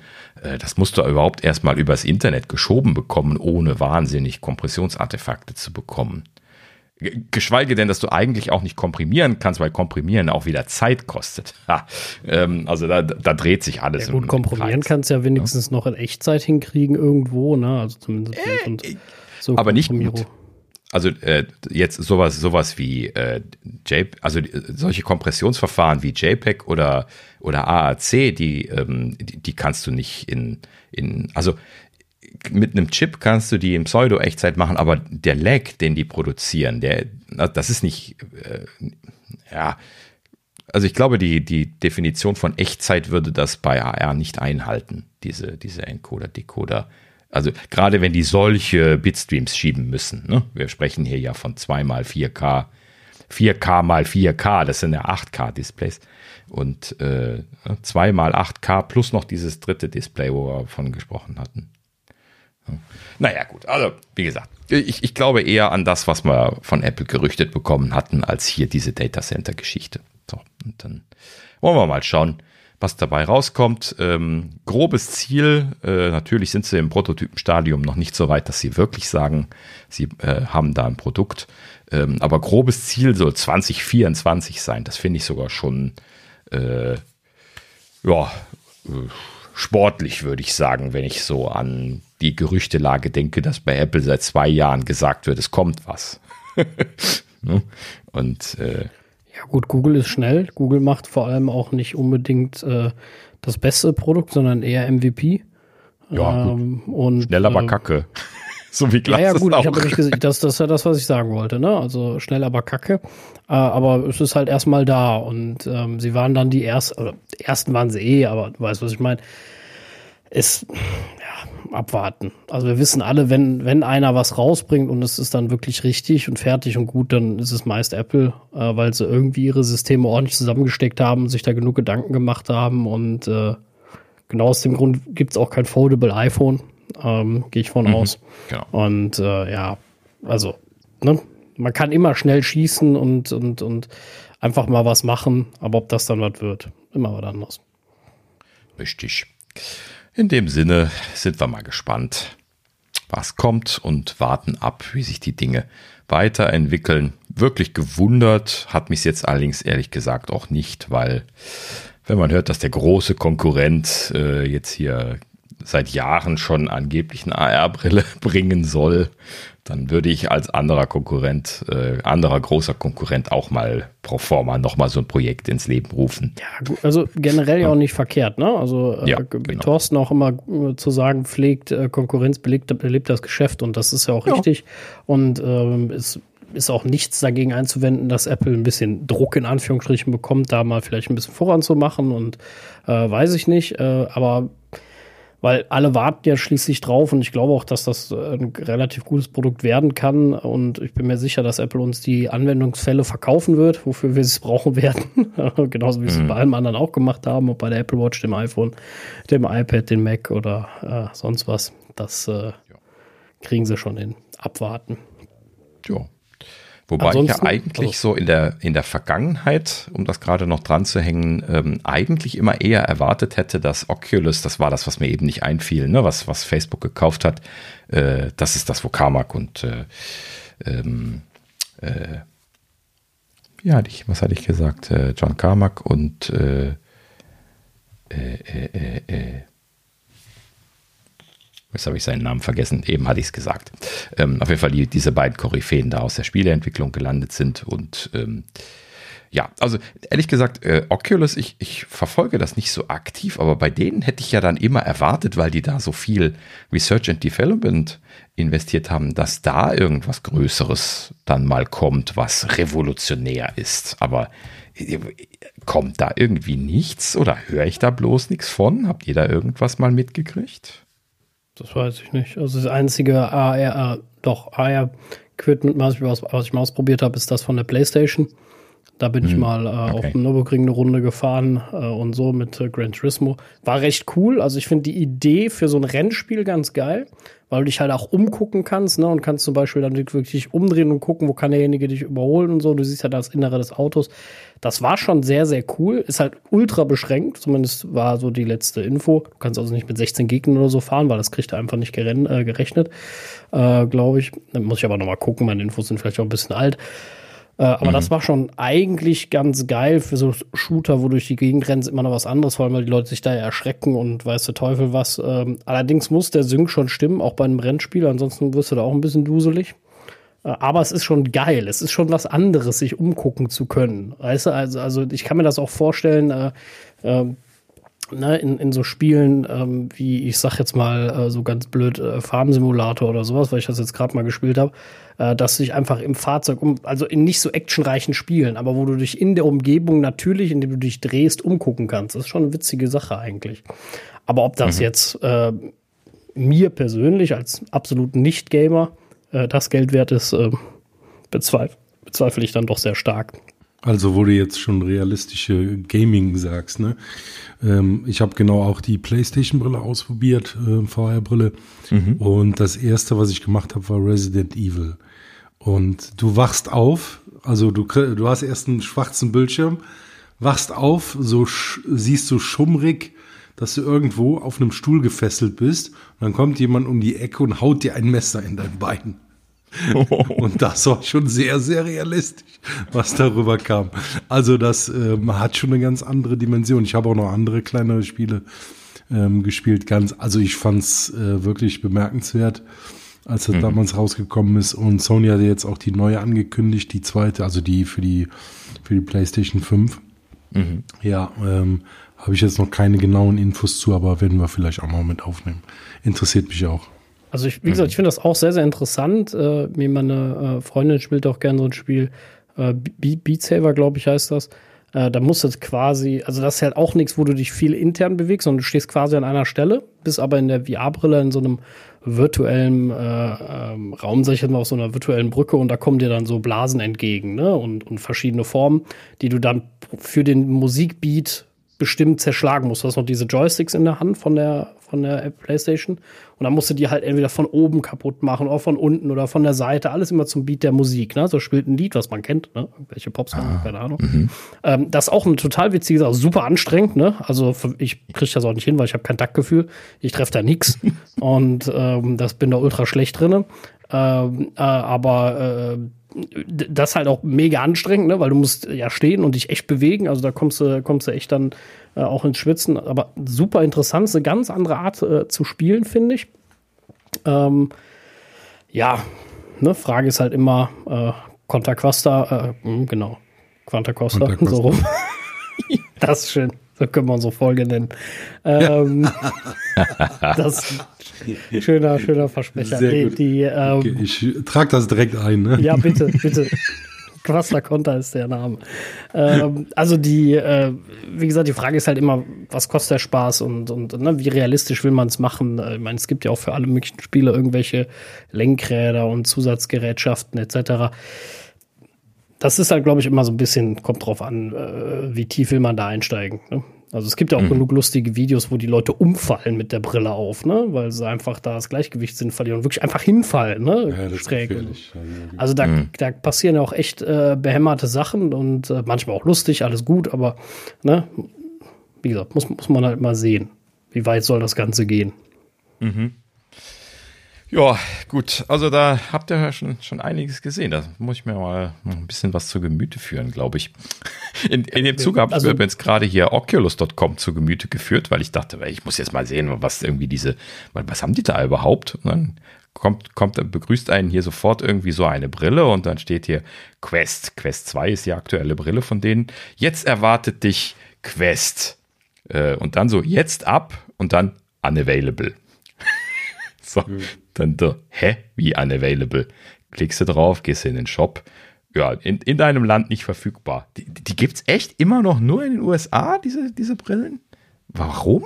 Äh, das musst du überhaupt erstmal übers Internet geschoben bekommen, ohne wahnsinnig Kompressionsartefakte zu bekommen. Geschweige denn, dass du eigentlich auch nicht komprimieren kannst, weil Komprimieren auch wieder Zeit kostet. Ha, ähm, also da, da, dreht sich alles. Ja, gut, komprimieren kannst du ja wenigstens ja. noch in Echtzeit hinkriegen irgendwo, ne? Also zumindest äh, so aber nicht gut. Also äh, jetzt sowas, sowas wie äh, J, also solche Kompressionsverfahren wie JPEG oder oder AAC, die, ähm, die, die kannst du nicht in in also mit einem Chip kannst du die in Pseudo-Echtzeit machen, aber der Lag, den die produzieren, der, das ist nicht, äh, ja, also ich glaube, die, die Definition von Echtzeit würde das bei AR nicht einhalten, diese, diese Encoder, Decoder. Also gerade wenn die solche Bitstreams schieben müssen, ne? wir sprechen hier ja von 2 mal 4K, 4K mal 4K, das sind ja 8K-Displays und äh, 2 mal 8K plus noch dieses dritte Display, wo wir von gesprochen hatten. Naja, gut. Also, wie gesagt, ich, ich glaube eher an das, was wir von Apple gerüchtet bekommen hatten, als hier diese Data Center Geschichte. So, und dann wollen wir mal schauen, was dabei rauskommt. Ähm, grobes Ziel, äh, natürlich sind sie im Prototypenstadium noch nicht so weit, dass sie wirklich sagen, sie äh, haben da ein Produkt. Ähm, aber grobes Ziel soll 2024 sein. Das finde ich sogar schon, äh, ja, äh, sportlich, würde ich sagen, wenn ich so an die Gerüchtelage denke, dass bei Apple seit zwei Jahren gesagt wird, es kommt was. Ne? Und äh, ja gut, Google ist schnell. Google macht vor allem auch nicht unbedingt äh, das beste Produkt, sondern eher MVP. Ja, ähm, und, schnell aber äh, kacke. so wie Glas Ja, ja gut, ich habe nicht gesagt, das, das ist ja das, was ich sagen wollte. Ne? Also schnell aber kacke. Äh, aber es ist halt erstmal da. Und ähm, sie waren dann die ersten, ersten waren sie eh, aber du weißt, was ich meine. Es, abwarten. Also wir wissen alle, wenn, wenn einer was rausbringt und es ist dann wirklich richtig und fertig und gut, dann ist es meist Apple, äh, weil sie irgendwie ihre Systeme ordentlich zusammengesteckt haben, sich da genug Gedanken gemacht haben und äh, genau aus dem Grund gibt es auch kein Foldable iPhone, ähm, gehe ich von mhm, aus. Genau. Und äh, ja, also, ne? man kann immer schnell schießen und, und, und einfach mal was machen, aber ob das dann was wird, immer was anderes. Richtig. In dem Sinne sind wir mal gespannt, was kommt und warten ab, wie sich die Dinge weiterentwickeln. Wirklich gewundert hat mich jetzt allerdings ehrlich gesagt auch nicht, weil wenn man hört, dass der große Konkurrent äh, jetzt hier seit Jahren schon angeblich eine AR-Brille bringen soll, dann würde ich als anderer Konkurrent, äh, anderer großer Konkurrent auch mal pro forma nochmal so ein Projekt ins Leben rufen. Ja, also generell ja auch nicht verkehrt, ne? Also äh, ja, wie genau. Thorsten auch immer äh, zu sagen pflegt, äh, Konkurrenz belebt, belebt das Geschäft und das ist ja auch ja. richtig. Und ähm, es ist auch nichts dagegen einzuwenden, dass Apple ein bisschen Druck in Anführungsstrichen bekommt, da mal vielleicht ein bisschen voranzumachen und äh, weiß ich nicht, äh, aber weil alle warten ja schließlich drauf und ich glaube auch, dass das ein relativ gutes Produkt werden kann und ich bin mir sicher, dass Apple uns die Anwendungsfälle verkaufen wird, wofür wir es brauchen werden. Genauso wie sie es mhm. bei allem anderen auch gemacht haben, ob bei der Apple Watch, dem iPhone, dem iPad, dem Mac oder äh, sonst was. Das äh, kriegen sie schon hin. Abwarten. Ja. Wobei ich ja eigentlich also, so in der, in der Vergangenheit, um das gerade noch dran zu hängen, ähm, eigentlich immer eher erwartet hätte, dass Oculus, das war das, was mir eben nicht einfiel, ne, was, was Facebook gekauft hat, äh, das ist das, wo Carmack und äh, ähm, äh, ja, was hatte ich gesagt? Äh, John Carmack und äh, äh, äh, äh Jetzt habe ich seinen Namen vergessen, eben hatte ich es gesagt. Ähm, auf jeden Fall die, diese beiden Koryphäen da aus der Spieleentwicklung gelandet sind und ähm, ja, also ehrlich gesagt, äh, Oculus, ich, ich verfolge das nicht so aktiv, aber bei denen hätte ich ja dann immer erwartet, weil die da so viel Research and Development investiert haben, dass da irgendwas Größeres dann mal kommt, was revolutionär ist. Aber äh, kommt da irgendwie nichts oder höre ich da bloß nichts von? Habt ihr da irgendwas mal mitgekriegt? Das weiß ich nicht. Also das einzige AR, äh, doch AR-Equipment, was, was ich mal ausprobiert habe, ist das von der PlayStation. Da bin hm. ich mal äh, okay. auf dem Nürburgring eine Runde gefahren äh, und so mit äh, Gran Turismo. War recht cool. Also ich finde die Idee für so ein Rennspiel ganz geil weil du dich halt auch umgucken kannst, ne, und kannst zum Beispiel dann wirklich umdrehen und gucken, wo kann derjenige dich überholen und so. Du siehst ja das Innere des Autos. Das war schon sehr, sehr cool. Ist halt ultra beschränkt, zumindest war so die letzte Info. Du kannst also nicht mit 16 Gegnern oder so fahren, weil das kriegt er einfach nicht äh, gerechnet, äh, glaube ich. Dann muss ich aber nochmal gucken, meine Infos sind vielleicht auch ein bisschen alt. Äh, aber mhm. das war schon eigentlich ganz geil für so Shooter, wo du durch die Gegend rennst, immer noch was anderes, vor allem weil die Leute sich da erschrecken und weiß der Teufel was. Ähm, allerdings muss der Sync schon stimmen, auch bei einem Rennspiel, ansonsten wirst du da auch ein bisschen duselig. Äh, aber es ist schon geil. Es ist schon was anderes, sich umgucken zu können. Weißt du, also, also ich kann mir das auch vorstellen, äh, äh, ne, in, in so Spielen ähm, wie, ich sag jetzt mal äh, so ganz blöd, äh, Farmsimulator oder sowas, weil ich das jetzt gerade mal gespielt habe, äh, dass du dich einfach im Fahrzeug, um, also in nicht so actionreichen Spielen, aber wo du dich in der Umgebung natürlich, indem du dich drehst, umgucken kannst. Das ist schon eine witzige Sache eigentlich. Aber ob das mhm. jetzt äh, mir persönlich als absoluten Nicht-Gamer äh, das Geld wert ist, äh, bezweifle, bezweifle ich dann doch sehr stark. Also wo du jetzt schon realistische Gaming sagst, ne? Ähm, ich habe genau auch die PlayStation-Brille ausprobiert, äh, VR-Brille. Mhm. Und das erste, was ich gemacht habe, war Resident Evil. Und du wachst auf, also du, du hast erst einen schwarzen Bildschirm, wachst auf, so siehst du schummrig, dass du irgendwo auf einem Stuhl gefesselt bist. Und dann kommt jemand um die Ecke und haut dir ein Messer in dein Bein. und das war schon sehr, sehr realistisch, was darüber kam. Also das ähm, hat schon eine ganz andere Dimension. Ich habe auch noch andere kleinere Spiele ähm, gespielt. Ganz, also ich fand es äh, wirklich bemerkenswert, als das mhm. damals rausgekommen ist. Und Sony hatte jetzt auch die neue angekündigt, die zweite, also die für die für die PlayStation 5. Mhm. Ja, ähm, habe ich jetzt noch keine genauen Infos zu, aber werden wir vielleicht auch mal mit aufnehmen. Interessiert mich auch. Also ich, wie gesagt, mhm. ich finde das auch sehr, sehr interessant. Äh, mir meine äh, Freundin spielt auch gerne so ein Spiel. Äh, Beat Saber, glaube ich, heißt das. Äh, da musst du quasi, also das ist halt auch nichts, wo du dich viel intern bewegst, sondern du stehst quasi an einer Stelle, bist aber in der VR-Brille in so einem virtuellen äh, ähm, Raum, sag ich jetzt mal, auf so einer virtuellen Brücke und da kommen dir dann so Blasen entgegen, ne? Und, und verschiedene Formen, die du dann für den Musikbeat bestimmt zerschlagen musst. Du hast noch diese Joysticks in der Hand von der, von der PlayStation. Und dann musst du die halt entweder von oben kaputt machen oder von unten oder von der Seite. Alles immer zum Beat der Musik. Ne? So spielt ein Lied, was man kennt. Ne? Welche Pops, ah, keine Ahnung. Mhm. Ähm, das ist auch eine total witzige Sache. Super anstrengend. Ne? Also ich kriege das auch nicht hin, weil ich habe kein Taktgefühl. Ich treffe da nichts. Und ähm, das bin da ultra schlecht drin. Ähm, äh, aber äh, das halt auch mega anstrengend, ne? weil du musst ja stehen und dich echt bewegen. Also da kommst du, kommst du echt dann äh, auch ins Schwitzen. Aber super interessant, ist eine ganz andere Art äh, zu spielen, finde ich. Ähm, ja, ne, Frage ist halt immer äh, Conta Costa, äh, hm, genau, Quanta Costa, Quanta Costa. so rum. das ist schön. So können wir unsere Folge nennen. Ähm, das schöner, schöner Versprecher. Sehr gut. Die, ähm, okay, ich trage das direkt ein. Ne? Ja, bitte, bitte. Quasta Conta ist der Name. Ähm, also die, äh, wie gesagt, die Frage ist halt immer, was kostet der Spaß und, und ne, wie realistisch will man es machen? Äh, ich meine, es gibt ja auch für alle möglichen Spiele irgendwelche Lenkräder und Zusatzgerätschaften etc. Das ist halt, glaube ich, immer so ein bisschen, kommt drauf an, äh, wie tief will man da einsteigen. Ne? Also es gibt ja auch mhm. genug lustige Videos, wo die Leute umfallen mit der Brille auf, ne? Weil sie einfach da das Gleichgewichtssinn verlieren und wirklich einfach hinfallen, ne? Ja, das Schräg. Also da, mhm. da passieren ja auch echt äh, behämmerte Sachen und äh, manchmal auch lustig, alles gut, aber ne, wie gesagt, muss, muss man halt mal sehen, wie weit soll das Ganze gehen. Mhm. Ja, gut. Also da habt ihr ja schon, schon einiges gesehen. Da muss ich mir mal ein bisschen was zu Gemüte führen, glaube ich. In, in dem Zuge habe ich also, mir jetzt gerade hier Oculus.com zu Gemüte geführt, weil ich dachte, ich muss jetzt mal sehen, was irgendwie diese, was haben die da überhaupt? Und dann kommt, kommt, begrüßt einen hier sofort irgendwie so eine Brille und dann steht hier Quest. Quest 2 ist die aktuelle Brille von denen. Jetzt erwartet dich Quest. Äh, und dann so, jetzt ab und dann unavailable. so. Dann da, hä, wie unavailable? Klickst du drauf, gehst in den Shop. Ja, in, in deinem Land nicht verfügbar. Die, die gibt es echt immer noch nur in den USA, diese, diese Brillen? Warum?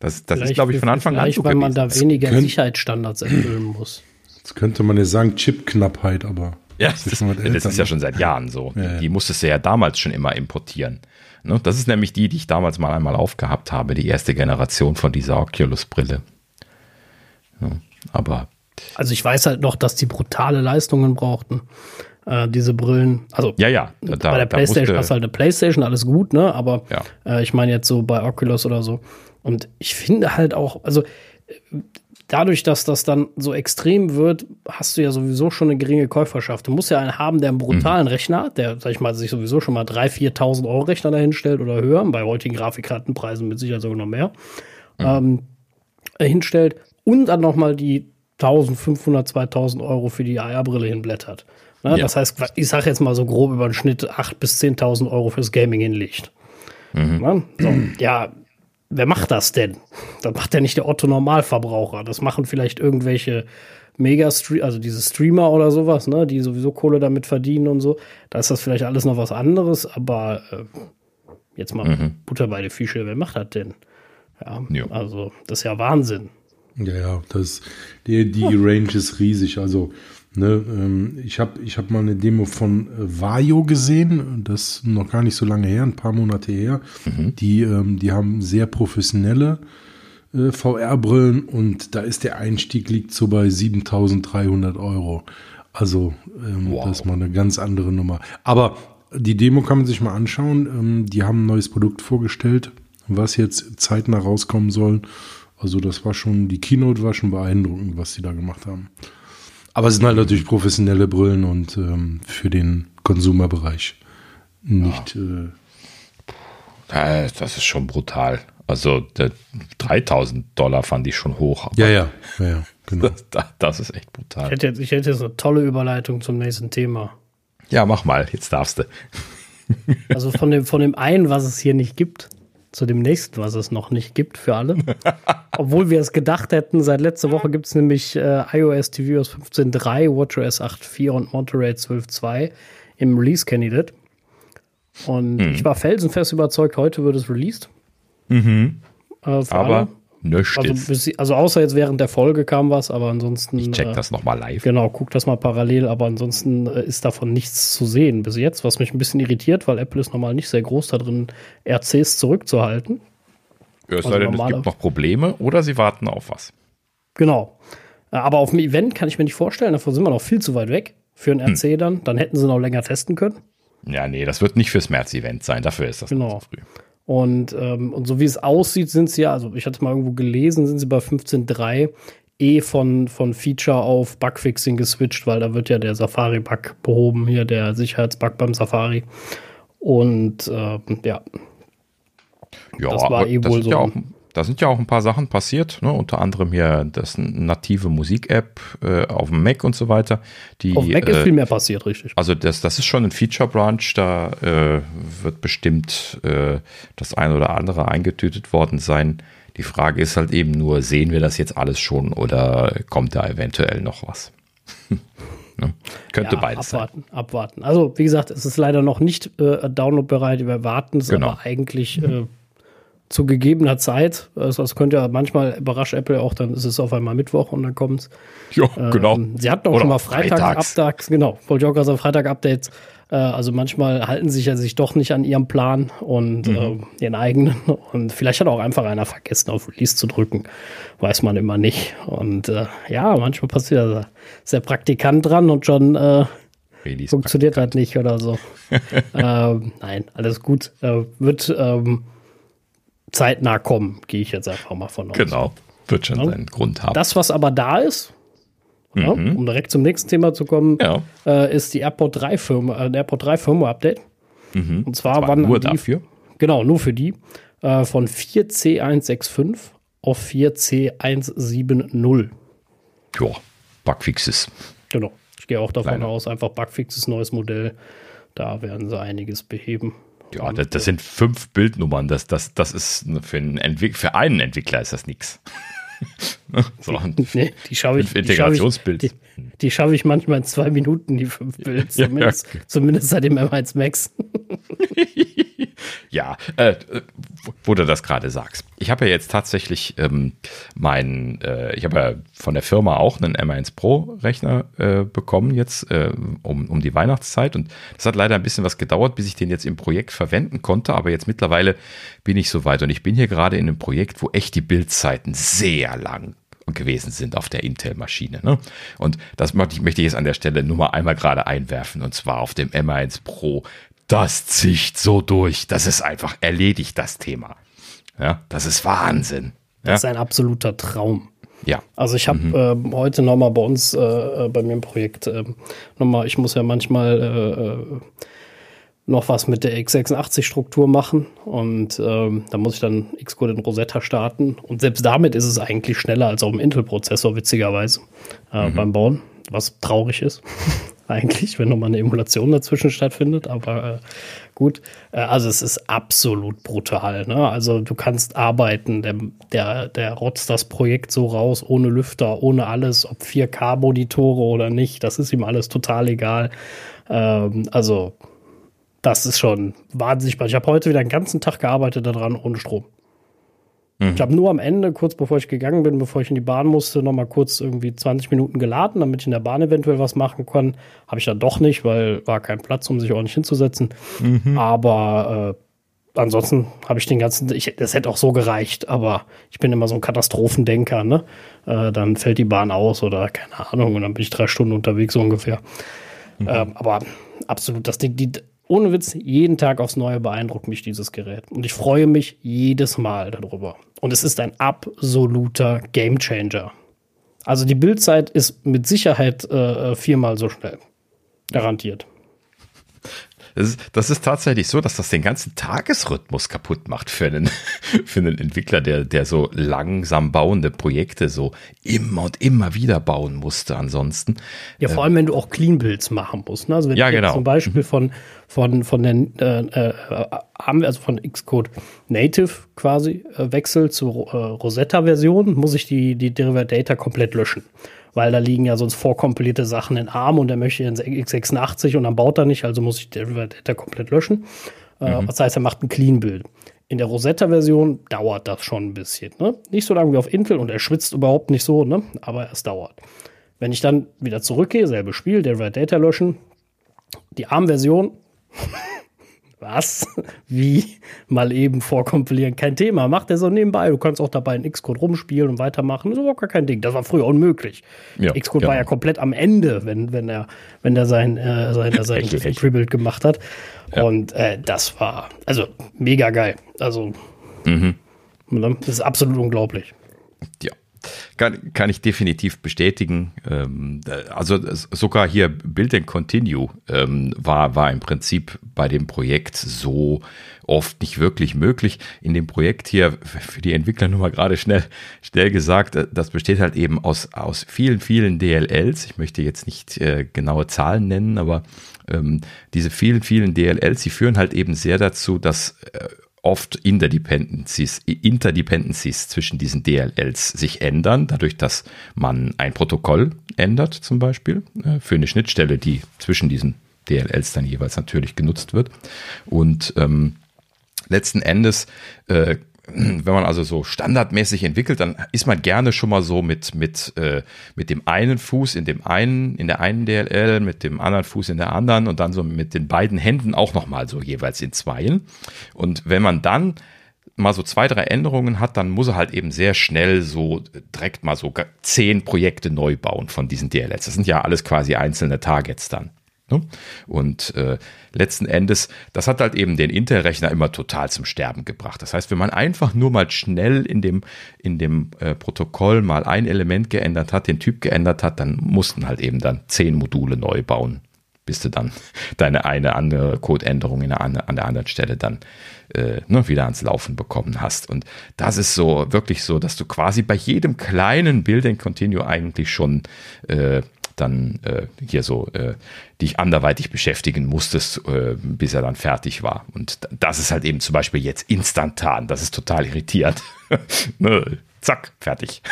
Das, das ist, glaube ich, von Anfang an so weil man da weniger könnt, Sicherheitsstandards erfüllen muss. Jetzt könnte man ja sagen Chipknappheit, aber ja, das, ist, das ist ja schon seit Jahren so. Ja, ja. Die musstest du ja damals schon immer importieren. Ne? Das ist nämlich die, die ich damals mal einmal aufgehabt habe, die erste Generation von dieser Oculus-Brille. Aber. Also ich weiß halt noch, dass die brutale Leistungen brauchten. Äh, diese Brillen, also ja, ja, da, bei der PlayStation hast du halt eine PlayStation, alles gut, ne? Aber ja. äh, ich meine jetzt so bei Oculus oder so. Und ich finde halt auch, also dadurch, dass das dann so extrem wird, hast du ja sowieso schon eine geringe Käuferschaft. Du musst ja einen haben, der einen brutalen mhm. Rechner hat, der, sag ich mal, sich sowieso schon mal 3.000, 4.000 Euro Rechner dahin stellt oder höher, bei heutigen Grafikkartenpreisen mit Sicherheit sogar noch mehr, mhm. ähm, hinstellt und dann nochmal die 1500, 2000 Euro für die AR-Brille hinblättert. Ne? Ja. Das heißt, ich sage jetzt mal so grob über den Schnitt 8.000 bis 10.000 Euro fürs Gaming hinlegt. Mhm. Ne? So, ja, wer macht das denn? Das macht ja nicht der Otto-Normalverbraucher. Das machen vielleicht irgendwelche mega also diese Streamer oder sowas, ne, die sowieso Kohle damit verdienen und so. Da ist das vielleicht alles noch was anderes, aber äh, jetzt mal mhm. Butter bei der Fische, wer macht das denn? Ja, ja, also das ist ja Wahnsinn. Ja, ja, das, die, die Range ist riesig. Also, ne, ähm, ich habe ich hab mal eine Demo von äh, Vajo gesehen, das noch gar nicht so lange her, ein paar Monate her. Mhm. Die, ähm, die haben sehr professionelle äh, VR-Brillen und da ist der Einstieg liegt so bei 7300 Euro. Also, ähm, wow. das ist mal eine ganz andere Nummer. Aber die Demo kann man sich mal anschauen. Ähm, die haben ein neues Produkt vorgestellt, was jetzt zeitnah rauskommen soll. Also das war schon, die Keynote war schon beeindruckend, was sie da gemacht haben. Aber es sind halt natürlich professionelle Brillen und ähm, für den Konsumerbereich nicht. Ja. Äh, das ist schon brutal. Also 3000 Dollar fand ich schon hoch. Ja, ja, ja, ja genau. Das, das, ist echt brutal. Ich hätte, jetzt, ich hätte jetzt eine tolle Überleitung zum nächsten Thema. Ja, mach mal, jetzt darfst du. Also von dem, von dem einen, was es hier nicht gibt, zu dem nächsten, was es noch nicht gibt für alle. Obwohl wir es gedacht hätten, seit letzter Woche gibt es nämlich äh, iOS tvOS 15.3, WatchOS 8.4 und Monterey 12.2 im Release Candidate. Und mhm. ich war felsenfest überzeugt, heute wird es released. Mhm. Äh, Aber alle. Nichts also, also außer jetzt während der Folge kam was, aber ansonsten. Ich check äh, das nochmal live. Genau, guck das mal parallel, aber ansonsten äh, ist davon nichts zu sehen bis jetzt, was mich ein bisschen irritiert, weil Apple ist normal nicht sehr groß da drin, RCs zurückzuhalten. Ja, es also sei denn, es gibt noch Probleme oder sie warten auf was. Genau. Äh, aber auf dem Event kann ich mir nicht vorstellen, davon sind wir noch viel zu weit weg für ein RC hm. dann. Dann hätten sie noch länger testen können. Ja, nee, das wird nicht fürs März-Event sein, dafür ist das genau. zu früh. Und, ähm, und so wie es aussieht, sind sie ja, also ich hatte mal irgendwo gelesen, sind sie bei 15.3 eh von, von Feature auf Bugfixing geswitcht, weil da wird ja der Safari-Bug behoben, hier der Sicherheitsbug beim Safari. Und äh, ja. Ja, das war eh wohl so. Ja auch, da sind ja auch ein paar Sachen passiert, ne? unter anderem hier das native Musik-App äh, auf dem Mac und so weiter. Die, auf Mac äh, ist viel mehr passiert, richtig. Also das, das ist schon ein Feature-Branch, da äh, wird bestimmt äh, das eine oder andere eingetütet worden sein. Die Frage ist halt eben nur, sehen wir das jetzt alles schon oder kommt da eventuell noch was? ne? Könnte ja, beides abwarten, sein. Abwarten. Also wie gesagt, es ist leider noch nicht äh, downloadbereit. Wir warten es genau. aber eigentlich äh, zu gegebener Zeit. Also das könnte ja manchmal überrascht Apple auch, dann ist es auf einmal Mittwoch und dann kommt's. Ja, genau. Ähm, sie hatten auch Oder schon mal Freitag-Updates, genau, wollte ich auch gerade sagen, Freitag-Updates Äh, also manchmal halten sich ja sich doch nicht an ihrem Plan und mhm. äh, ihren eigenen. Und vielleicht hat auch einfach einer vergessen, auf Release zu drücken. Weiß man immer nicht. Und äh, ja, manchmal passiert das. Ist der Praktikant dran und schon äh, funktioniert das nicht oder so. ähm, nein, alles gut. Äh, wird ähm, zeitnah kommen, gehe ich jetzt einfach mal von aus. Genau, wird schon ja. seinen Grund haben. Das, was aber da ist, mhm. ja, um direkt zum nächsten Thema zu kommen, ja. äh, ist die AirPod 3 Firma, äh, AirPod 3 Firmware Update. Mhm. Und zwar, wann nur die, dafür? Genau, nur für die. Äh, von 4C165 auf 4C170. Ja, Bugfixes. Genau. Ich gehe auch davon Kleine. aus, einfach Bugfixes, neues Modell. Da werden sie einiges beheben. Ja, das, das, sind fünf Bildnummern. Das, das, das ist für einen, Entwick für einen Entwickler ist das nichts. so, nee, die schaue ich. Integrationsbild. Die, die, die schaue ich manchmal in zwei Minuten, die fünf Bilder. Zumindest, ja, zumindest seit dem M1 Max. ja, äh, wo du das gerade sagst. Ich habe ja jetzt tatsächlich ähm, meinen, äh, ich habe ja von der Firma auch einen M1 Pro Rechner äh, bekommen jetzt äh, um, um die Weihnachtszeit und das hat leider ein bisschen was gedauert, bis ich den jetzt im Projekt verwenden konnte, aber jetzt mittlerweile bin ich soweit und ich bin hier gerade in einem Projekt, wo echt die Bildzeiten sehr lang gewesen sind auf der Intel-Maschine. Ne? Und das möchte ich, jetzt an der Stelle nur mal einmal gerade einwerfen und zwar auf dem M1 Pro das zicht so durch. Das ist einfach erledigt, das Thema. Ja, das ist Wahnsinn. Das ist ein absoluter Traum. Ja. Also ich habe mhm. äh, heute nochmal bei uns, äh, äh, bei mir im Projekt, äh, nochmal, ich muss ja manchmal äh, äh noch was mit der x86-Struktur machen und ähm, da muss ich dann Xcode in Rosetta starten und selbst damit ist es eigentlich schneller als auf dem Intel-Prozessor, witzigerweise, äh, mhm. beim Bauen, was traurig ist. eigentlich, wenn nochmal eine Emulation dazwischen stattfindet. Aber äh, gut, äh, also es ist absolut brutal. Ne? Also du kannst arbeiten, der, der, der rotzt das Projekt so raus, ohne Lüfter, ohne alles, ob 4K-Monitore oder nicht, das ist ihm alles total egal. Ähm, also das ist schon wahnsinnig. Ich habe heute wieder einen ganzen Tag gearbeitet daran ohne Strom. Mhm. Ich habe nur am Ende, kurz bevor ich gegangen bin, bevor ich in die Bahn musste, noch mal kurz irgendwie 20 Minuten geladen, damit ich in der Bahn eventuell was machen kann. Habe ich dann doch nicht, weil war kein Platz, um sich ordentlich hinzusetzen. Mhm. Aber äh, ansonsten habe ich den ganzen, ich, das hätte auch so gereicht, aber ich bin immer so ein Katastrophendenker, ne? Äh, dann fällt die Bahn aus oder keine Ahnung und dann bin ich drei Stunden unterwegs so ungefähr. Mhm. Ähm, aber absolut, das Ding, die, ohne Witz, jeden Tag aufs Neue beeindruckt mich dieses Gerät. Und ich freue mich jedes Mal darüber. Und es ist ein absoluter Gamechanger. Also die Bildzeit ist mit Sicherheit äh, viermal so schnell. Garantiert. Das ist, das ist tatsächlich so, dass das den ganzen Tagesrhythmus kaputt macht für einen, für einen Entwickler, der, der so langsam bauende Projekte so immer und immer wieder bauen musste ansonsten. Ja, vor allem, wenn du auch Clean Builds machen musst. Ne? Also wenn ja, du genau. zum Beispiel von, von, von der, äh, äh, haben wir also von Xcode Native quasi äh, wechsel zur äh, Rosetta-Version, muss ich die, die Derivative Data komplett löschen weil da liegen ja sonst vorkompilierte Sachen in ARM und der möchte ins x86 und dann baut er nicht, also muss ich Data komplett löschen. Äh, mhm. Das heißt, er macht ein Clean-Bild. In der Rosetta-Version dauert das schon ein bisschen. Ne? Nicht so lange wie auf Intel und er schwitzt überhaupt nicht so, ne? aber es dauert. Wenn ich dann wieder zurückgehe, selbe Spiel, Derivative Data löschen, die ARM-Version was? Wie? Mal eben vorkompilieren? Kein Thema. Macht er so nebenbei. Du kannst auch dabei in Xcode rumspielen und weitermachen. Das ist überhaupt gar kein Ding. Das war früher unmöglich. Ja, Xcode ja. war ja komplett am Ende, wenn, wenn er, wenn er sein, äh, sein, sein Prebuild gemacht hat. Ja. Und äh, das war, also mega geil. Also, mhm. Ne, das ist absolut unglaublich. Ja. Kann, kann ich definitiv bestätigen. Ähm, also sogar hier Build and Continue ähm, war, war im Prinzip bei dem Projekt so oft nicht wirklich möglich. In dem Projekt hier, für die Entwickler nur mal gerade schnell, schnell gesagt, äh, das besteht halt eben aus, aus vielen, vielen DLLs. Ich möchte jetzt nicht äh, genaue Zahlen nennen, aber ähm, diese vielen, vielen DLLs, die führen halt eben sehr dazu, dass äh, oft Interdependencies, Interdependencies zwischen diesen DLLs sich ändern, dadurch, dass man ein Protokoll ändert, zum Beispiel, äh, für eine Schnittstelle, die zwischen diesen DLLs dann jeweils natürlich genutzt wird. Und ähm, letzten Endes äh, wenn man also so standardmäßig entwickelt, dann ist man gerne schon mal so mit, mit, äh, mit dem einen Fuß in dem einen, in der einen DLL, mit dem anderen Fuß in der anderen und dann so mit den beiden Händen auch nochmal so jeweils in zweien. Und wenn man dann mal so zwei, drei Änderungen hat, dann muss er halt eben sehr schnell so direkt mal so zehn Projekte neu bauen von diesen DLLs. Das sind ja alles quasi einzelne Targets dann. Ne? Und äh, letzten Endes, das hat halt eben den Intel-Rechner immer total zum Sterben gebracht. Das heißt, wenn man einfach nur mal schnell in dem, in dem äh, Protokoll mal ein Element geändert hat, den Typ geändert hat, dann mussten halt eben dann zehn Module neu bauen, bis du dann deine eine andere Codeänderung in eine, an der anderen Stelle dann äh, ne, wieder ans Laufen bekommen hast. Und das ist so wirklich so, dass du quasi bei jedem kleinen Building Continue eigentlich schon äh, dann äh, hier so äh, dich anderweitig beschäftigen musstest, äh, bis er dann fertig war. Und das ist halt eben zum Beispiel jetzt instantan. Das ist total irritierend. Zack, fertig.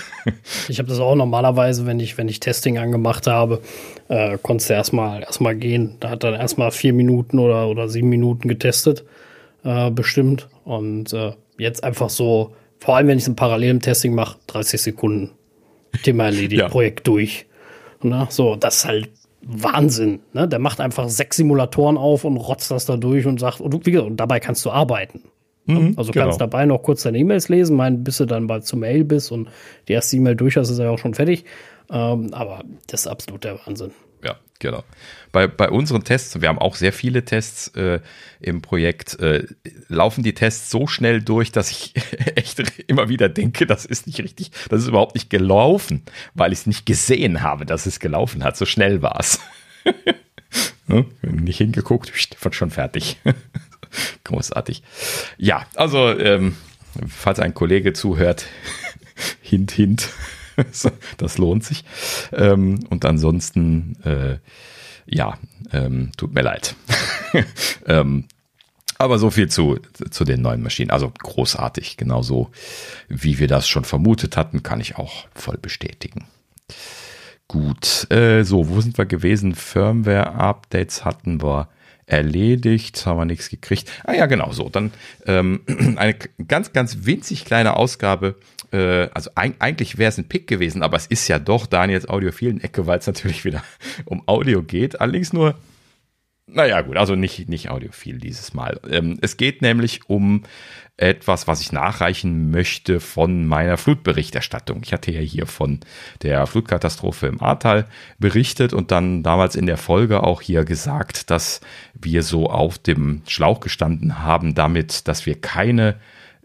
ich habe das auch normalerweise, wenn ich, wenn ich Testing angemacht habe, äh, konntest du erstmal erstmal gehen. Da hat dann erstmal vier Minuten oder, oder sieben Minuten getestet, äh, bestimmt. Und äh, jetzt einfach so, vor allem wenn ich es im parallelen Testing mache, 30 Sekunden. Thema erledigt, ja. Projekt durch. Ne? So, das ist halt Wahnsinn. Ne? Der macht einfach sechs Simulatoren auf und rotzt das da durch und sagt, und, wie gesagt, und dabei kannst du arbeiten. Mhm, also genau. kannst dabei noch kurz deine E-Mails lesen, mein, bis du dann bald zur Mail bist und die erste E-Mail durch hast, ist ja auch schon fertig. Ähm, aber das ist absolut der Wahnsinn. Genau. Bei, bei unseren Tests, wir haben auch sehr viele Tests äh, im Projekt, äh, laufen die Tests so schnell durch, dass ich echt immer wieder denke, das ist nicht richtig, das ist überhaupt nicht gelaufen, weil ich es nicht gesehen habe, dass es gelaufen hat. So schnell war es. ne? Nicht hingeguckt, schon fertig. Großartig. Ja, also, ähm, falls ein Kollege zuhört, hint, hint. das lohnt sich. Ähm, und ansonsten, äh, ja, ähm, tut mir leid. ähm, aber so viel zu, zu den neuen Maschinen. Also großartig, genauso wie wir das schon vermutet hatten, kann ich auch voll bestätigen. Gut, äh, so, wo sind wir gewesen? Firmware-Updates hatten wir erledigt, haben wir nichts gekriegt. Ah ja, genau so. Dann ähm, eine ganz, ganz winzig kleine Ausgabe. Äh, also ein, eigentlich wäre es ein Pick gewesen, aber es ist ja doch Daniels audiophilen Ecke, weil es natürlich wieder um Audio geht. Allerdings nur naja, gut, also nicht, nicht audiophil dieses Mal. Ähm, es geht nämlich um etwas, was ich nachreichen möchte von meiner Flutberichterstattung. Ich hatte ja hier von der Flutkatastrophe im Ahrtal berichtet und dann damals in der Folge auch hier gesagt, dass wir so auf dem Schlauch gestanden haben damit, dass wir keine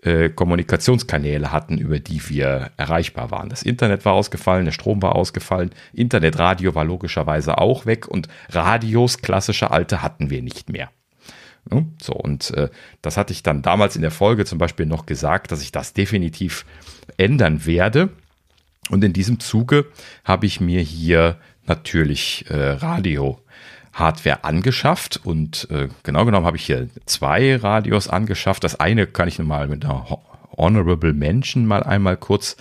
äh, Kommunikationskanäle hatten, über die wir erreichbar waren. Das Internet war ausgefallen, der Strom war ausgefallen, Internetradio war logischerweise auch weg und Radios, klassische alte, hatten wir nicht mehr. So, und äh, das hatte ich dann damals in der Folge zum Beispiel noch gesagt, dass ich das definitiv ändern werde. Und in diesem Zuge habe ich mir hier natürlich äh, Radio Hardware angeschafft und äh, genau genommen habe ich hier zwei Radios angeschafft. Das eine kann ich mal mit einer Honorable Mention mal einmal kurz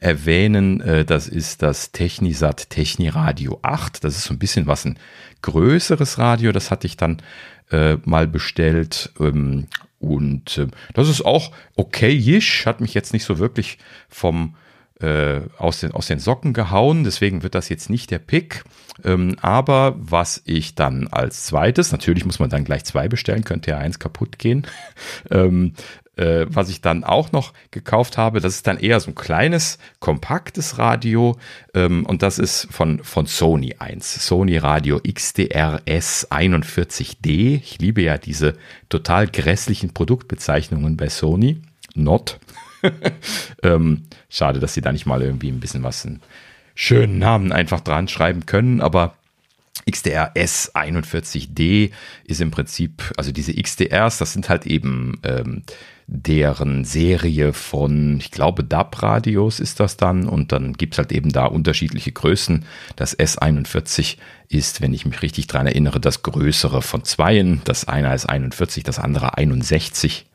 erwähnen. Äh, das ist das Technisat Techniradio 8. Das ist so ein bisschen was ein größeres Radio. Das hatte ich dann äh, mal bestellt. Ähm, und äh, das ist auch okayisch, hat mich jetzt nicht so wirklich vom aus, den, aus den Socken gehauen, deswegen wird das jetzt nicht der Pick. Ähm, aber was ich dann als zweites, natürlich muss man dann gleich zwei bestellen, könnte ja eins kaputt gehen. ähm, äh, was ich dann auch noch gekauft habe, das ist dann eher so ein kleines, kompaktes Radio ähm, und das ist von, von Sony eins. Sony Radio XDR-S 41D. Ich liebe ja diese total grässlichen Produktbezeichnungen bei Sony. Not. ähm, schade, dass sie da nicht mal irgendwie ein bisschen was, einen schönen Namen einfach dran schreiben können, aber XDR S41D ist im Prinzip, also diese XDRs, das sind halt eben ähm, deren Serie von, ich glaube, DAB-Radios ist das dann und dann gibt es halt eben da unterschiedliche Größen. Das S41 ist, wenn ich mich richtig dran erinnere, das größere von zweien. Das eine ist 41, das andere 61.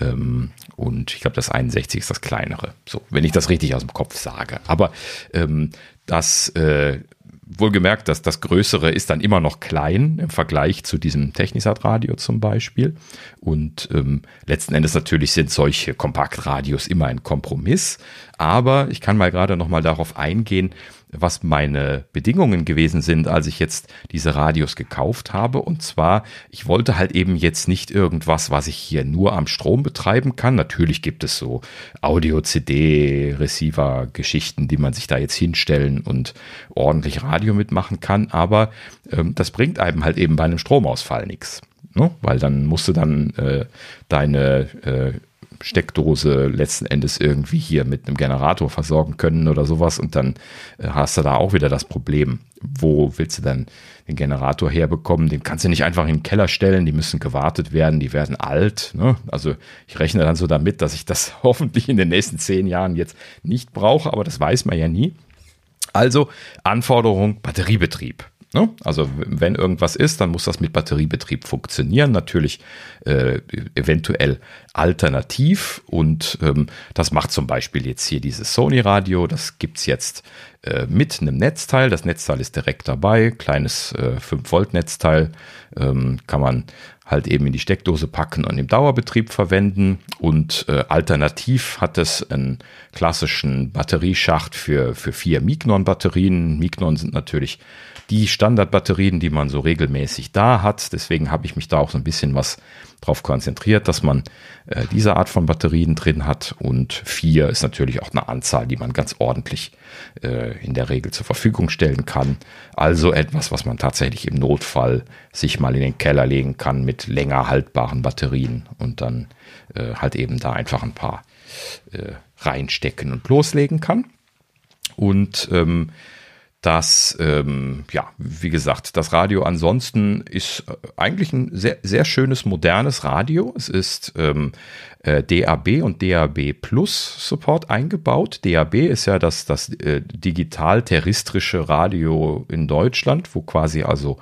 Ähm, und ich glaube, das 61 ist das kleinere. So, wenn ich das richtig aus dem Kopf sage. Aber ähm, das äh, wohlgemerkt, dass das Größere ist dann immer noch klein im Vergleich zu diesem Technisat-Radio zum Beispiel. Und ähm, letzten Endes natürlich sind solche Kompaktradios immer ein Kompromiss. Aber ich kann mal gerade noch mal darauf eingehen, was meine Bedingungen gewesen sind, als ich jetzt diese Radios gekauft habe. Und zwar, ich wollte halt eben jetzt nicht irgendwas, was ich hier nur am Strom betreiben kann. Natürlich gibt es so Audio-CD-Receiver-Geschichten, die man sich da jetzt hinstellen und ordentlich Radio mitmachen kann. Aber ähm, das bringt einem halt eben bei einem Stromausfall nichts. Ne? Weil dann musst du dann äh, deine äh, Steckdose letzten Endes irgendwie hier mit einem Generator versorgen können oder sowas und dann äh, hast du da auch wieder das Problem. Wo willst du dann den Generator herbekommen? Den kannst du nicht einfach in den Keller stellen, die müssen gewartet werden, die werden alt. Ne? Also ich rechne dann so damit, dass ich das hoffentlich in den nächsten zehn Jahren jetzt nicht brauche, aber das weiß man ja nie. Also Anforderung Batteriebetrieb. Ne? Also wenn irgendwas ist, dann muss das mit Batteriebetrieb funktionieren. Natürlich äh, eventuell alternativ. Und ähm, das macht zum Beispiel jetzt hier dieses Sony-Radio. Das gibt's jetzt äh, mit einem Netzteil. Das Netzteil ist direkt dabei. Kleines äh, 5-Volt-Netzteil ähm, kann man halt eben in die Steckdose packen und im Dauerbetrieb verwenden. Und äh, alternativ hat es einen klassischen Batterieschacht für, für vier Mignon-Batterien. Mignon sind natürlich die Standardbatterien, die man so regelmäßig da hat. Deswegen habe ich mich da auch so ein bisschen was drauf konzentriert, dass man äh, diese Art von Batterien drin hat. Und vier ist natürlich auch eine Anzahl, die man ganz ordentlich äh, in der Regel zur Verfügung stellen kann. Also etwas, was man tatsächlich im Notfall sich mal in den Keller legen kann mit länger haltbaren Batterien und dann äh, halt eben da einfach ein paar äh, reinstecken und loslegen kann. Und ähm, das, ähm, ja, wie gesagt, das Radio ansonsten ist äh, eigentlich ein sehr, sehr schönes, modernes Radio. Es ist ähm, äh, DAB und DAB Plus Support eingebaut. DAB ist ja das, das äh, digital-terrestrische Radio in Deutschland, wo quasi also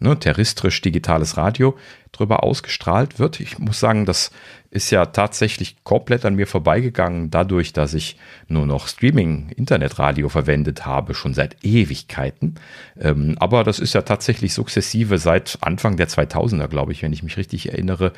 ne, terrestrisch digitales Radio drüber ausgestrahlt wird. Ich muss sagen, das ist ja tatsächlich komplett an mir vorbeigegangen, dadurch, dass ich nur noch Streaming-Internetradio verwendet habe, schon seit Ewigkeiten. Ähm, aber das ist ja tatsächlich sukzessive seit Anfang der 2000er, glaube ich, wenn ich mich richtig erinnere,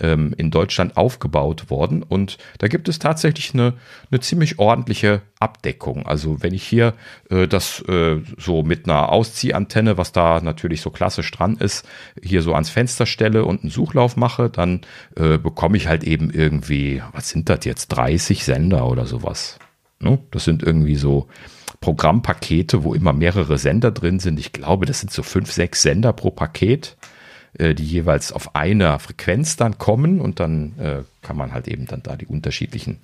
ähm, in Deutschland aufgebaut worden. Und da gibt es tatsächlich eine, eine ziemlich ordentliche Abdeckung. Also wenn ich hier äh, das äh, so mit einer Ausziehantenne, was da natürlich so klassisch dran ist, hier so ans Fenster stelle und einen Suchlauf mache, dann äh, bekomme ich halt eben irgendwie, was sind das jetzt, 30 Sender oder sowas. Ne? Das sind irgendwie so Programmpakete, wo immer mehrere Sender drin sind. Ich glaube, das sind so fünf, sechs Sender pro Paket, äh, die jeweils auf einer Frequenz dann kommen und dann äh, kann man halt eben dann da die unterschiedlichen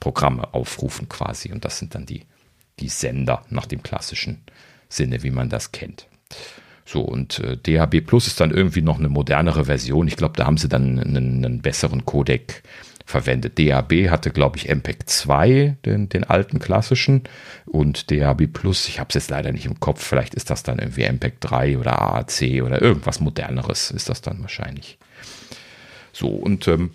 Programme aufrufen quasi. Und das sind dann die, die Sender nach dem klassischen Sinne, wie man das kennt. So, und äh, DHB Plus ist dann irgendwie noch eine modernere Version. Ich glaube, da haben sie dann einen, einen besseren Codec verwendet. DAB hatte, glaube ich, MPEG 2, den, den alten klassischen, und DAB Plus, ich habe es jetzt leider nicht im Kopf, vielleicht ist das dann irgendwie MPEG 3 oder AAC oder irgendwas moderneres ist das dann wahrscheinlich. So, und ähm,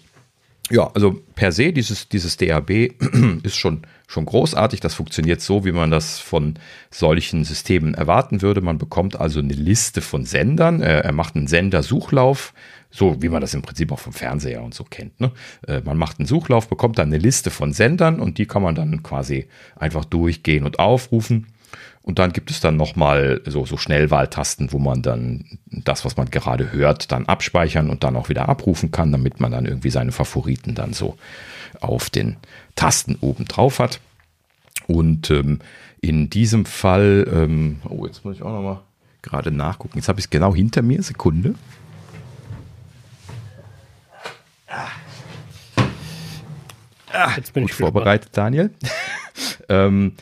ja, also per se, dieses, dieses DAB ist schon schon großartig. Das funktioniert so, wie man das von solchen Systemen erwarten würde. Man bekommt also eine Liste von Sendern. Er macht einen Sendersuchlauf, so wie man das im Prinzip auch vom Fernseher und so kennt. Ne? Äh, man macht einen Suchlauf, bekommt dann eine Liste von Sendern und die kann man dann quasi einfach durchgehen und aufrufen. Und dann gibt es dann nochmal so, so Schnellwahltasten, wo man dann das, was man gerade hört, dann abspeichern und dann auch wieder abrufen kann, damit man dann irgendwie seine Favoriten dann so auf den Tasten oben drauf hat. Und ähm, in diesem Fall, ähm, oh, jetzt muss ich auch noch mal gerade nachgucken. Jetzt habe ich es genau hinter mir. Sekunde. Ah, jetzt bin ich vorbereitet, Daniel. ähm,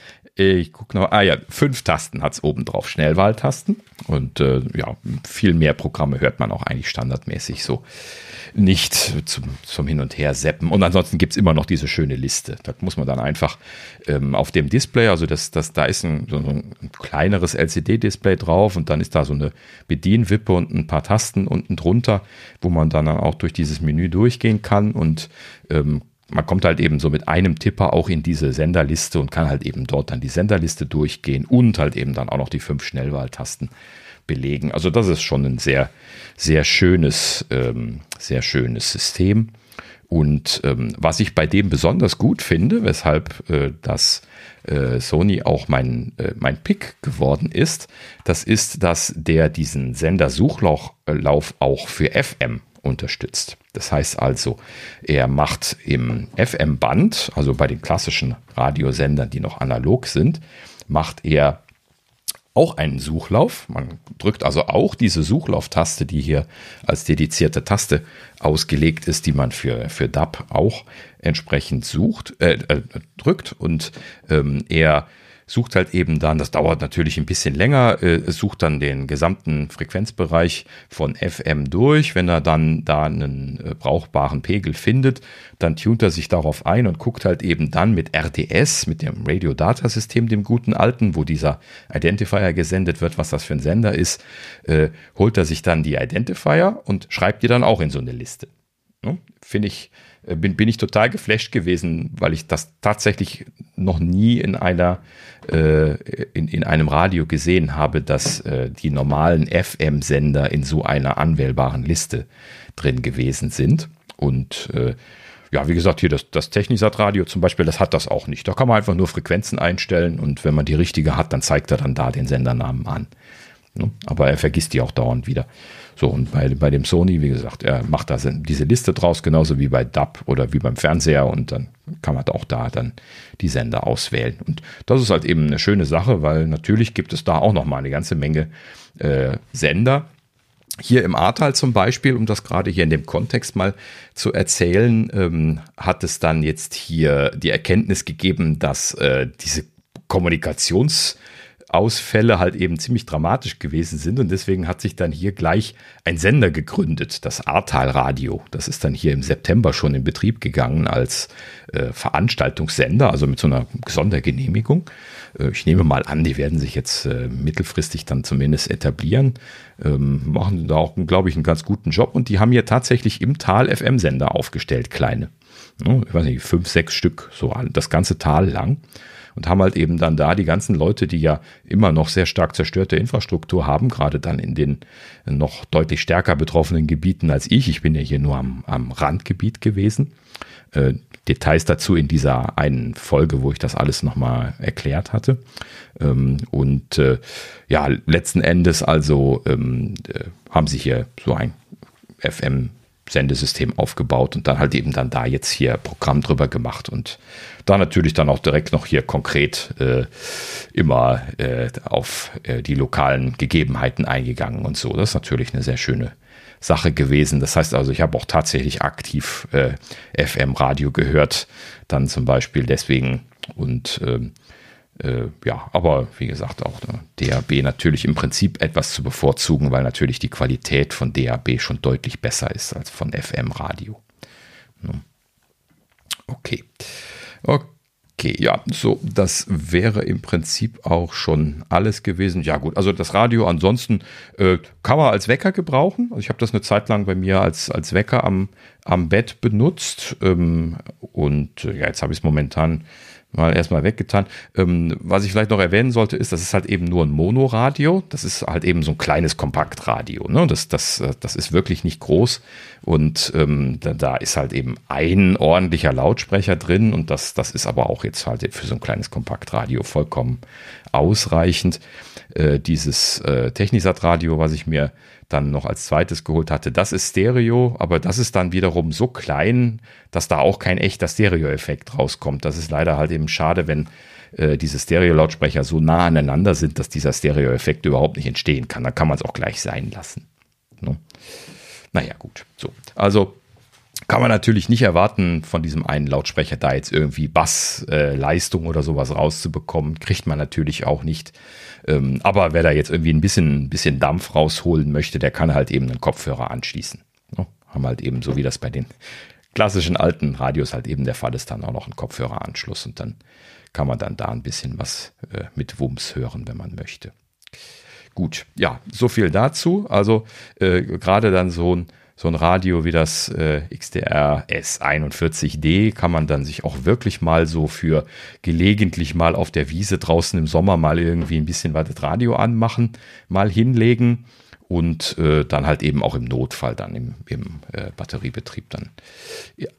ich gucke noch. Ah ja, fünf Tasten hat es oben drauf, Schnellwahltasten. Und äh, ja, viel mehr Programme hört man auch eigentlich standardmäßig so nicht zum, zum Hin und Her seppen. Und ansonsten gibt es immer noch diese schöne Liste. Da muss man dann einfach ähm, auf dem Display, also das, das, da ist ein, so ein kleineres LCD-Display drauf und dann ist da so eine Bedienwippe und ein paar Tasten unten drunter, wo man dann auch durch dieses Menü durchgehen kann und ähm, man kommt halt eben so mit einem Tipper auch in diese Senderliste und kann halt eben dort dann die Senderliste durchgehen und halt eben dann auch noch die fünf Schnellwahltasten belegen. Also das ist schon ein sehr, sehr schönes, ähm, sehr schönes System. Und ähm, was ich bei dem besonders gut finde, weshalb äh, das äh, Sony auch mein, äh, mein Pick geworden ist, das ist, dass der diesen Sendersuchlauf auch für FM unterstützt. Das heißt also, er macht im FM-Band, also bei den klassischen Radiosendern, die noch analog sind, macht er auch einen Suchlauf. Man drückt also auch diese Suchlauftaste, die hier als dedizierte Taste ausgelegt ist, die man für, für DAP auch entsprechend sucht, äh, äh, drückt. Und ähm, er sucht halt eben dann, das dauert natürlich ein bisschen länger, äh, sucht dann den gesamten Frequenzbereich von FM durch. Wenn er dann da einen äh, brauchbaren Pegel findet, dann tunt er sich darauf ein und guckt halt eben dann mit RDS, mit dem Radio Data System, dem guten alten, wo dieser Identifier gesendet wird, was das für ein Sender ist, äh, holt er sich dann die Identifier und schreibt die dann auch in so eine Liste. Ne? Finde ich äh, bin, bin ich total geflasht gewesen, weil ich das tatsächlich noch nie in einer äh, in, in einem Radio gesehen habe, dass äh, die normalen FM-Sender in so einer anwählbaren Liste drin gewesen sind. Und äh, ja, wie gesagt, hier das, das Technisat-Radio zum Beispiel, das hat das auch nicht. Da kann man einfach nur Frequenzen einstellen und wenn man die richtige hat, dann zeigt er dann da den Sendernamen an. Ne? Aber er vergisst die auch dauernd wieder. So, und bei, bei dem Sony, wie gesagt, er macht da diese Liste draus, genauso wie bei DAB oder wie beim Fernseher und dann kann man auch da dann die Sender auswählen. Und das ist halt eben eine schöne Sache, weil natürlich gibt es da auch noch mal eine ganze Menge äh, Sender. Hier im Ahrtal zum Beispiel, um das gerade hier in dem Kontext mal zu erzählen, ähm, hat es dann jetzt hier die Erkenntnis gegeben, dass äh, diese Kommunikations- Ausfälle halt eben ziemlich dramatisch gewesen sind und deswegen hat sich dann hier gleich ein Sender gegründet, das Ahrtal Radio. Das ist dann hier im September schon in Betrieb gegangen als äh, Veranstaltungssender, also mit so einer Sondergenehmigung. Äh, ich nehme mal an, die werden sich jetzt äh, mittelfristig dann zumindest etablieren, ähm, machen da auch, glaube ich, einen ganz guten Job und die haben hier tatsächlich im Tal FM-Sender aufgestellt, kleine. Ich weiß nicht, fünf, sechs Stück, so das ganze Tal lang und haben halt eben dann da die ganzen Leute, die ja immer noch sehr stark zerstörte Infrastruktur haben, gerade dann in den noch deutlich stärker betroffenen Gebieten als ich. Ich bin ja hier nur am, am Randgebiet gewesen. Äh, Details dazu in dieser einen Folge, wo ich das alles nochmal erklärt hatte. Ähm, und äh, ja, letzten Endes also ähm, äh, haben sie hier so ein FM Sendesystem aufgebaut und dann halt eben dann da jetzt hier Programm drüber gemacht und da natürlich dann auch direkt noch hier konkret äh, immer äh, auf äh, die lokalen Gegebenheiten eingegangen und so. Das ist natürlich eine sehr schöne Sache gewesen. Das heißt also, ich habe auch tatsächlich aktiv äh, FM-Radio gehört, dann zum Beispiel deswegen und ähm, äh, ja, aber wie gesagt, auch DAB natürlich im Prinzip etwas zu bevorzugen, weil natürlich die Qualität von DAB schon deutlich besser ist als von FM-Radio. Ne? Okay. Okay, ja, so, das wäre im Prinzip auch schon alles gewesen. Ja, gut, also das Radio ansonsten äh, kann man als Wecker gebrauchen. Also ich habe das eine Zeit lang bei mir als, als Wecker am, am Bett benutzt. Ähm, und äh, ja, jetzt habe ich es momentan mal erstmal weggetan. Ähm, was ich vielleicht noch erwähnen sollte, ist, das ist halt eben nur ein Monoradio. Das ist halt eben so ein kleines Kompaktradio. Ne? Das, das, äh, das ist wirklich nicht groß. Und ähm, da, da, ist halt eben ein ordentlicher Lautsprecher drin. Und das, das ist aber auch jetzt halt für so ein kleines Kompaktradio vollkommen ausreichend. Äh, dieses äh, Technisat-Radio, was ich mir dann noch als zweites geholt hatte. Das ist Stereo, aber das ist dann wiederum so klein, dass da auch kein echter Stereo-Effekt rauskommt. Das ist leider halt eben schade, wenn äh, diese Stereo-Lautsprecher so nah aneinander sind, dass dieser Stereo-Effekt überhaupt nicht entstehen kann. Dann kann man es auch gleich sein lassen. Ne? Naja, gut. So. Also kann man natürlich nicht erwarten, von diesem einen Lautsprecher da jetzt irgendwie Bassleistung äh, oder sowas rauszubekommen. Kriegt man natürlich auch nicht. Ähm, aber wer da jetzt irgendwie ein bisschen, bisschen Dampf rausholen möchte, der kann halt eben einen Kopfhörer anschließen. Ja, haben halt eben, so wie das bei den klassischen alten Radios halt eben der Fall ist, dann auch noch einen Kopfhöreranschluss und dann kann man dann da ein bisschen was äh, mit Wumms hören, wenn man möchte. Gut, ja, so viel dazu. Also äh, gerade dann so ein so ein Radio wie das äh, XDR S41D kann man dann sich auch wirklich mal so für gelegentlich mal auf der Wiese draußen im Sommer mal irgendwie ein bisschen was das Radio anmachen, mal hinlegen und äh, dann halt eben auch im Notfall dann im, im äh, Batteriebetrieb dann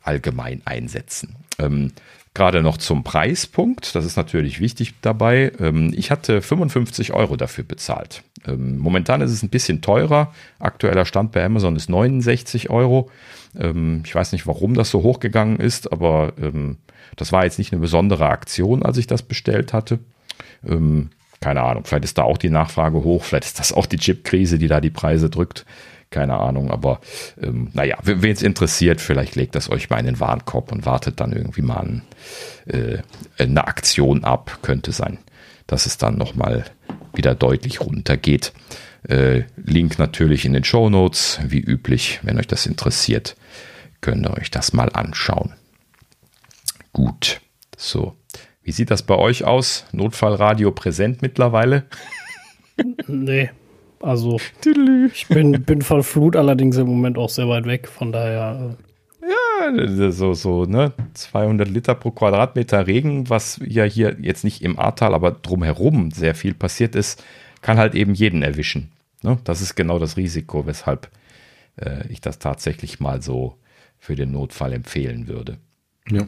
allgemein einsetzen. Ähm, Gerade noch zum Preispunkt, das ist natürlich wichtig dabei. Ähm, ich hatte 55 Euro dafür bezahlt. Ähm, momentan ist es ein bisschen teurer. Aktueller Stand bei Amazon ist 69 Euro. Ähm, ich weiß nicht, warum das so hochgegangen ist, aber das war jetzt nicht eine besondere Aktion, als ich das bestellt hatte. Keine Ahnung, vielleicht ist da auch die Nachfrage hoch, vielleicht ist das auch die Chip-Krise, die da die Preise drückt keine Ahnung, aber ähm, naja, wen es interessiert, vielleicht legt das euch mal in den Warenkorb und wartet dann irgendwie mal an, äh, eine Aktion ab, könnte sein, dass es dann nochmal wieder deutlich runtergeht. Äh, Link natürlich in den Show Notes, wie üblich, wenn euch das interessiert, könnt ihr euch das mal anschauen. Gut, so. Wie sieht das bei euch aus? Notfallradio präsent mittlerweile? Nee, also ich bin, bin von Flut allerdings im Moment auch sehr weit weg, von daher. Äh. Ja, so, so, ne? 200 Liter pro Quadratmeter Regen, was ja hier jetzt nicht im Ahrtal, aber drumherum sehr viel passiert ist, kann halt eben jeden erwischen. Ne? Das ist genau das Risiko, weshalb äh, ich das tatsächlich mal so für den Notfall empfehlen würde. Ja.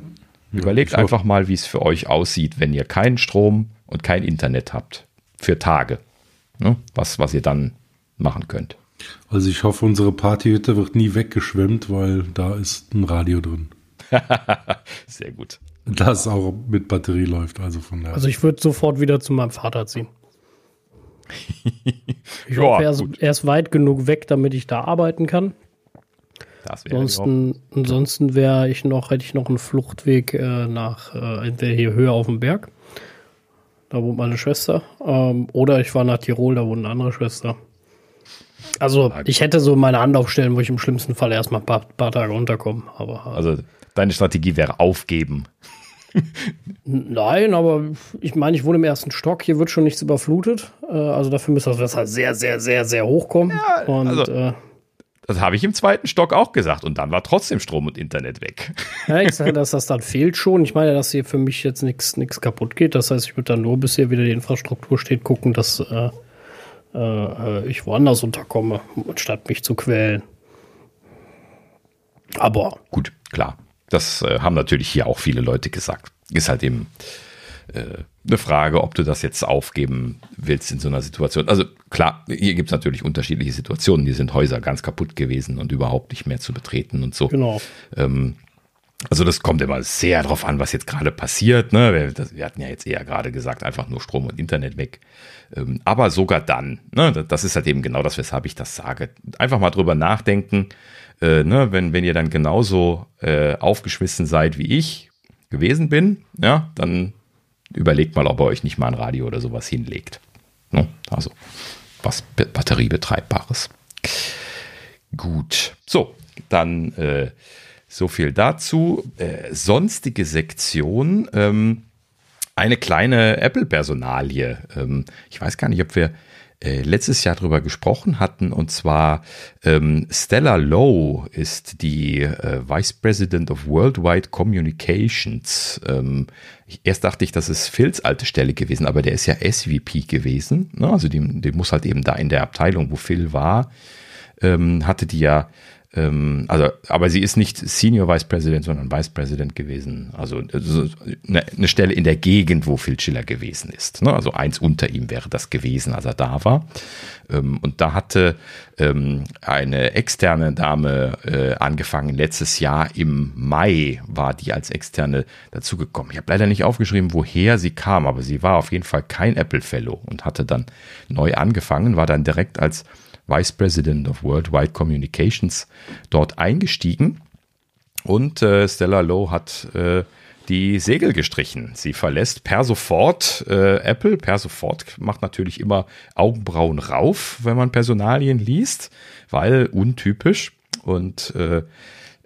Überlegt ja, einfach mal, wie es für euch aussieht, wenn ihr keinen Strom und kein Internet habt. Für Tage ne? was, was ihr dann machen könnt. Also ich hoffe, unsere Partyhütte wird nie weggeschwemmt, weil da ist ein Radio drin. Sehr gut. Das auch mit Batterie läuft, also von daher. Also ich würde sofort wieder zu meinem Vater ziehen. ich hoffe, er ist, er ist, weit genug weg, damit ich da arbeiten kann. Das ansonsten ansonsten wäre ich noch, hätte ich noch einen Fluchtweg äh, nach äh, entweder hier höher auf dem Berg da wohnt meine Schwester. Ähm, oder ich war nach Tirol, da wohnt eine andere Schwester. Also ich hätte so meine Anlaufstellen, wo ich im schlimmsten Fall erstmal ein paar, paar Tage unterkomme. Aber, äh, also deine Strategie wäre aufgeben. Nein, aber ich meine, ich wohne im ersten Stock, hier wird schon nichts überflutet. Äh, also dafür müsste das halt sehr, sehr, sehr, sehr hoch kommen. Ja, und also, äh, das habe ich im zweiten Stock auch gesagt und dann war trotzdem Strom und Internet weg. Ja, ich sage, dass das dann fehlt schon. Ich meine, dass hier für mich jetzt nichts kaputt geht. Das heißt, ich würde dann nur, bis hier wieder die Infrastruktur steht, gucken, dass äh, äh, ich woanders unterkomme, statt mich zu quälen. Aber. Gut, klar. Das äh, haben natürlich hier auch viele Leute gesagt. Ist halt eben äh, eine Frage, ob du das jetzt aufgeben willst in so einer Situation. Also klar, hier gibt es natürlich unterschiedliche Situationen. Hier sind Häuser ganz kaputt gewesen und überhaupt nicht mehr zu betreten und so. Genau. Ähm, also das kommt immer sehr darauf an, was jetzt gerade passiert. Ne? Wir, das, wir, hatten ja jetzt eher gerade gesagt, einfach nur Strom und Internet weg. Ähm, aber sogar dann, ne? das ist halt eben genau das, weshalb ich das sage. Einfach mal drüber nachdenken, äh, ne? wenn, wenn ihr dann genauso äh, aufgeschmissen seid wie ich gewesen bin, ja, dann überlegt mal, ob ihr euch nicht mal ein Radio oder sowas hinlegt. Ne? Also was batteriebetreibbares. Gut, so, dann äh, so viel dazu. Äh, sonstige Sektion. Ähm, eine kleine Apple-Personalie. Ähm, ich weiß gar nicht, ob wir äh, letztes Jahr drüber gesprochen hatten. Und zwar ähm, Stella Lowe ist die äh, Vice President of Worldwide Communications. Ähm, erst dachte ich, das ist Phils alte Stelle gewesen, aber der ist ja SVP gewesen. Ne? Also die, die muss halt eben da in der Abteilung, wo Phil war, ähm, hatte die ja ähm, also, aber sie ist nicht Senior Vice President, sondern Vice President gewesen. Also, eine, eine, Stelle in der Gegend, wo Phil Schiller gewesen ist. Ne? Also eins unter ihm wäre das gewesen, als er da war. Ähm, und da hatte ähm, eine externe Dame äh, angefangen. Letztes Jahr im Mai war die als externe dazugekommen. Ich habe leider nicht aufgeschrieben, woher sie kam, aber sie war auf jeden Fall kein Apple Fellow und hatte dann neu angefangen, war dann direkt als Vice President of Worldwide Communications, dort eingestiegen. Und äh, Stella Lowe hat äh, die Segel gestrichen. Sie verlässt per sofort äh, Apple. Per sofort macht natürlich immer Augenbrauen rauf, wenn man Personalien liest, weil untypisch. Und äh,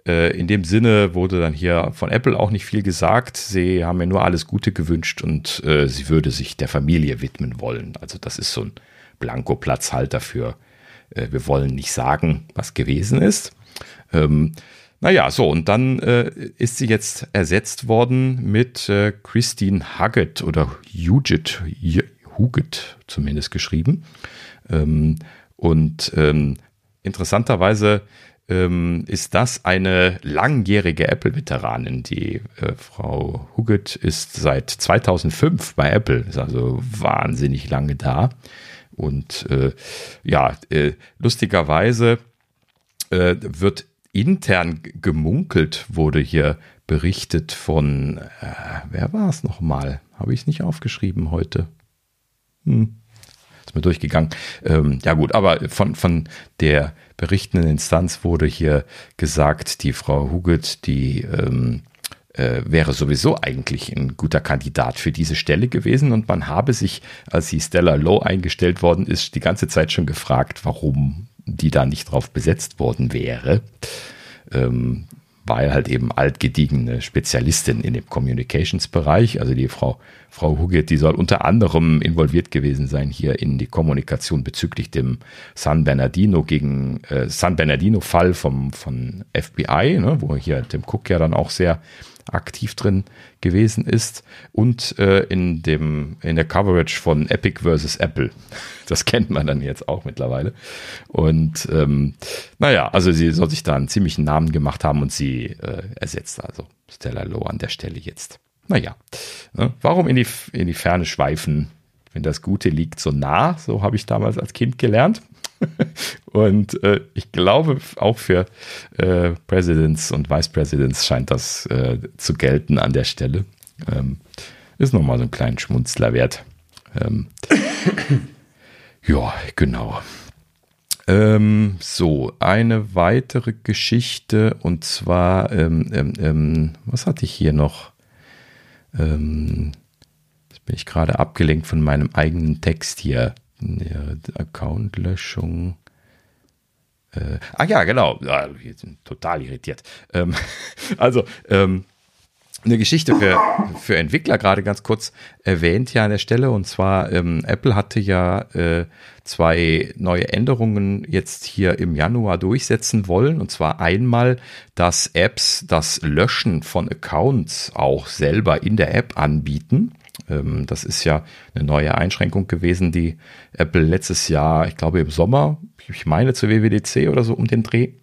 äh, in dem Sinne wurde dann hier von Apple auch nicht viel gesagt. Sie haben mir nur alles Gute gewünscht und äh, sie würde sich der Familie widmen wollen. Also das ist so ein Blankoplatzhalter für wir wollen nicht sagen, was gewesen ist. Ähm, naja, so, und dann äh, ist sie jetzt ersetzt worden mit äh, Christine Huggett oder Hugit, Huggett zumindest geschrieben. Ähm, und ähm, interessanterweise ähm, ist das eine langjährige Apple-Veteranin. Die äh, Frau Huggett ist seit 2005 bei Apple, ist also wahnsinnig lange da. Und äh, ja, äh, lustigerweise äh, wird intern gemunkelt, wurde hier berichtet von, äh, wer war es nochmal? Habe ich es nicht aufgeschrieben heute? Hm. Ist mir durchgegangen. Ähm, ja gut, aber von, von der berichtenden Instanz wurde hier gesagt, die Frau Huget, die ähm, äh, wäre sowieso eigentlich ein guter Kandidat für diese Stelle gewesen und man habe sich, als sie Stella Lowe eingestellt worden ist, die ganze Zeit schon gefragt, warum die da nicht drauf besetzt worden wäre. Ähm, weil halt eben altgediegene Spezialistin in dem Communications-Bereich, also die Frau, Frau Huggett, die soll unter anderem involviert gewesen sein hier in die Kommunikation bezüglich dem San Bernardino gegen äh, San Bernardino-Fall vom von FBI, ne, wo hier Tim Cook ja dann auch sehr aktiv drin gewesen ist und äh, in dem in der Coverage von Epic versus Apple. Das kennt man dann jetzt auch mittlerweile. Und ähm, naja, also sie soll sich da einen ziemlichen Namen gemacht haben und sie äh, ersetzt also Stella Lowe an der Stelle jetzt. Naja, ne? warum in die, in die Ferne schweifen, wenn das Gute liegt so nah? So habe ich damals als Kind gelernt. und äh, ich glaube, auch für äh, Presidents und Vice Presidents scheint das äh, zu gelten an der Stelle. Ähm, ist nochmal so ein kleinen Schmunzler wert. Ähm, ja, genau. Ähm, so, eine weitere Geschichte und zwar, ähm, ähm, ähm was hatte ich hier noch? Ähm, bin ich gerade abgelenkt von meinem eigenen Text hier. Ja, Accountlöschung. Äh, ah ja, genau. Ja, wir sind total irritiert. Ähm, also, ähm, eine Geschichte für, für Entwickler gerade ganz kurz erwähnt ja an der Stelle. Und zwar, ähm, Apple hatte ja äh, zwei neue Änderungen jetzt hier im Januar durchsetzen wollen. Und zwar einmal, dass Apps das Löschen von Accounts auch selber in der App anbieten. Ähm, das ist ja eine neue Einschränkung gewesen, die Apple letztes Jahr, ich glaube im Sommer, ich meine zur WWDC oder so um den Dreh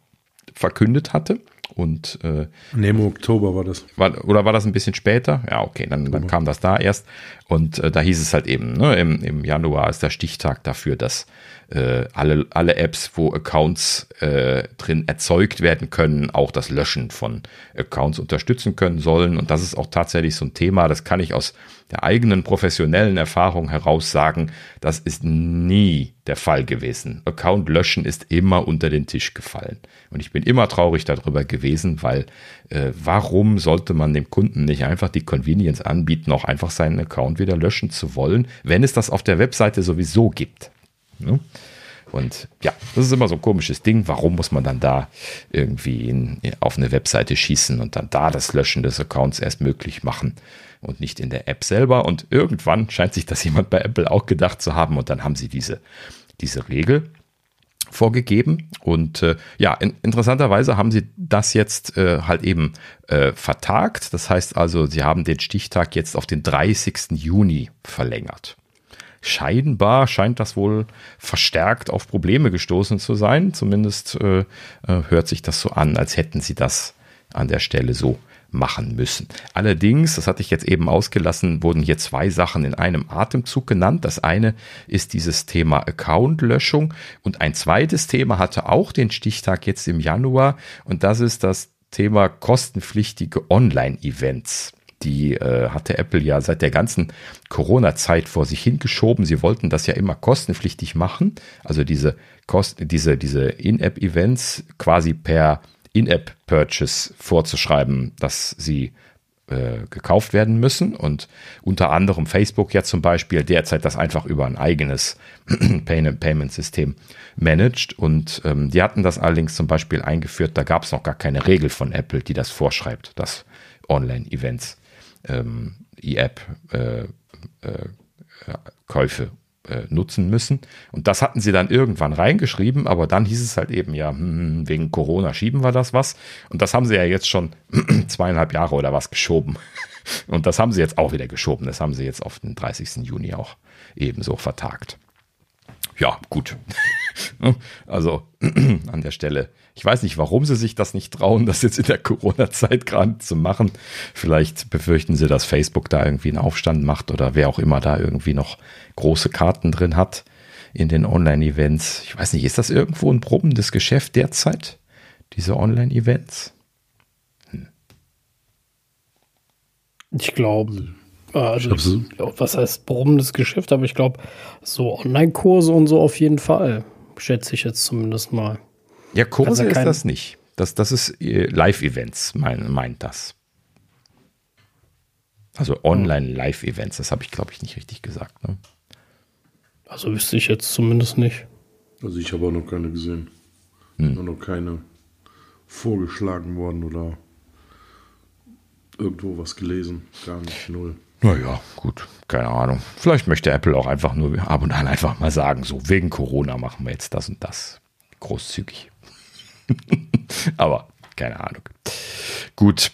verkündet hatte. Und äh, nee, im Oktober war das. War, oder war das ein bisschen später? Ja, okay, dann, dann kam das da erst. Und äh, da hieß es halt eben, ne, im, im Januar ist der Stichtag dafür, dass äh, alle, alle Apps, wo Accounts äh, drin erzeugt werden können, auch das Löschen von Accounts unterstützen können sollen. Und das ist auch tatsächlich so ein Thema, das kann ich aus der eigenen professionellen Erfahrung heraus sagen, das ist nie der Fall gewesen. Account löschen ist immer unter den Tisch gefallen. Und ich bin immer traurig darüber gewesen, weil äh, warum sollte man dem Kunden nicht einfach die Convenience anbieten, auch einfach seinen Account wieder löschen zu wollen, wenn es das auf der Webseite sowieso gibt? Ne? Und ja, das ist immer so ein komisches Ding. Warum muss man dann da irgendwie in, auf eine Webseite schießen und dann da das Löschen des Accounts erst möglich machen und nicht in der App selber? Und irgendwann scheint sich das jemand bei Apple auch gedacht zu haben und dann haben sie diese, diese Regel vorgegeben. Und äh, ja, in, interessanterweise haben sie das jetzt äh, halt eben äh, vertagt. Das heißt also, sie haben den Stichtag jetzt auf den 30. Juni verlängert scheinbar scheint das wohl verstärkt auf Probleme gestoßen zu sein. Zumindest äh, äh, hört sich das so an, als hätten sie das an der Stelle so machen müssen. Allerdings, das hatte ich jetzt eben ausgelassen, wurden hier zwei Sachen in einem Atemzug genannt. Das eine ist dieses Thema Accountlöschung und ein zweites Thema hatte auch den Stichtag jetzt im Januar und das ist das Thema kostenpflichtige Online-Events die äh, hatte Apple ja seit der ganzen Corona-Zeit vor sich hingeschoben. Sie wollten das ja immer kostenpflichtig machen, also diese Kost diese diese In-App-Events quasi per In-App-Purchase vorzuschreiben, dass sie äh, gekauft werden müssen. Und unter anderem Facebook ja zum Beispiel derzeit das einfach über ein eigenes Payment-System managt und ähm, die hatten das allerdings zum Beispiel eingeführt, da gab es noch gar keine Regel von Apple, die das vorschreibt, dass Online-Events ähm, E-App äh, äh, äh, nutzen müssen. Und das hatten sie dann irgendwann reingeschrieben, aber dann hieß es halt eben, ja, hm, wegen Corona schieben wir das was. Und das haben sie ja jetzt schon zweieinhalb Jahre oder was geschoben. Und das haben sie jetzt auch wieder geschoben. Das haben sie jetzt auf den 30. Juni auch ebenso vertagt. Ja, gut. Also an der Stelle. Ich weiß nicht, warum sie sich das nicht trauen, das jetzt in der Corona-Zeit gerade zu machen. Vielleicht befürchten sie, dass Facebook da irgendwie einen Aufstand macht oder wer auch immer da irgendwie noch große Karten drin hat in den Online-Events. Ich weiß nicht, ist das irgendwo ein brummendes Geschäft derzeit? Diese Online-Events? Ich glaube, also ich glaub, was heißt brummendes Geschäft, aber ich glaube, so Online-Kurse und so auf jeden Fall, schätze ich jetzt zumindest mal. Ja, Kurse ja ist das nicht. Das, das ist äh, Live-Events, mein, meint das. Also Online-Live-Events, das habe ich, glaube ich, nicht richtig gesagt. Ne? Also wüsste ich jetzt zumindest nicht. Also ich habe auch noch keine gesehen. Hm. Noch keine vorgeschlagen worden oder irgendwo was gelesen. Gar nicht, null. Naja, gut, keine Ahnung. Vielleicht möchte Apple auch einfach nur ab und an einfach mal sagen, so wegen Corona machen wir jetzt das und das. Großzügig. Aber keine Ahnung. Gut.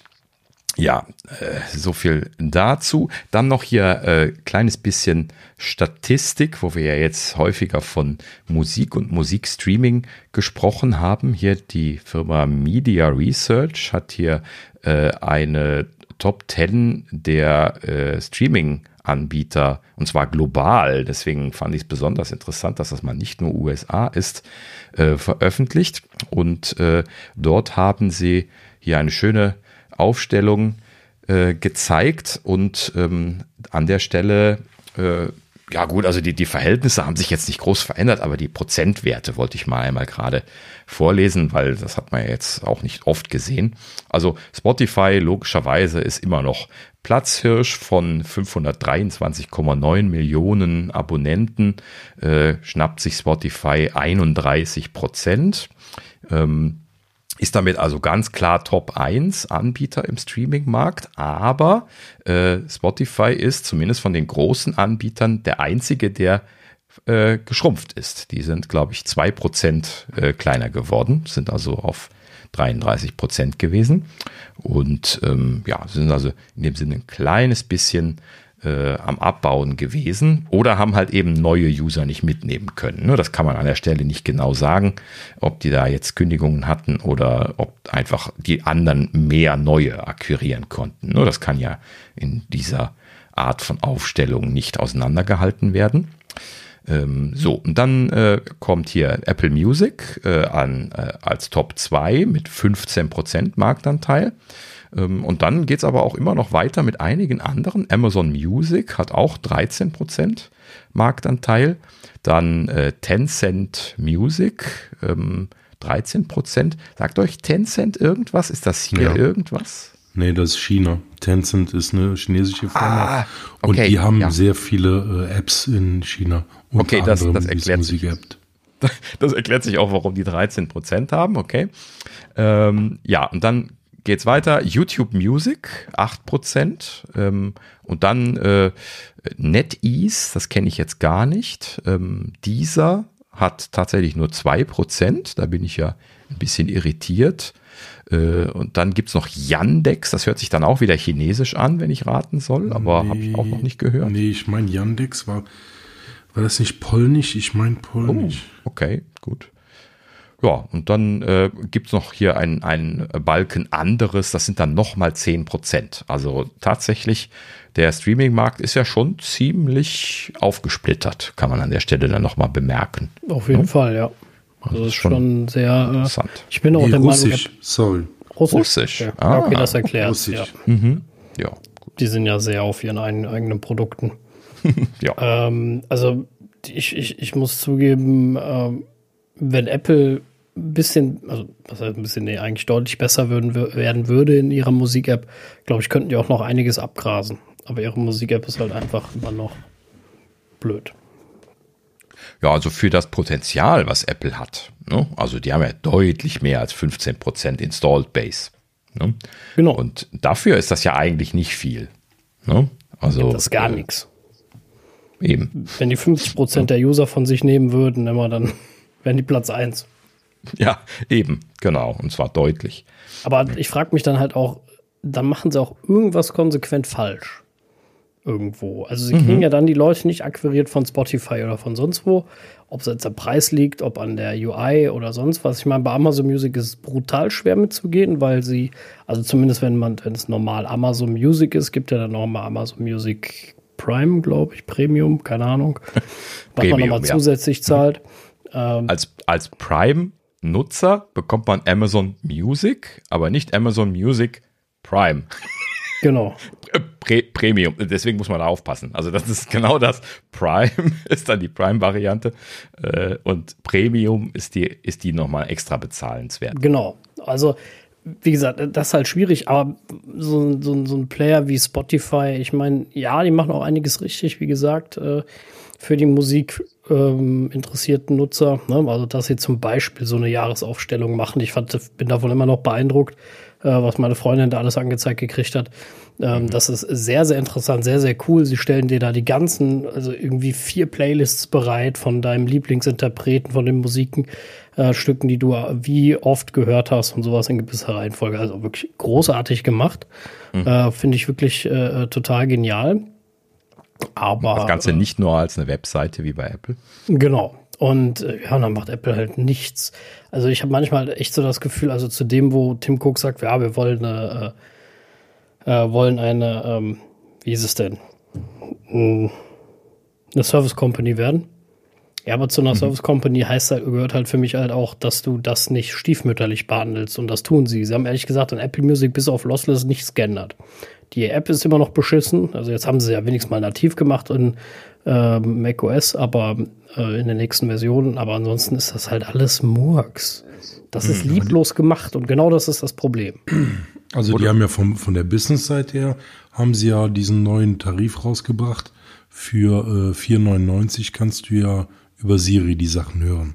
Ja, äh, so viel dazu. Dann noch hier äh, kleines bisschen Statistik, wo wir ja jetzt häufiger von Musik und Musikstreaming gesprochen haben. Hier die Firma Media Research hat hier äh, eine Top 10 der äh, Streaming-Anbieter, und zwar global, deswegen fand ich es besonders interessant, dass das mal nicht nur USA ist, äh, veröffentlicht. Und äh, dort haben sie hier eine schöne Aufstellung äh, gezeigt und ähm, an der Stelle äh, ja gut, also die, die Verhältnisse haben sich jetzt nicht groß verändert, aber die Prozentwerte wollte ich mal einmal gerade vorlesen, weil das hat man ja jetzt auch nicht oft gesehen. Also Spotify logischerweise ist immer noch Platzhirsch von 523,9 Millionen Abonnenten, äh, schnappt sich Spotify 31 Prozent. Ähm, ist damit also ganz klar Top 1 Anbieter im Streaming-Markt, aber äh, Spotify ist zumindest von den großen Anbietern der einzige, der äh, geschrumpft ist. Die sind, glaube ich, 2% äh, kleiner geworden, sind also auf 33 Prozent gewesen und ähm, ja, sind also in dem Sinne ein kleines bisschen äh, am Abbauen gewesen oder haben halt eben neue User nicht mitnehmen können. Ne? Das kann man an der Stelle nicht genau sagen, ob die da jetzt Kündigungen hatten oder ob einfach die anderen mehr neue akquirieren konnten. Ne? Das kann ja in dieser Art von Aufstellung nicht auseinandergehalten werden. Ähm, so, und dann äh, kommt hier Apple Music äh, an äh, als Top 2 mit 15% Marktanteil. Ähm, und dann geht es aber auch immer noch weiter mit einigen anderen. Amazon Music hat auch 13% Marktanteil. Dann äh, Tencent Music, ähm, 13%. Sagt euch Tencent irgendwas? Ist das hier ja. irgendwas? Nee, das ist China. Tencent ist eine chinesische Firma. Ah, okay, und die haben ja. sehr viele äh, Apps in China. Okay, das, das erklärt sich. Das erklärt sich auch, warum die 13% haben, okay. Ähm, ja, und dann geht's weiter. YouTube Music, 8%. Ähm, und dann äh, NetEase, das kenne ich jetzt gar nicht. Ähm, dieser hat tatsächlich nur 2%. Da bin ich ja ein bisschen irritiert. Äh, und dann gibt's noch Yandex, das hört sich dann auch wieder chinesisch an, wenn ich raten soll, aber nee, habe ich auch noch nicht gehört. Nee, ich meine, Yandex war, war das nicht polnisch? Ich meine polnisch. Oh, okay, gut. Ja, und dann äh, gibt noch hier einen, einen Balken anderes, das sind dann nochmal 10 Prozent. Also tatsächlich, der Streaming-Markt ist ja schon ziemlich aufgesplittert, kann man an der Stelle dann nochmal bemerken. Auf jeden ja? Fall, ja. Also das ist schon, schon sehr äh, interessant. Ich bin auch nee, der Russisch, Meinung, sorry. Russisch. Russisch. Ja. Ah, okay, das erklärt. Russisch. Ja. Mhm. ja. Die sind ja sehr auf ihren eigenen Produkten. ja. Ähm, also ich, ich, ich muss zugeben, ähm, wenn Apple ein bisschen, also was heißt ein bisschen, nee, eigentlich deutlich besser würden, werden würde in ihrer Musik-App, glaube ich, könnten die auch noch einiges abgrasen. Aber ihre Musik-App ist halt einfach immer noch blöd. Ja, also für das Potenzial, was Apple hat. Ne? Also die haben ja deutlich mehr als 15% Installed Base. Ne? Genau. Und dafür ist das ja eigentlich nicht viel. Ne? Also, das ist gar äh, nichts. eben. Wenn die 50 Prozent der User von sich nehmen würden, immer dann wären die Platz 1. Ja, eben, genau. Und zwar deutlich. Aber ich frage mich dann halt auch, dann machen sie auch irgendwas konsequent falsch. Irgendwo. Also sie kriegen ja dann die Leute nicht akquiriert von Spotify oder von sonst wo. Ob es jetzt am Preis liegt, ob an der UI oder sonst was. Ich meine, bei Amazon Music ist es brutal schwer mitzugehen, weil sie, also zumindest wenn man, wenn es normal Amazon Music ist, gibt ja dann nochmal Amazon Music Prime, glaube ich, Premium, keine Ahnung. Was man nochmal ja. zusätzlich zahlt. Als, als Prime-Nutzer bekommt man Amazon Music, aber nicht Amazon Music Prime. Genau. Äh, Pre Premium. Deswegen muss man da aufpassen. Also das ist genau das. Prime ist dann die Prime-Variante äh, und Premium ist die, ist die nochmal extra bezahlenswert. Genau. Also, wie gesagt, das ist halt schwierig, aber so, so, so ein Player wie Spotify, ich meine, ja, die machen auch einiges richtig, wie gesagt, äh, für die Musik ähm, interessierten Nutzer. Ne? Also, dass sie zum Beispiel so eine Jahresaufstellung machen. Ich fand, bin davon immer noch beeindruckt, äh, was meine Freundin da alles angezeigt gekriegt hat. Ähm, Das ist sehr, sehr interessant, sehr, sehr cool. Sie stellen dir da die ganzen, also irgendwie vier Playlists bereit von deinem Lieblingsinterpreten, von den Musiken, äh, Stücken, die du wie oft gehört hast und sowas in gewisser Reihenfolge. Also wirklich großartig gemacht. Äh, Finde ich wirklich äh, total genial. Aber Das Ganze nicht nur als eine Webseite wie bei Apple. Genau. Und äh, ja, dann macht Apple halt nichts. Also ich habe manchmal echt so das Gefühl, also zu dem, wo Tim Cook sagt, ja, wir wollen eine, äh, äh, wollen eine, ähm, wie ist es denn, Hm, eine Service Company werden. Ja, aber zu einer Service Company heißt halt, gehört halt für mich halt auch, dass du das nicht stiefmütterlich behandelst. Und das tun sie. Sie haben ehrlich gesagt an Apple Music bis auf Lossless nichts geändert. Die App ist immer noch beschissen. Also jetzt haben sie ja wenigstens mal nativ gemacht in äh, macOS, aber äh, in den nächsten Versionen. Aber ansonsten ist das halt alles Murks. Das ist lieblos gemacht und genau das ist das Problem. Also die haben ja vom, von der Business-Seite her, haben sie ja diesen neuen Tarif rausgebracht. Für äh, 4,99 kannst du ja über Siri die Sachen hören.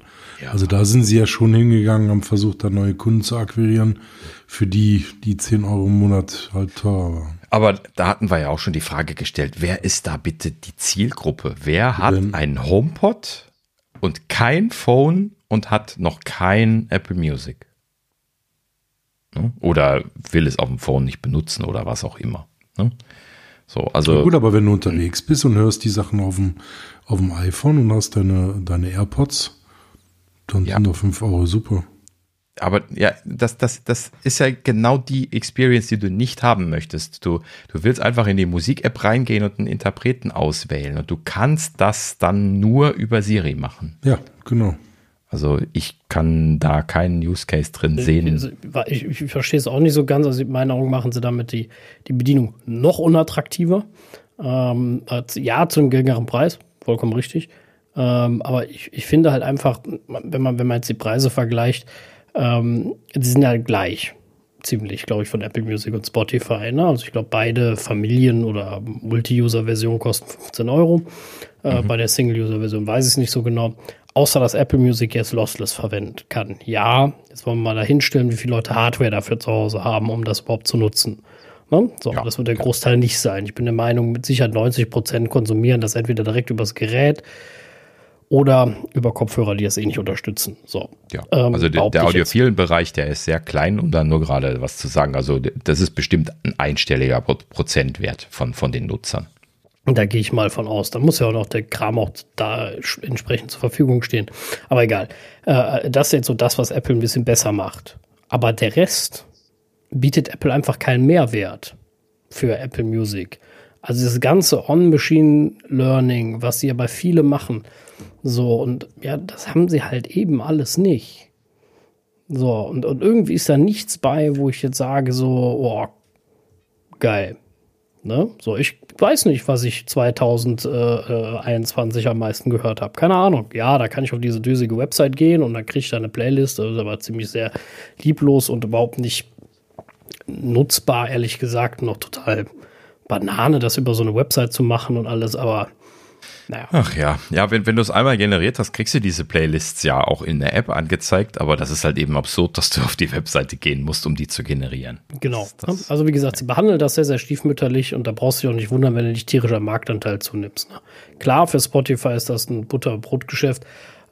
Also da sind sie ja schon hingegangen, haben versucht, da neue Kunden zu akquirieren, für die die 10 Euro im Monat halt teurer waren. Aber da hatten wir ja auch schon die Frage gestellt, wer ist da bitte die Zielgruppe? Wer hat Denn- einen HomePod und kein Phone und hat noch kein Apple Music? Ne? Oder will es auf dem Phone nicht benutzen oder was auch immer. Ne? So, also Ja, gut, aber wenn du unterwegs bist und hörst die Sachen auf dem, auf dem iPhone und hast deine, deine AirPods, dann Ja. sind doch 5 Euro super. Aber ja, das, das, das ist ja genau die Experience, die du nicht haben möchtest. Du, du willst einfach in die Musik-App reingehen und einen Interpreten auswählen und du kannst das dann nur über Siri machen. Ja, genau. Also ich kann da keinen Use Case drin sehen. Ich, ich, ich verstehe es auch nicht so ganz. Also in meinen Augen machen sie damit die, die Bedienung noch unattraktiver. Ähm, als- ja, zu einem geringeren Preis, vollkommen richtig. Ähm, aber ich, ich finde halt einfach, wenn man, wenn man jetzt die Preise vergleicht, ähm, die sind ja gleich. Ziemlich, glaube ich, von Apple Music und Spotify. Ne? Also ich glaube, beide Familien- oder Multi-User-Versionen kosten 15 Euro. Äh, Bei der Single-User-Version weiß ich es nicht so genau. Außer dass Apple Music jetzt Lossless verwenden kann. Ja, jetzt wollen wir mal dahinstellen, wie viele Leute Hardware dafür zu Hause haben, um das überhaupt zu nutzen. Ne? So, Ja. das wird der Großteil nicht sein. Ich bin der Meinung, mit Sicherheit 90 Prozent konsumieren das entweder direkt übers Gerät oder über Kopfhörer, die das eh nicht unterstützen. So. Ja, Ähm, also der, der audiophilen Bereich, der ist sehr klein, um da nur gerade was zu sagen. Also das ist bestimmt ein einstelliger Pro- Prozentwert von, von den Nutzern. Und da gehe ich mal von aus. Da muss ja auch noch der Kram auch da entsprechend zur Verfügung stehen. Aber egal. Äh, das ist jetzt so das, was Apple ein bisschen besser macht. Aber der Rest bietet Apple einfach keinen Mehrwert für Apple Music. Also das ganze On-Machine Learning, was sie ja bei viele machen, so und ja, das haben sie halt eben alles nicht. So, und, und irgendwie ist da nichts bei, wo ich jetzt sage, so, oh, geil. Ne? So, ich weiß nicht, was ich 2021 am meisten gehört habe. Keine Ahnung. Ja, da kann ich auf diese düsige Website gehen und dann kriege ich da eine Playlist. Das ist aber ziemlich sehr lieblos und überhaupt nicht nutzbar, ehrlich gesagt. Noch total Banane, das über so eine Website zu machen und alles. Aber Naja. Ach ja, ja, wenn, wenn du es einmal generiert hast, kriegst du diese Playlists ja auch in der App angezeigt, aber das ist halt eben absurd, dass du auf die Webseite gehen musst, um die zu generieren. Genau. Das, also wie gesagt, sie behandeln das sehr, sehr stiefmütterlich und da brauchst du dich auch nicht wundern, wenn du nicht tierischer Marktanteil zunimmst. Ne? Klar, für Spotify ist das ein Butter-Brot-Geschäft,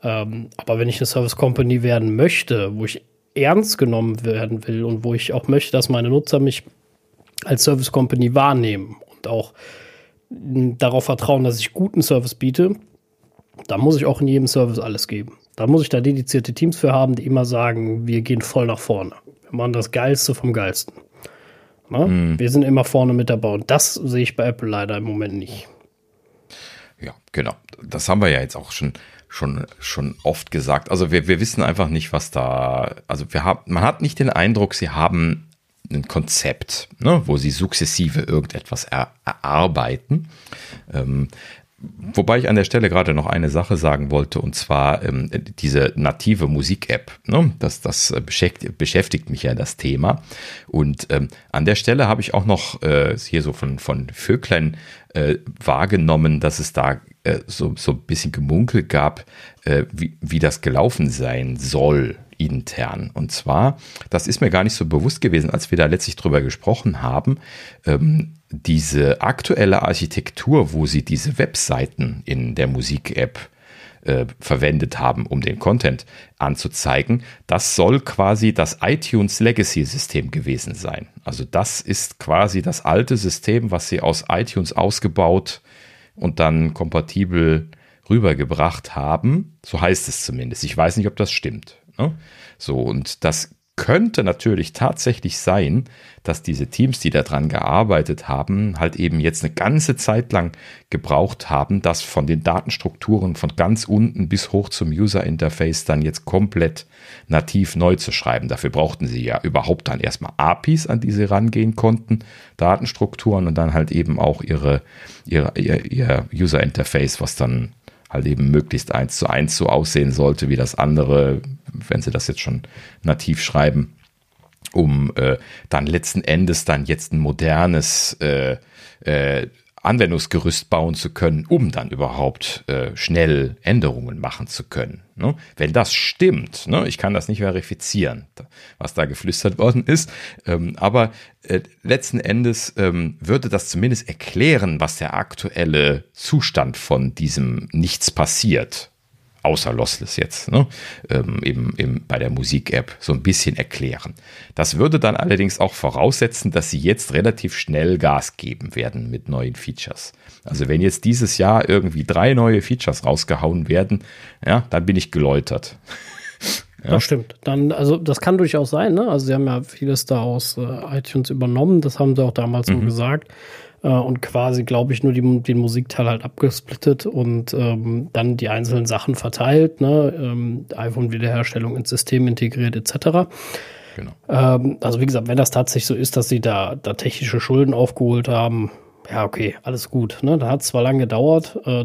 ähm, aber wenn ich eine Service Company werden möchte, wo ich ernst genommen werden will und wo ich auch möchte, dass meine Nutzer mich als Service Company wahrnehmen und auch darauf vertrauen, dass ich guten Service biete, da muss ich auch in jedem Service alles geben. Da muss ich da dedizierte Teams für haben, die immer sagen, wir gehen voll nach vorne. Wir machen das Geilste vom Geilsten. Hm. Wir sind immer vorne mit dabei und das sehe ich bei Apple leider im Moment nicht. Ja, genau. Das haben wir ja jetzt auch schon, schon, schon oft gesagt. Also wir, wir wissen einfach nicht, was da, also wir haben, man hat nicht den Eindruck, sie haben ein Konzept, ne, wo sie sukzessive irgendetwas er, erarbeiten. Ähm, Wobei ich an der Stelle gerade noch eine Sache sagen wollte, und zwar ähm, diese native Musik-App. Ne? Das, das beschäftigt, beschäftigt, mich ja das Thema. Und ähm, an der Stelle habe ich auch noch äh, hier so von, von Vöglein äh, wahrgenommen, dass es da äh, so, so ein bisschen Gemunkel gab, äh, wie, wie das gelaufen sein soll intern. Und zwar, das ist mir gar nicht so bewusst gewesen, als wir da letztlich drüber gesprochen haben, ähm, diese aktuelle Architektur, wo sie diese Webseiten in der Musik-App äh, verwendet haben, um den Content anzuzeigen, das soll quasi das iTunes Legacy-System gewesen sein. Also das ist quasi das alte System, was sie aus iTunes ausgebaut und dann kompatibel rübergebracht haben. So heißt es zumindest. Ich weiß nicht, ob das stimmt. Ne? So, und das könnte natürlich tatsächlich sein, dass diese Teams, die daran gearbeitet haben, halt eben jetzt eine ganze Zeit lang gebraucht haben, das von den Datenstrukturen von ganz unten bis hoch zum User Interface dann jetzt komplett nativ neu zu schreiben. Dafür brauchten sie ja überhaupt dann erstmal APIs, an die sie rangehen konnten, Datenstrukturen und dann halt eben auch ihre, ihre ihr, ihr User Interface, was dann halt eben möglichst eins zu eins so aussehen sollte wie das andere, wenn sie das jetzt schon nativ schreiben, um äh, dann letzten Endes dann jetzt ein modernes äh, äh, Anwendungsgerüst bauen zu können, um dann überhaupt äh, schnell Änderungen machen zu können. Ne? Wenn das stimmt, ne? ich kann das nicht verifizieren, was da geflüstert worden ist, ähm, aber äh, letzten Endes ähm, würde das zumindest erklären, was der aktuelle Zustand von diesem Nichts passiert außer Lossless jetzt, ne, ähm, eben, eben bei der Musik-App so ein bisschen erklären. Das würde dann allerdings auch voraussetzen, dass sie jetzt relativ schnell Gas geben werden mit neuen Features. Also wenn jetzt dieses Jahr irgendwie drei neue Features rausgehauen werden, ja, dann bin ich geläutert. Ja. Das stimmt. Dann, also das kann durchaus sein, ne? Also sie haben ja vieles da aus äh, iTunes übernommen, das haben sie auch damals mhm. so gesagt äh, und quasi, glaube ich, nur die, den Musikteil halt abgesplittet und ähm, dann die einzelnen Sachen verteilt, ne? ähm, iPhone-Wiederherstellung ins System integriert etc. Genau. Ähm, also wie gesagt, wenn das tatsächlich so ist, dass sie da, da technische Schulden aufgeholt haben, ja, okay, alles gut. Ne? Da hat es zwar lange gedauert, äh,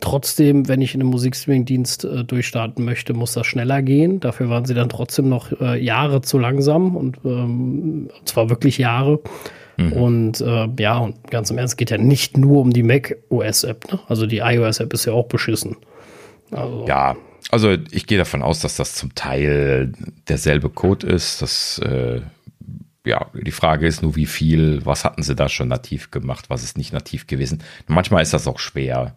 trotzdem, wenn ich in einem Musikstreaming-Dienst äh, durchstarten möchte, muss das schneller gehen. Dafür waren sie dann trotzdem noch äh, Jahre zu langsam und ähm, zwar wirklich Jahre. Mhm. Und äh, ja, und ganz im Ernst geht ja nicht nur um die Mac OS App. Ne? Also die iOS App ist ja auch beschissen. Also. Ja, also ich gehe davon aus, dass das zum Teil derselbe Code ist. Das äh, ja, die Frage ist nur, wie viel, was hatten sie da schon nativ gemacht, was ist nicht nativ gewesen. Manchmal ist das auch schwer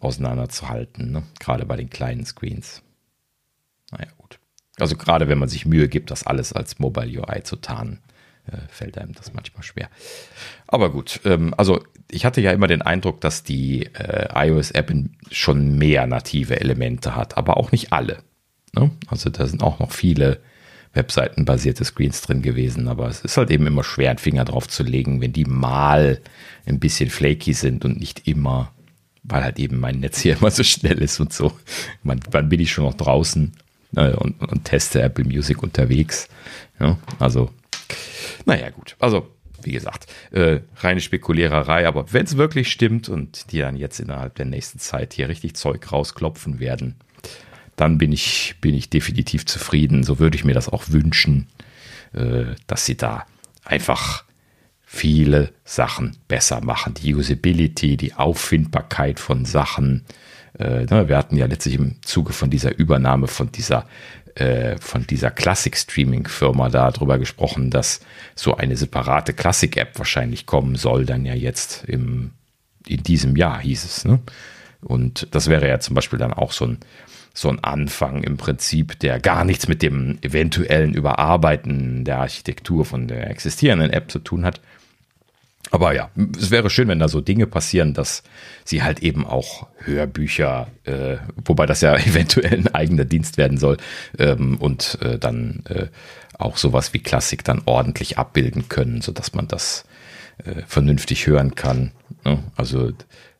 auseinanderzuhalten, ne? gerade bei den kleinen Screens. Naja, gut. Also gerade wenn man sich Mühe gibt, das alles als Mobile UI zu tarnen. Äh, fällt einem das manchmal schwer. Aber gut, ähm, also ich hatte ja immer den Eindruck, dass die äh, iOS-App schon mehr native Elemente hat, aber auch nicht alle. Ne? Also da sind auch noch viele Webseiten-basierte Screens drin gewesen, aber es ist halt eben immer schwer, einen Finger drauf zu legen, wenn die mal ein bisschen flaky sind und nicht immer, weil halt eben mein Netz hier immer so schnell ist und so. Man, wann bin ich schon noch draußen äh, und, und, teste Apple Music unterwegs? Ja, also naja, gut. Also, wie gesagt, äh, reine Spekuliererei, aber wenn es wirklich stimmt und die dann jetzt innerhalb der nächsten Zeit hier richtig Zeug rausklopfen werden, dann bin ich, bin ich definitiv zufrieden. So würde ich mir das auch wünschen, äh, dass sie da einfach viele Sachen besser machen. Die Usability, die Auffindbarkeit von Sachen. Äh, ne, wir hatten ja letztlich im Zuge von dieser Übernahme von dieser äh, von dieser Classic-Streaming-Firma darüber gesprochen, dass so eine separate Classic-App wahrscheinlich kommen soll, dann ja jetzt im, in diesem Jahr hieß es. Ne? Und das wäre ja zum Beispiel dann auch so ein, so ein Anfang im Prinzip, der gar nichts mit dem eventuellen Überarbeiten der Architektur von der existierenden App zu tun hat, aber ja, es wäre schön, wenn da so Dinge passieren, dass sie halt eben auch Hörbücher, äh, wobei das ja eventuell ein eigener Dienst werden soll, ähm, und äh, dann äh, auch sowas wie Klassik dann ordentlich abbilden können, sodass man das äh, vernünftig hören kann. Ne? Also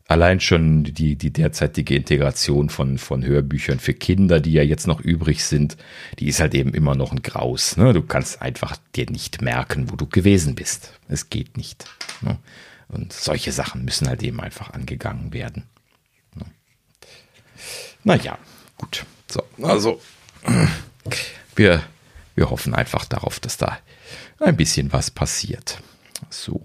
allein schon die, die derzeitige Integration von, von Hörbüchern für Kinder, die ja jetzt noch übrig sind, die ist halt eben immer noch ein Graus. Ne? Du kannst einfach dir nicht merken, wo du gewesen bist. Es geht nicht. Ne? Und solche Sachen müssen halt eben einfach angegangen werden. Ne? Naja, gut. So, also wir, wir hoffen einfach darauf, dass da ein bisschen was passiert. So.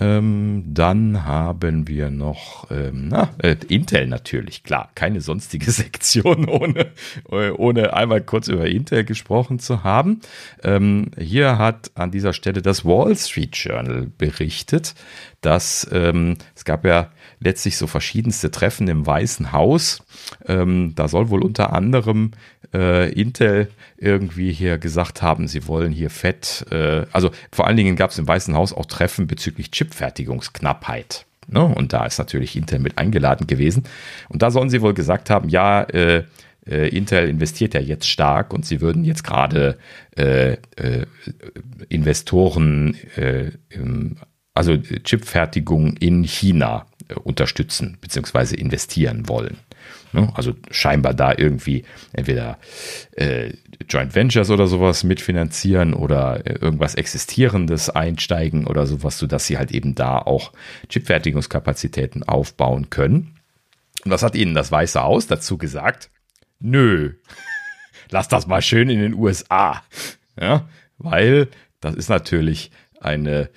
Ähm, dann haben wir noch ähm, na, äh, Intel natürlich, klar, keine sonstige Sektion, ohne, äh, ohne einmal kurz über Intel gesprochen zu haben. Ähm, hier hat an dieser Stelle das Wall Street Journal berichtet, dass ähm, es gab ja letztlich so verschiedenste Treffen im Weißen Haus. Ähm, da soll wohl unter anderem äh, Intel irgendwie hier gesagt haben, sie wollen hier fett, äh, also vor allen Dingen gab es im Weißen Haus auch Treffen bezüglich Chipfertigungsknappheit. Ne? Und da ist natürlich Intel mit eingeladen gewesen. Und da sollen sie wohl gesagt haben, ja, äh, äh, Intel investiert ja jetzt stark und sie würden jetzt gerade äh, äh, Investoren, im, also Chipfertigung in China unterstützen bzw. investieren wollen. Ne? Also scheinbar da irgendwie entweder äh, Joint Ventures oder sowas mitfinanzieren oder äh, irgendwas Existierendes einsteigen oder sowas, sodass sie halt eben da auch Chipfertigungskapazitäten aufbauen können. Und was hat ihnen das Weiße Haus dazu gesagt? Nö, lass das mal schön in den USA. Ja, weil das ist natürlich eine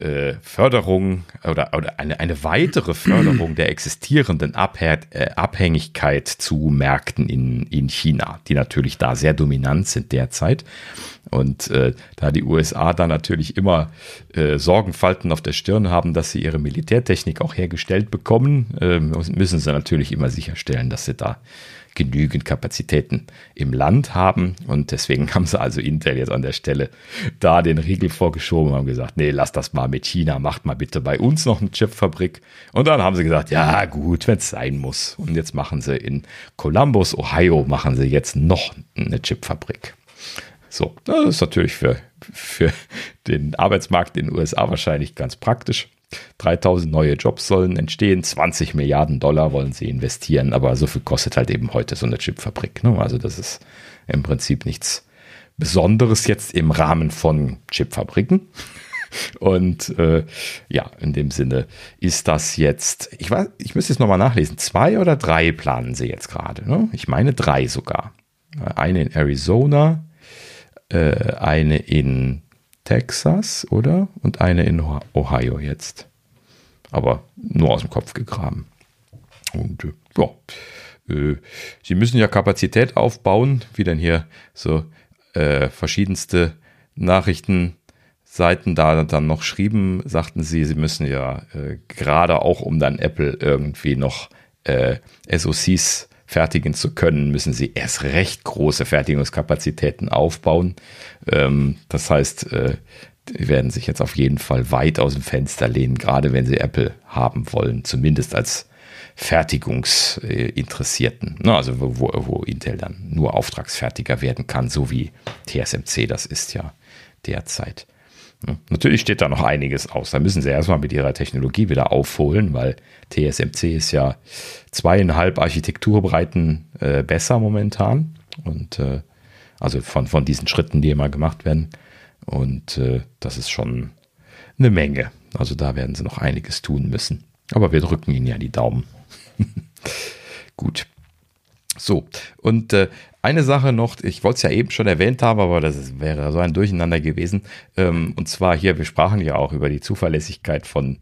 äh, Förderung oder, oder eine, eine weitere Förderung der existierenden äh, Abhängigkeit zu Märkten in, in China, die natürlich da sehr dominant sind derzeit. Und äh, da die USA da natürlich immer äh, Sorgenfalten auf der Stirn haben, dass sie ihre Militärtechnik auch hergestellt bekommen, äh, müssen sie natürlich immer sicherstellen, dass sie da genügend Kapazitäten im Land haben. Und deswegen haben sie also Intel jetzt an der Stelle da den Riegel vorgeschoben und haben gesagt, nee, lass das mal mit China, macht mal bitte bei uns noch eine Chipfabrik. Und dann haben sie gesagt, ja gut, wenn es sein muss. Und jetzt machen sie in Columbus, Ohio, machen sie jetzt noch eine Chipfabrik. So, das ist natürlich für, für den Arbeitsmarkt in den USA wahrscheinlich ganz praktisch. 3000 neue Jobs sollen entstehen, 20 Milliarden Dollar wollen sie investieren, aber so viel kostet halt eben heute so eine Chipfabrik. Ne? Also das ist im Prinzip nichts Besonderes jetzt im Rahmen von Chipfabriken. Und äh, ja, in dem Sinne ist das jetzt, ich weiß, ich müsste jetzt nochmal nachlesen, zwei oder drei planen sie jetzt gerade. Ne? Ich meine drei sogar. Eine in Arizona, äh, eine in Texas, oder? Und eine in Ohio jetzt. Aber nur aus dem Kopf gegraben. Und äh, ja, äh, sie müssen ja Kapazität aufbauen, wie dann hier so äh, verschiedenste Nachrichtenseiten da dann noch schrieben, sagten sie, sie müssen ja äh, gerade auch um dann Apple irgendwie noch äh, SOCs fertigen zu können, müssen sie erst recht große Fertigungskapazitäten aufbauen. Ähm, das heißt, äh, die werden sich jetzt auf jeden Fall weit aus dem Fenster lehnen, gerade wenn sie Apple haben wollen, zumindest als Fertigungsinteressierten. Also wo, wo Intel dann nur Auftragsfertiger werden kann, so wie TSMC das ist ja derzeit. Natürlich steht da noch einiges aus. Da müssen sie erstmal mit ihrer Technologie wieder aufholen, weil TSMC ist ja zweieinhalb Architekturbreiten äh, besser momentan. Und äh, also von, von diesen Schritten, die immer gemacht werden. Und äh, das ist schon eine Menge. Also da werden sie noch einiges tun müssen. Aber wir drücken ihnen ja die Daumen. Gut. So, und äh, eine Sache noch, ich wollte es ja eben schon erwähnt haben, aber das ist, wäre so ein Durcheinander gewesen. Ähm, und zwar hier, wir sprachen ja auch über die Zuverlässigkeit von,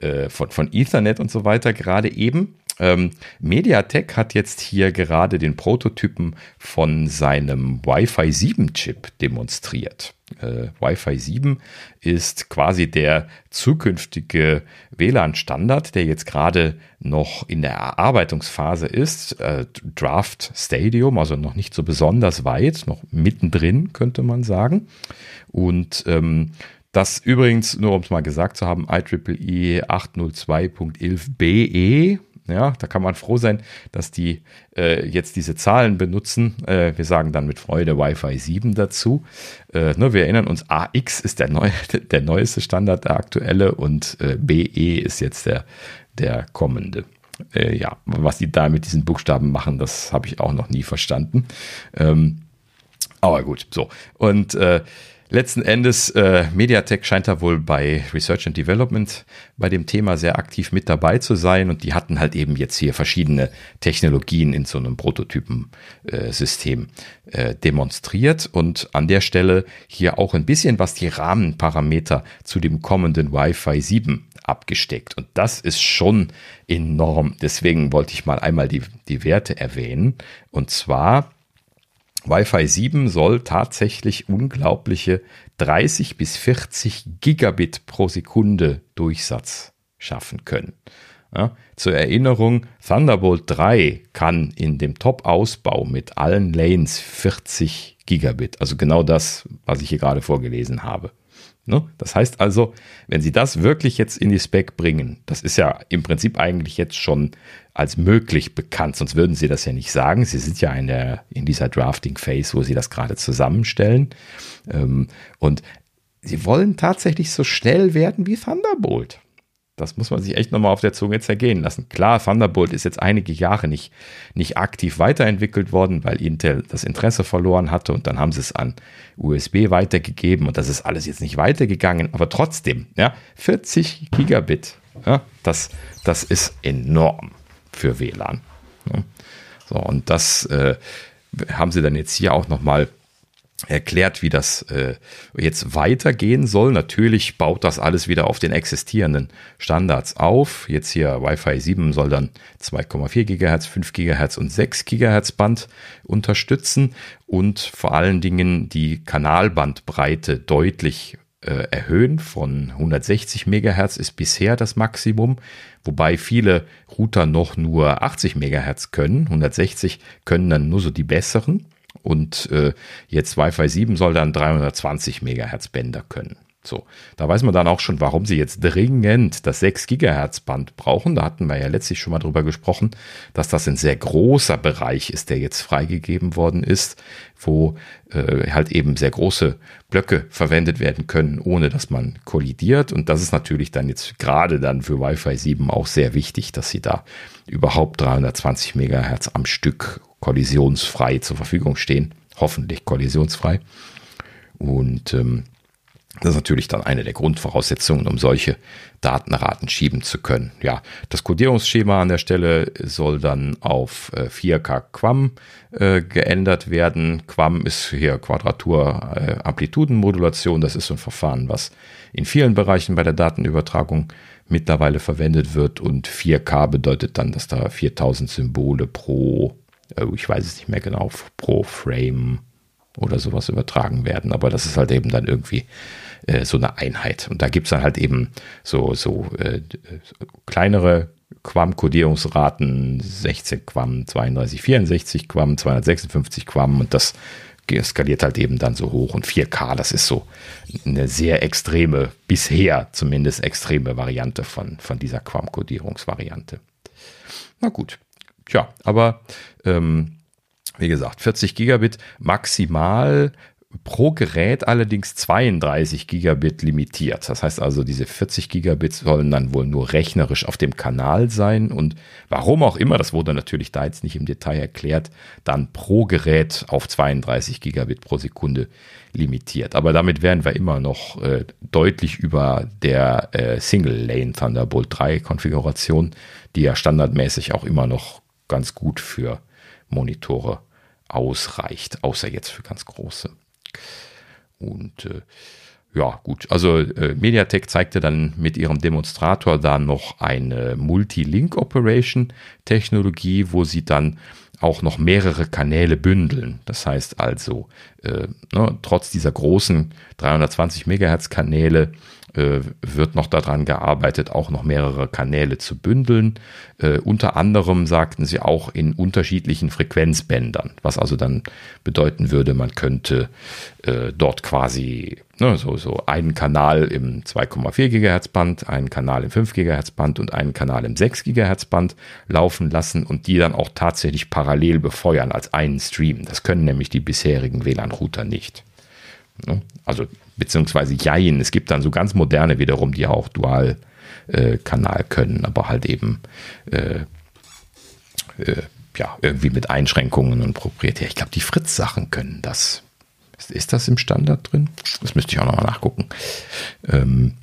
äh, von, von Ethernet und so weiter gerade eben. Ähm, Mediatek hat jetzt hier gerade den Prototypen von seinem Wi-Fi 7 Chip demonstriert. Äh, Wi-Fi 7 ist quasi der zukünftige WLAN-Standard, der jetzt gerade noch in der Erarbeitungsphase ist. Äh, Draft Stadium, also noch nicht so besonders weit, noch mittendrin, könnte man sagen. Und ähm, das übrigens, nur um es mal gesagt zu haben, IEEE 802.11be ja, da kann man froh sein, dass die äh, jetzt diese Zahlen benutzen. Äh, wir sagen dann mit Freude Wi-Fi 7 dazu. Äh, ne, wir erinnern uns, AX ist der, neu, der neueste Standard, der aktuelle, und äh, BE ist jetzt der, der kommende. Äh, ja, was die da mit diesen Buchstaben machen, das habe ich auch noch nie verstanden. Ähm, aber gut, so. Und äh, Letzten Endes, äh, Mediatek scheint da wohl bei Research and Development bei dem Thema sehr aktiv mit dabei zu sein und die hatten halt eben jetzt hier verschiedene Technologien in so einem Prototypensystem äh, äh, demonstriert und an der Stelle hier auch ein bisschen was die Rahmenparameter zu dem kommenden Wi-Fi 7 abgesteckt. Und das ist schon enorm. Deswegen wollte ich mal einmal die, die Werte erwähnen. Und zwar Wi-Fi 7 soll tatsächlich unglaubliche 30 bis 40 Gigabit pro Sekunde Durchsatz schaffen können. Ja, zur Erinnerung, Thunderbolt 3 kann in dem Top-Ausbau mit allen Lanes 40 Gigabit, also genau das, was ich hier gerade vorgelesen habe. Ne? Das heißt also, wenn Sie das wirklich jetzt in die Spec bringen, das ist ja im Prinzip eigentlich jetzt schon als möglich bekannt, sonst würden Sie das ja nicht sagen. Sie sind ja in, der, in dieser Drafting-Phase, wo Sie das gerade zusammenstellen. Ähm, und Sie wollen tatsächlich so schnell werden wie Thunderbolt. Das muss man sich echt nochmal auf der Zunge zergehen lassen. Klar, Thunderbolt ist jetzt einige Jahre nicht, nicht aktiv weiterentwickelt worden, weil Intel das Interesse verloren hatte und dann haben sie es an USB weitergegeben und das ist alles jetzt nicht weitergegangen. Aber trotzdem, ja, 40 Gigabit, ja, das, das ist enorm für WLAN. Ja. So, und das äh, haben sie dann jetzt hier auch nochmal erklärt, wie das äh, jetzt weitergehen soll. Natürlich baut das alles wieder auf den existierenden Standards auf. Jetzt hier Wi-Fi 7 soll dann 2,4 Gigahertz, 5 Gigahertz und 6 Gigahertz Band unterstützen und vor allen Dingen die Kanalbandbreite deutlich äh, erhöhen. Von 160 Megahertz ist bisher das Maximum, wobei viele Router noch nur 80 Megahertz können. 160 können dann nur so die besseren. Und äh, jetzt Wi-Fi 7 soll dann 320 Megahertz Bänder können. So, da weiß man dann auch schon, warum sie jetzt dringend das 6 Gigahertz Band brauchen. Da hatten wir ja letztlich schon mal drüber gesprochen, dass das ein sehr großer Bereich ist, der jetzt freigegeben worden ist, wo äh, halt eben sehr große Blöcke verwendet werden können, ohne dass man kollidiert. Und das ist natürlich dann jetzt gerade dann für Wi-Fi 7 auch sehr wichtig, dass sie da überhaupt 320 Megahertz am Stück kollisionsfrei zur Verfügung stehen. Hoffentlich kollisionsfrei. Und ähm, das ist natürlich dann eine der Grundvoraussetzungen, um solche Datenraten schieben zu können. Ja, das Codierungsschema an der Stelle soll dann auf 4K äh, Quam äh, geändert werden. Quam ist hier Quadratur-Amplitudenmodulation. Äh, das ist so ein Verfahren, was in vielen Bereichen bei der Datenübertragung mittlerweile verwendet wird. Und 4K bedeutet dann, dass da 4000 Symbole pro Oh, ich weiß es nicht mehr genau, pro Frame oder sowas übertragen werden. Aber das ist halt eben dann irgendwie äh, so eine Einheit. Und da gibt es dann halt eben so, so äh, kleinere Quam-Kodierungsraten, 16 Quam, 32, 64 Quam, 256 Quam und das skaliert halt eben dann so hoch und 4K, das ist so eine sehr extreme, bisher zumindest extreme Variante von, von dieser Quam-Kodierungsvariante. Na gut, Tja, aber ähm, wie gesagt, 40 Gigabit maximal pro Gerät allerdings 32 Gigabit limitiert. Das heißt also, diese 40 Gigabit sollen dann wohl nur rechnerisch auf dem Kanal sein und warum auch immer, das wurde natürlich da jetzt nicht im Detail erklärt, dann pro Gerät auf 32 Gigabit pro Sekunde limitiert. Aber damit wären wir immer noch äh, deutlich über der äh, Single Lane Thunderbolt 3 Konfiguration, die ja standardmäßig auch immer noch ganz gut für Monitore ausreicht, außer jetzt für ganz große. Und äh, ja, gut. Also äh, MediaTek zeigte dann mit ihrem Demonstrator da noch eine Multi-Link-Operation-Technologie, wo sie dann auch noch mehrere Kanäle bündeln. Das heißt also, äh, ne, trotz dieser großen 320 Megahertz Kanäle wird noch daran gearbeitet, auch noch mehrere Kanäle zu bündeln. Äh, unter anderem sagten sie auch in unterschiedlichen Frequenzbändern, was also dann bedeuten würde, man könnte äh, dort quasi ne, so, so einen Kanal im 2,4 Gigahertz Band, einen Kanal im 5 Gigahertz Band und einen Kanal im 6 Gigahertz Band laufen lassen und die dann auch tatsächlich parallel befeuern als einen Stream. Das können nämlich die bisherigen WLAN-Router nicht. Ne? Also beziehungsweise Jein. Es gibt dann so ganz moderne wiederum, die auch Dual-Kanal äh, können, aber halt eben äh, äh, ja, irgendwie mit Einschränkungen und proprietär. Ich glaube, die Fritz-Sachen können das. Ist, ist, das im Standard drin? Das müsste ich auch nochmal nachgucken. Ähm,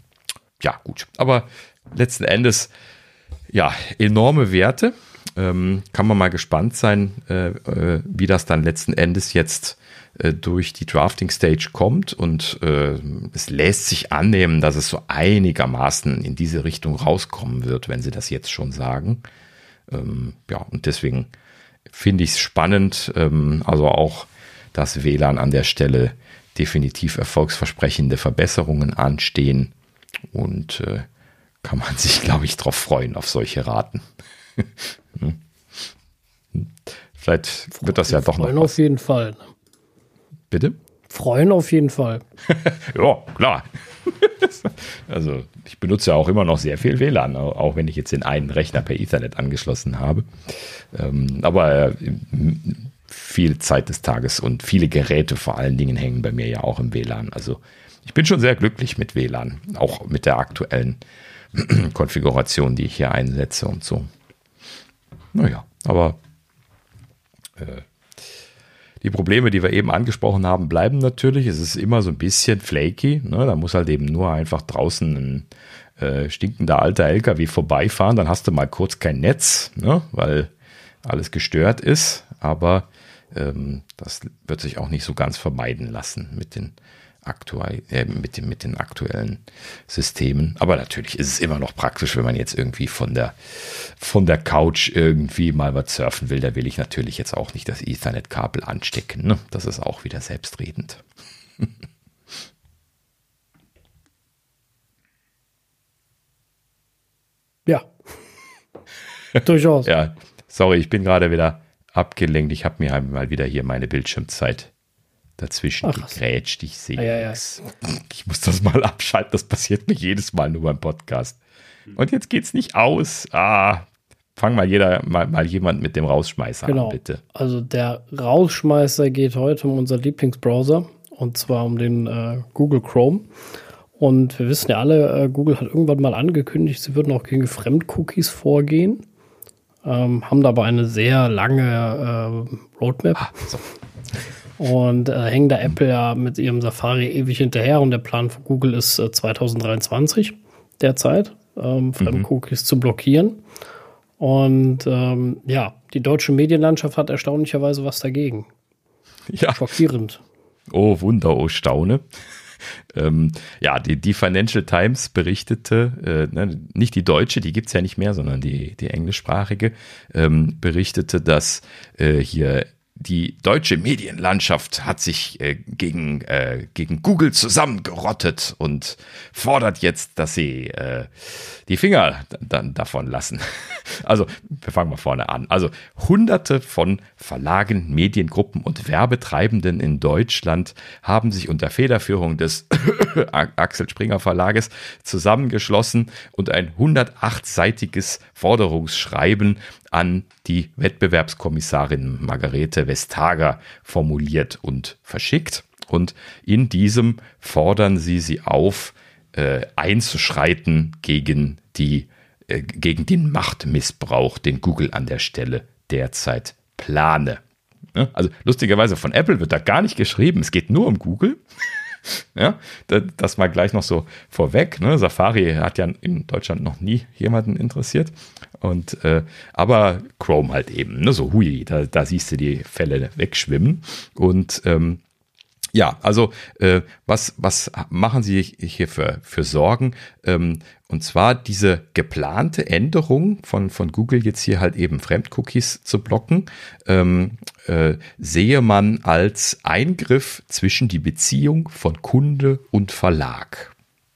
ja, gut. Aber letzten Endes, ja, enorme Werte. Ähm, kann man mal gespannt sein, äh, äh wie das dann letzten Endes jetzt äh, durch die Drafting Stage kommt und äh, es lässt sich annehmen, dass es so einigermaßen in diese Richtung rauskommen wird, wenn sie das jetzt schon sagen. Ähm, ja, und deswegen finde ich es spannend, ähm, also auch dass WLAN an der Stelle definitiv erfolgsversprechende Verbesserungen anstehen und äh, kann man sich, glaube ich, darauf freuen, auf solche Raten. Hm. Vielleicht wird das ja doch noch. Auf jeden Fall. Bitte? Freuen auf jeden Fall. ja, klar. also ich benutze ja auch immer noch sehr viel WLAN, auch wenn ich jetzt den einen Rechner per Ethernet angeschlossen habe. Ähm, aber äh, viel Zeit des Tages und viele Geräte vor allen Dingen hängen bei mir ja auch im WLAN. Also ich bin schon sehr glücklich mit WLAN, auch mit der aktuellen Konfiguration, die ich hier einsetze und so. Naja, aber äh, die Probleme, die wir eben angesprochen haben, bleiben natürlich. Es ist immer so ein bisschen flaky. Ne? Da muss halt eben nur einfach draußen ein äh, stinkender alter LKW vorbeifahren. Dann hast du mal kurz kein Netz, ne? weil alles gestört ist. Aber ähm, das wird sich auch nicht so ganz vermeiden lassen mit den aktuell, äh, mit, dem, mit den aktuellen Systemen. Aber natürlich ist es immer noch praktisch, wenn man jetzt irgendwie von der, von der Couch irgendwie mal was surfen will. Da will ich natürlich jetzt auch nicht das Ethernet-Kabel anstecken. Ne? Das ist auch wieder selbstredend. ja. Durchaus. Ja, sorry, ich bin gerade wieder abgelenkt. Ich habe mir mal wieder hier meine Bildschirmzeit dazwischen Ach, gegrätscht. Ich sehe ja, ja. Ich muss das mal abschalten. Das passiert mir jedes Mal nur beim Podcast. Und jetzt geht's nicht aus. Ah, fang mal jeder mal, mal jemand mit dem Rausschmeißer genau. an, bitte. Also der Rausschmeißer geht heute um unseren Lieblingsbrowser und zwar um den äh, Google Chrome. Und wir wissen ja alle, äh, Google hat irgendwann mal angekündigt, sie würden auch gegen Fremdcookies vorgehen. Ähm, haben dabei eine sehr lange äh, Roadmap. Ah, so. Und äh, hängen da Apple ja mit ihrem Safari ewig hinterher und der Plan von Google ist äh, 2023 derzeit, ähm, Fremdcookies mhm. zu blockieren. Und ähm, ja, die deutsche Medienlandschaft hat erstaunlicherweise was dagegen. Ja. Schockierend. Oh, Wunder, oh Staune. ähm, ja, die, die Financial Times berichtete, äh, ne, nicht die deutsche, die gibt es ja nicht mehr, sondern die, die englischsprachige, ähm, berichtete, dass äh, hier die deutsche Medienlandschaft hat sich äh, gegen, äh, gegen Google zusammengerottet und fordert jetzt, dass sie äh, die Finger dann davon lassen. Also, wir fangen mal vorne an. Also, hunderte von Verlagen, Mediengruppen und Werbetreibenden in Deutschland haben sich unter Federführung des Axel Springer Verlages zusammengeschlossen und ein 108-seitiges Forderungsschreiben an die Wettbewerbskommissarin Margarete Vestager formuliert und verschickt. Und in diesem fordern sie sie auf, äh, einzuschreiten gegen die äh, gegen den Machtmissbrauch, den Google an der Stelle derzeit plane. Also lustigerweise von Apple wird da gar nicht geschrieben, es geht nur um Google. Ja, das mal gleich noch so vorweg. Ne? Safari hat ja in Deutschland noch nie jemanden interessiert. Und äh, aber Chrome halt eben, ne? so hui, da, da siehst du die Fälle wegschwimmen. Und ähm, ja, also äh, was, was machen Sie hier für, für Sorgen? Ähm, und zwar diese geplante Änderung von, von Google jetzt hier halt eben Fremdcookies zu blocken, ähm, äh, sehe man als Eingriff zwischen die Beziehung von Kunde und Verlag.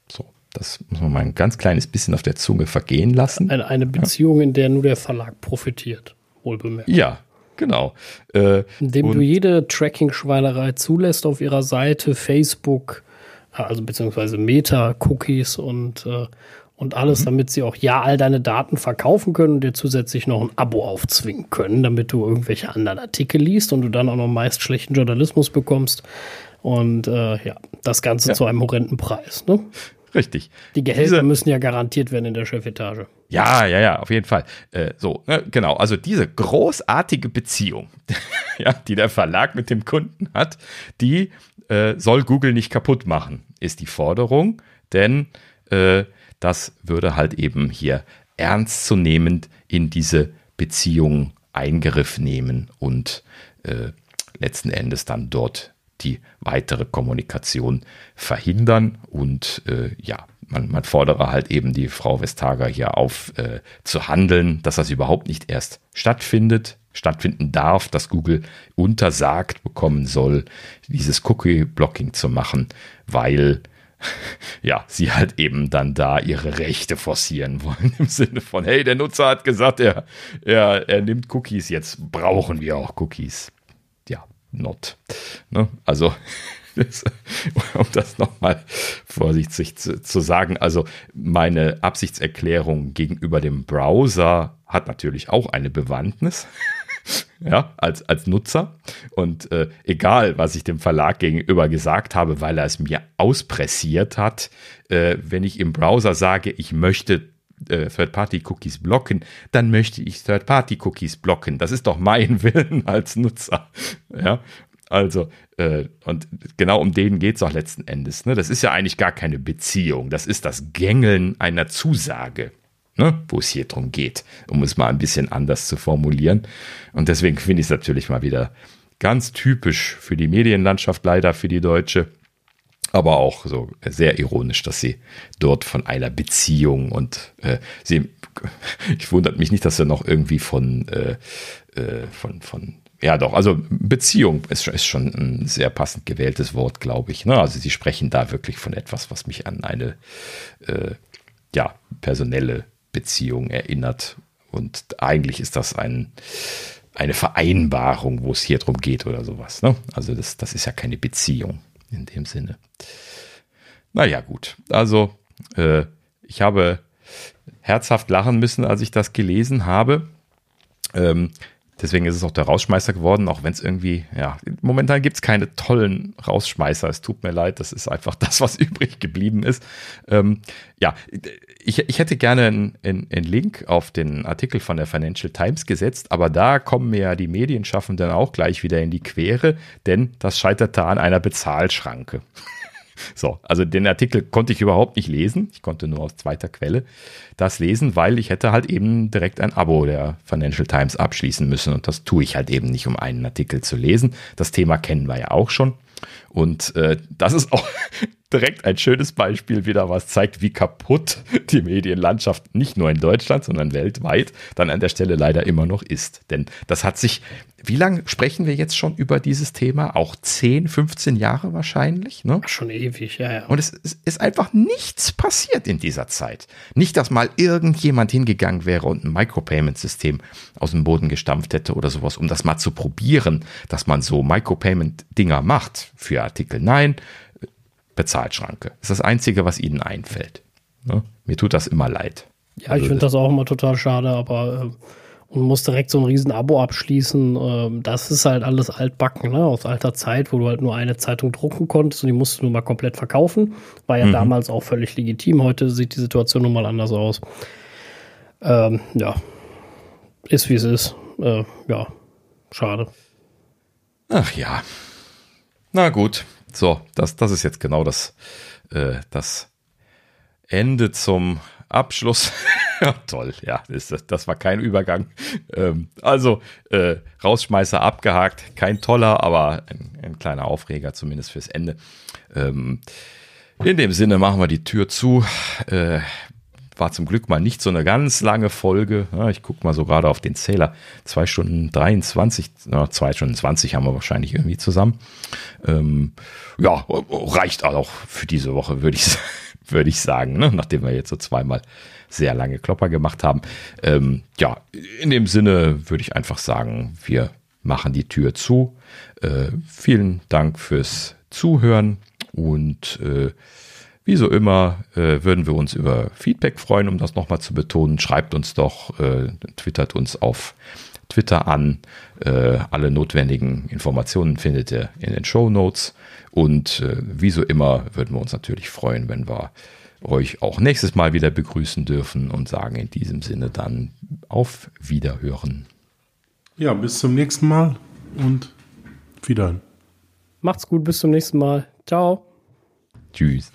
So, das muss man mal ein ganz kleines bisschen auf der Zunge vergehen lassen. Eine, eine Beziehung, ja. in der nur der Verlag profitiert, wohlbemerkt. Ja, genau. Äh, Indem du jede Tracking-Schweinerei zulässt auf ihrer Seite, Facebook, also beziehungsweise Meta-Cookies und, äh, und alles, mhm. damit sie auch ja all deine Daten verkaufen können und dir zusätzlich noch ein Abo aufzwingen können, damit du irgendwelche anderen Artikel liest und du dann auch noch meist schlechten Journalismus bekommst. Und äh, ja, das Ganze ja. zu einem horrenden Preis. Ne? Richtig. Die Gehälter diese, müssen ja garantiert werden in der Chefetage. Ja, ja, ja, auf jeden Fall. Äh, so, ne, genau. Also diese großartige Beziehung, ja, die der Verlag mit dem Kunden hat, die äh, soll Google nicht kaputt machen, ist die Forderung. Denn äh, das würde halt eben hier ernstzunehmend in diese Beziehung Eingriff nehmen und äh, letzten Endes dann dort die weitere Kommunikation verhindern. Und äh, ja, man, man fordere halt eben die Frau Vestager hier auf äh, zu handeln, dass das überhaupt nicht erst stattfindet, stattfinden darf, dass Google untersagt bekommen soll, dieses Cookie-Blocking zu machen, weil ja, sie halt eben dann da ihre Rechte forcieren wollen im Sinne von, hey, der Nutzer hat gesagt, er, er, er nimmt Cookies, jetzt brauchen wir auch Cookies not. Ne? Also, um das nochmal vorsichtig zu, zu, sagen, also meine Absichtserklärung gegenüber dem Browser hat natürlich auch eine Bewandtnis. ja, als, als Nutzer. Und äh, egal, was ich dem Verlag gegenüber gesagt habe, weil er es mir auspressiert hat, äh, wenn ich im Browser sage, ich möchte äh, Third-Party-Cookies blocken, dann möchte ich Third-Party-Cookies blocken. Das ist doch mein Willen als Nutzer. Ja, also, äh, und genau um den geht es auch letzten Endes. Ne? Das ist ja eigentlich gar keine Beziehung. Das ist das Gängeln einer Zusage, ne? wo es hier drum geht, um es mal ein bisschen anders zu formulieren. Und deswegen finde ich es natürlich mal wieder ganz typisch für die Medienlandschaft, leider für die deutsche aber auch so sehr ironisch, dass sie dort von einer Beziehung und äh, sie, ich wundert mich nicht, dass er noch irgendwie von, äh, äh, von, von, ja doch, also Beziehung ist, ist schon ein sehr passend gewähltes Wort, glaube ich. Ne? Also sie sprechen da wirklich von etwas, was mich an eine, äh, ja, personelle Beziehung erinnert. Und eigentlich ist das ein, eine Vereinbarung, wo es hier drum geht oder sowas. Ne? Also das, das ist ja keine Beziehung in dem Sinne. Naja, gut. Also, äh, ich habe herzhaft lachen müssen, als ich das gelesen habe. Ähm, deswegen ist es auch der Rausschmeißer geworden, auch wenn es irgendwie, ja, momentan gibt es keine tollen Rausschmeißer. Es tut mir leid, das ist einfach das, was übrig geblieben ist. Ähm, ja, ich, ich hätte gerne einen, einen, Link auf den Artikel von der Financial Times gesetzt, aber da kommen mir ja die Medienschaffenden auch gleich wieder in die Quere, denn das scheiterte an einer Bezahlschranke. So, also den Artikel konnte ich überhaupt nicht lesen. Ich konnte nur aus zweiter Quelle das lesen, weil ich hätte halt eben direkt ein Abo der Financial Times abschließen müssen. Und das tue ich halt eben nicht, um einen Artikel zu lesen. Das Thema kennen wir ja auch schon. Und äh, das ist auch direkt ein schönes Beispiel wieder, was zeigt, wie kaputt die Medienlandschaft nicht nur in Deutschland, sondern weltweit dann an der Stelle leider immer noch ist. Denn das hat sich, wie lange sprechen wir jetzt schon über dieses Thema? Auch 10, 15 Jahre wahrscheinlich? Ne? Schon ewig, ja, ja. Und es, es ist einfach nichts passiert in dieser Zeit. Nicht, dass mal irgendjemand hingegangen wäre und ein Micropayment-System aus dem Boden gestampft hätte oder sowas, um das mal zu probieren, dass man so Micropayment-Dinger macht für Artikel. Nein, Bezahlschranke. Das ist das Einzige, was ihnen einfällt. Ne? Mir tut das immer leid. Ja, ich also finde das auch immer total schade, aber äh, und muss direkt so ein riesen Abo abschließen. Äh, das ist halt alles altbacken, ne? aus alter Zeit, wo du halt nur eine Zeitung drucken konntest und die musst du nur mal komplett verkaufen. War ja mhm. damals auch völlig legitim. Heute sieht die Situation nun mal anders aus. Ähm, ja, ist wie es ist. Äh, ja, schade. Ach ja. Na gut, so, das, das ist jetzt genau das, äh, das Ende zum Abschluss. toll, ja, das, das war kein Übergang. Ähm, also, äh, Rausschmeißer abgehakt, kein toller, aber ein, ein kleiner Aufreger zumindest fürs Ende. Ähm, in dem Sinne machen wir die Tür zu. Äh, war zum Glück mal nicht so eine ganz lange Folge. Ja, ich gucke mal so gerade auf den Zähler. Zwei Stunden 23, na, zwei Stunden 20 haben wir wahrscheinlich irgendwie zusammen. Ähm, ja, reicht auch für diese Woche, würde ich, würde ich sagen, ne? nachdem wir jetzt so zweimal sehr lange Klopper gemacht haben. Ähm, ja, in dem Sinne würde ich einfach sagen, wir machen die Tür zu. Äh, vielen Dank fürs Zuhören und äh, wie so immer äh, würden wir uns über Feedback freuen, um das nochmal zu betonen. Schreibt uns doch, äh, twittert uns auf Twitter an. Äh, alle notwendigen Informationen findet ihr in den Show Notes. Und äh, wie so immer würden wir uns natürlich freuen, wenn wir euch auch nächstes Mal wieder begrüßen dürfen und sagen in diesem Sinne dann auf Wiederhören. Ja, bis zum nächsten Mal und wieder. Macht's gut, bis zum nächsten Mal. Ciao. Tschüss.